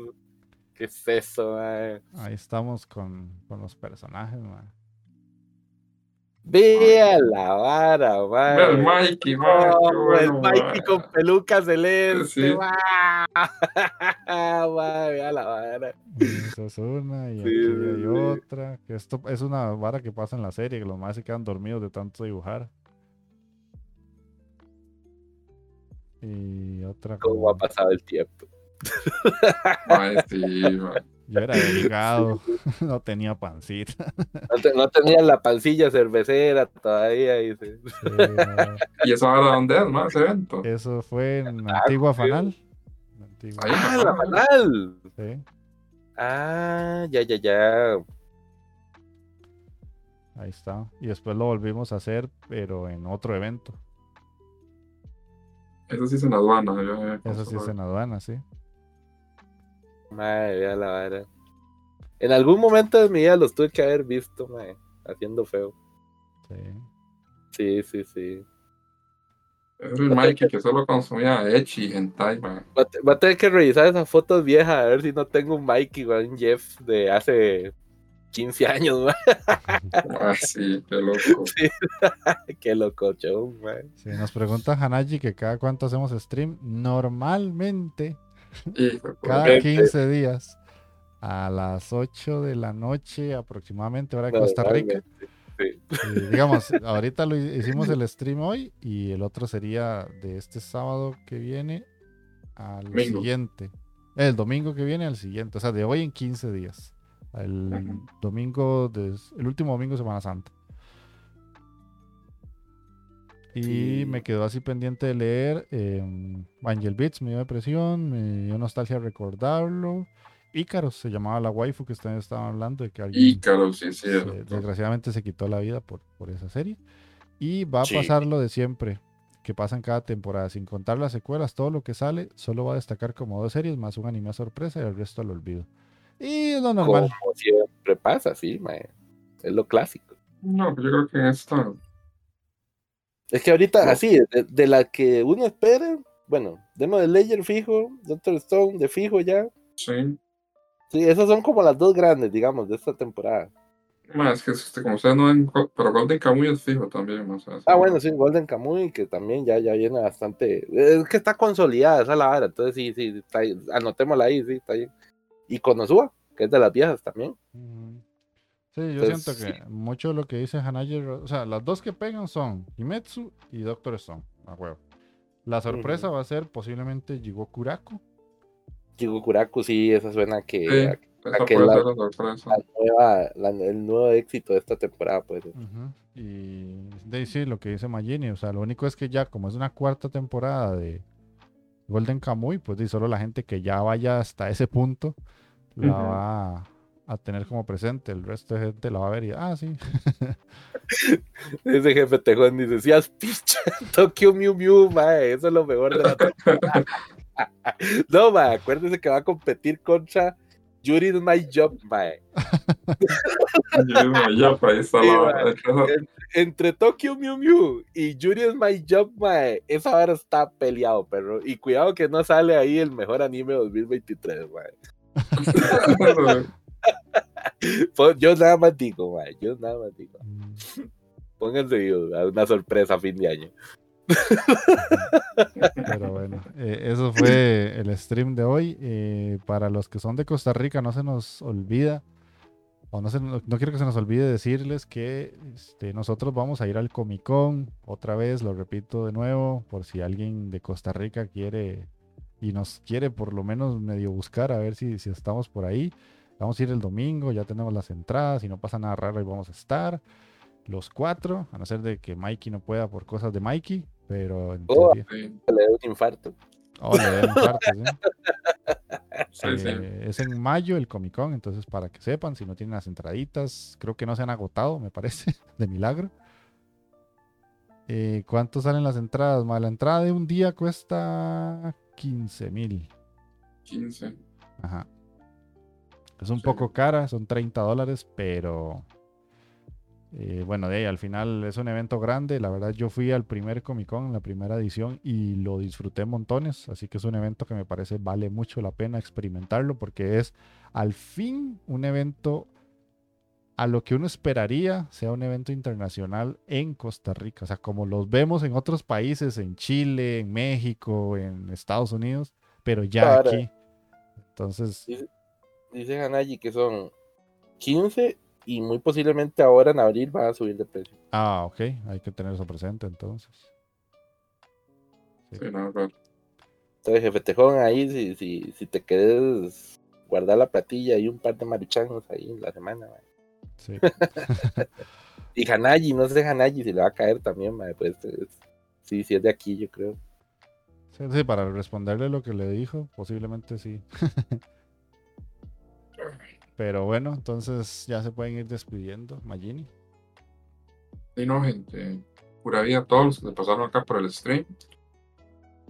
¿Qué es eso, Ahí estamos con, con los personajes, man. Vea la vara, man. el Mikey, man. el Mikey con pelucas celeste, sí. Vea la vara. Esa es una y aquí hay otra. Que esto es una vara que pasa en la serie, que los más se quedan dormidos de tanto dibujar. Y otra. ¿Cómo ha pasado el tiempo? Ay, sí, man. Yo era delicado, no tenía pancita. No, tenía la pancilla cervecera todavía. Y, ¿Y eso ahora dónde es, no? Ese evento. Eso fue en ah, Antigua Fanal. ah, la Fanal. Sí. Ah, ya, ya, ya. Ahí está. Y después lo volvimos a hacer, pero en otro evento. Eso sí es en aduana. Eso sí es en aduana, sí. Madre, la verdad. En algún momento de mi vida los tuve que haber visto, madre, haciendo feo. Sí. Sí, sí, sí. Es el Mikey que solo consumía Echi en man. Va a tener que revisar esas fotos viejas a ver si no tengo un Mikey, un Jeff de hace 15 años, man. Ah, sí, qué loco. Sí. qué loco, show, man. Sí, nos pregunta Hanaji que cada cuánto hacemos stream. Normalmente cada 15 días a las 8 de la noche aproximadamente, hora de Costa Rica. digamos, ahorita lo hicimos el stream hoy y el otro sería de este sábado que viene al siguiente. El domingo que viene al siguiente, o sea, de hoy en 15 días. El domingo, de, el último domingo de Semana Santa. Y me quedó así pendiente de leer eh, Angel Beats, me dio depresión, me dio nostalgia recordarlo. Ícaros se llamaba la waifu que ustedes estaban hablando de que alguien Ícaros, sí, sí, desgraciadamente se quitó la vida por, por esa serie. Y va a pasar lo de siempre, que pasa en cada temporada. Sin contar las secuelas, todo lo que sale solo va a destacar como dos series más un anime sorpresa y el resto al olvido. Y es lo normal. Como siempre pasa, sí, es lo clásico. No, pues yo creo que esto es que ahorita, así, de, la que uno espera, bueno, Demo de Ledger fijo, Doctor Stone de fijo ya. Sí. Sí, esas son como las dos grandes, digamos, de esta temporada. Más que este, como sea, no en, pero Golden Kamuy es fijo también. Más, ah, bueno, sí, Golden Kamuy, que también ya, ya viene bastante. Es que está consolidada esa la vara, entonces sí, sí, está ahí, anotémosla ahí, sí, está bien. Y Konosuba, que es de las viejas también. Sí, yo siento que mucho de lo que dice Hanayi, o sea, las dos que pegan son Himetsu y Doctor Stone, a huevo. La sorpresa va a ser posiblemente Jigokuraku. Jigokuraku, sí, esa suena que, nueva, el nuevo éxito de esta temporada, pues. Y de sí, lo que dice Magini, o sea, lo único es que ya como es una cuarta temporada de Golden Kamuy, pues y solo la gente que ya vaya hasta ese punto la va a tener como presente. El resto de gente la va a ver y, ah, sí. Ese jefe tejón dice, si has picha, Tokyo Mew Mew, mae, eso es lo mejor de la No, mae, acuérdese que va a competir contra Yuri is my job, mae. my job, ahí está entre Tokyo Mew Mew y Yuri is my job, mae, esa hora está peleado, perro. Y cuidado que no sale ahí el mejor anime 2023, mae. yo nada más digo, yo nada más digo. Pónganse una sorpresa fin de año. Pero bueno, eh, eso fue el stream de hoy. Eh, para los que son de Costa Rica, no se nos olvida, o no, no, quiero que se nos olvide decirles que este, nosotros vamos a ir al Comic Con otra vez, lo repito de nuevo, por si alguien de Costa Rica quiere y nos quiere por lo menos medio buscar a ver si, si estamos por ahí. Vamos a ir el domingo, ya tenemos las entradas, si no pasa nada raro, ahí vamos a estar. Los cuatro, a no ser de que Mikey no pueda por cosas de Mikey, pero en oh, le da un infarto. Oh, le da un infarto, eh, Es en mayo el Comic Con, entonces para que sepan, si no tienen las entraditas, creo que no se han agotado, me parece, de milagro. Eh, ¿Cuánto salen las entradas? La entrada de un día cuesta 15 mil. 15. Ajá. Es un poco cara, son 30 dólares, pero eh, bueno, de ahí al final es un evento grande. La verdad, yo fui al primer Comic Con, la primera edición, y lo disfruté montones. Así que es un evento que me parece vale mucho la pena experimentarlo porque es al fin un evento a lo que uno esperaría sea un evento internacional en Costa Rica. O sea, como los vemos en otros países, en Chile, en México, en Estados Unidos, pero ya aquí. Entonces dice Hanayi que son 15 y muy posiblemente ahora en abril va a subir de precio. Ah, ok, hay que tener eso presente entonces. Sí, no, claro. Entonces, jefe Tejón, ahí si, si, si te quieres guardar la platilla y un par de maruchangos ahí en la semana. Sí. y Hanayi, no sé Hanayi si le va a caer también, pues sí, sí es de aquí, yo creo. Sí, sí, para responderle lo que le dijo, posiblemente sí. Pero bueno, entonces ya se pueden ir despidiendo. Magini. Sí, no, gente. Pura vida a todos los que pasaron acá por el stream.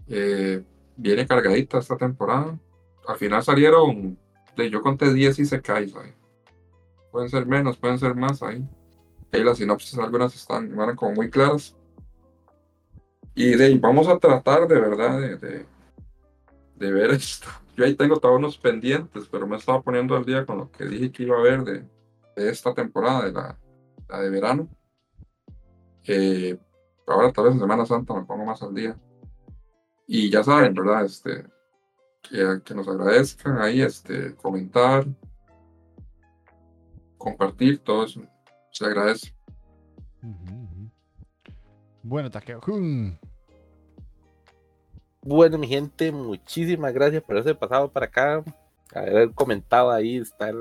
Eh, viene cargadita esta temporada. Al final salieron, yo conté 10 y se cae. Pueden ser menos, pueden ser más ahí. Ahí las sinopsis algunas están, van como muy claras. Y ahí vamos a tratar de verdad de, de ver esto yo ahí tengo todos unos pendientes, pero me estaba poniendo al día con lo que dije que iba a ver de, esta temporada, de la, de verano. ahora tal vez en Semana Santa me pongo más al día. Y ya saben, ¿verdad? Este, que, nos agradezcan ahí, este, comentar, compartir, todo eso. Se agradece. Bueno, Takeo. Bueno, mi gente, muchísimas gracias por haberse pasado para acá, haber comentado ahí, estar,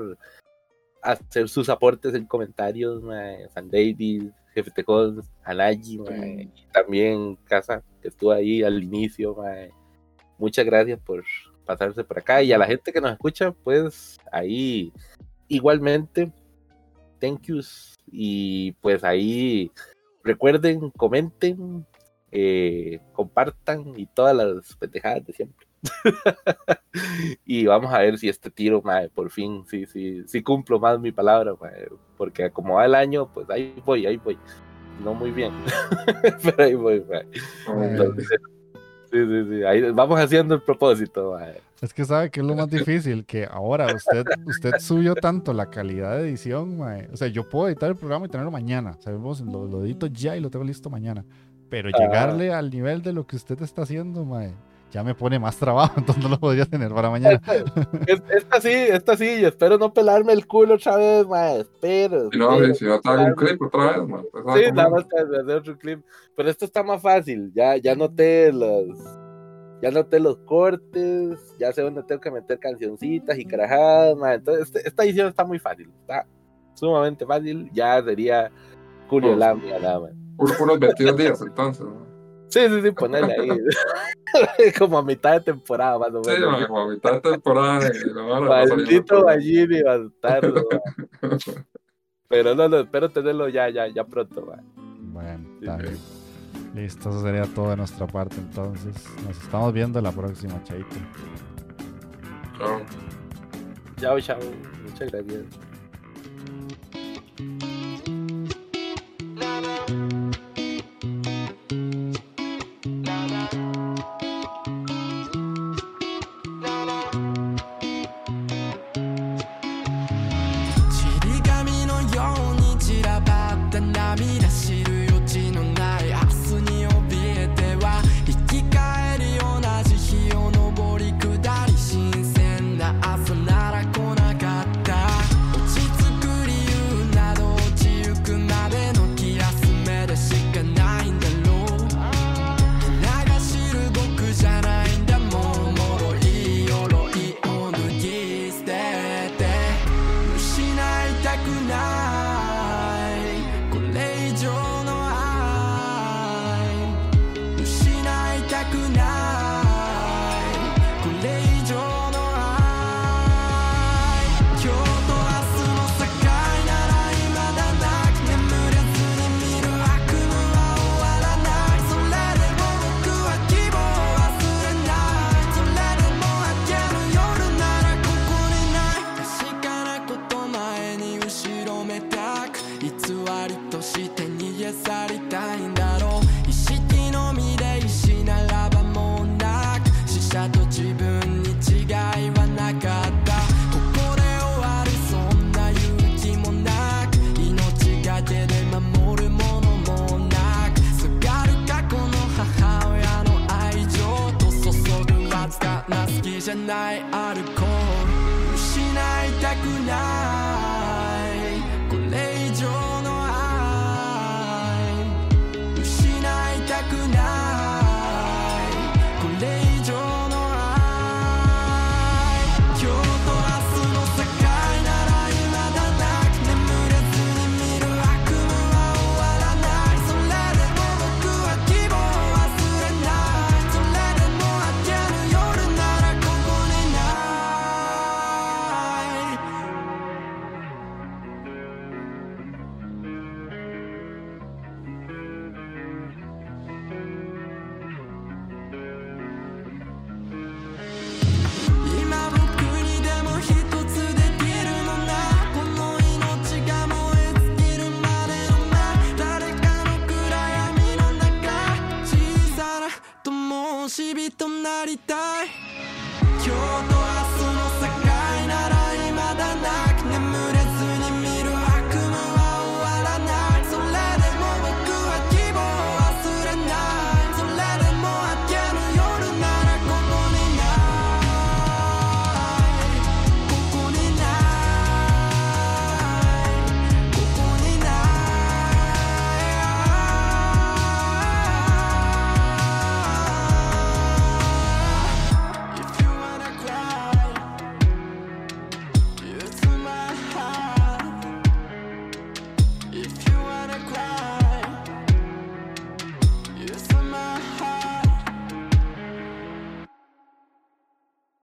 hacer sus aportes en comentarios, San David, Jefe Tejón, Anayi, y también Casa, que estuvo ahí al inicio, muchas gracias por pasarse por acá, y a la gente que nos escucha, pues ahí igualmente, thank yous, y pues ahí recuerden, comenten, eh, compartan y todas las pendejadas de siempre. y vamos a ver si este tiro, por fin, sí, sí, sí cumplo más mi palabra, porque como va el año, pues ahí voy, ahí voy. No muy bien, pero ahí voy, sí, sí, sí, ahí vamos haciendo el propósito. Es que sabe que es lo más difícil, que ahora usted, usted subió tanto la calidad de edición, o sea, yo puedo editar el programa y tenerlo mañana, sabemos, lo, lo edito ya y lo tengo listo mañana pero llegarle al nivel de lo que usted está haciendo, mae, ya me pone más trabajo, entonces no lo podría tener para mañana. Esta, sí, esta sí, espero no pelarme el culo otra vez, mae, espero. Si no, si no te hago un clip otra vez, mae. Pues, sí, nada más te hacer otro clip. Pero esto está más fácil, ya, ya noté los... Ya noté los cortes, ya sé dónde tengo que meter cancioncitas y carajadas, mae. Entonces, este, esta edición está muy fácil, está sumamente fácil, ya sería Julio pues, Lamia, nada más unos 22 días entonces. Sí, sí, sí, ponerle ahí. como a mitad de temporada, más o menos. Sí, como a mitad de temporada. Maldito Ballini bastardo. Pero no, no, espero tenerlo ya, ya, ya pronto. Va. Bueno, está bien. Listo, eso sería todo de nuestra parte entonces. Nos estamos viendo la próxima, Chaito. Chao. Chao, chao. Muchas gracias.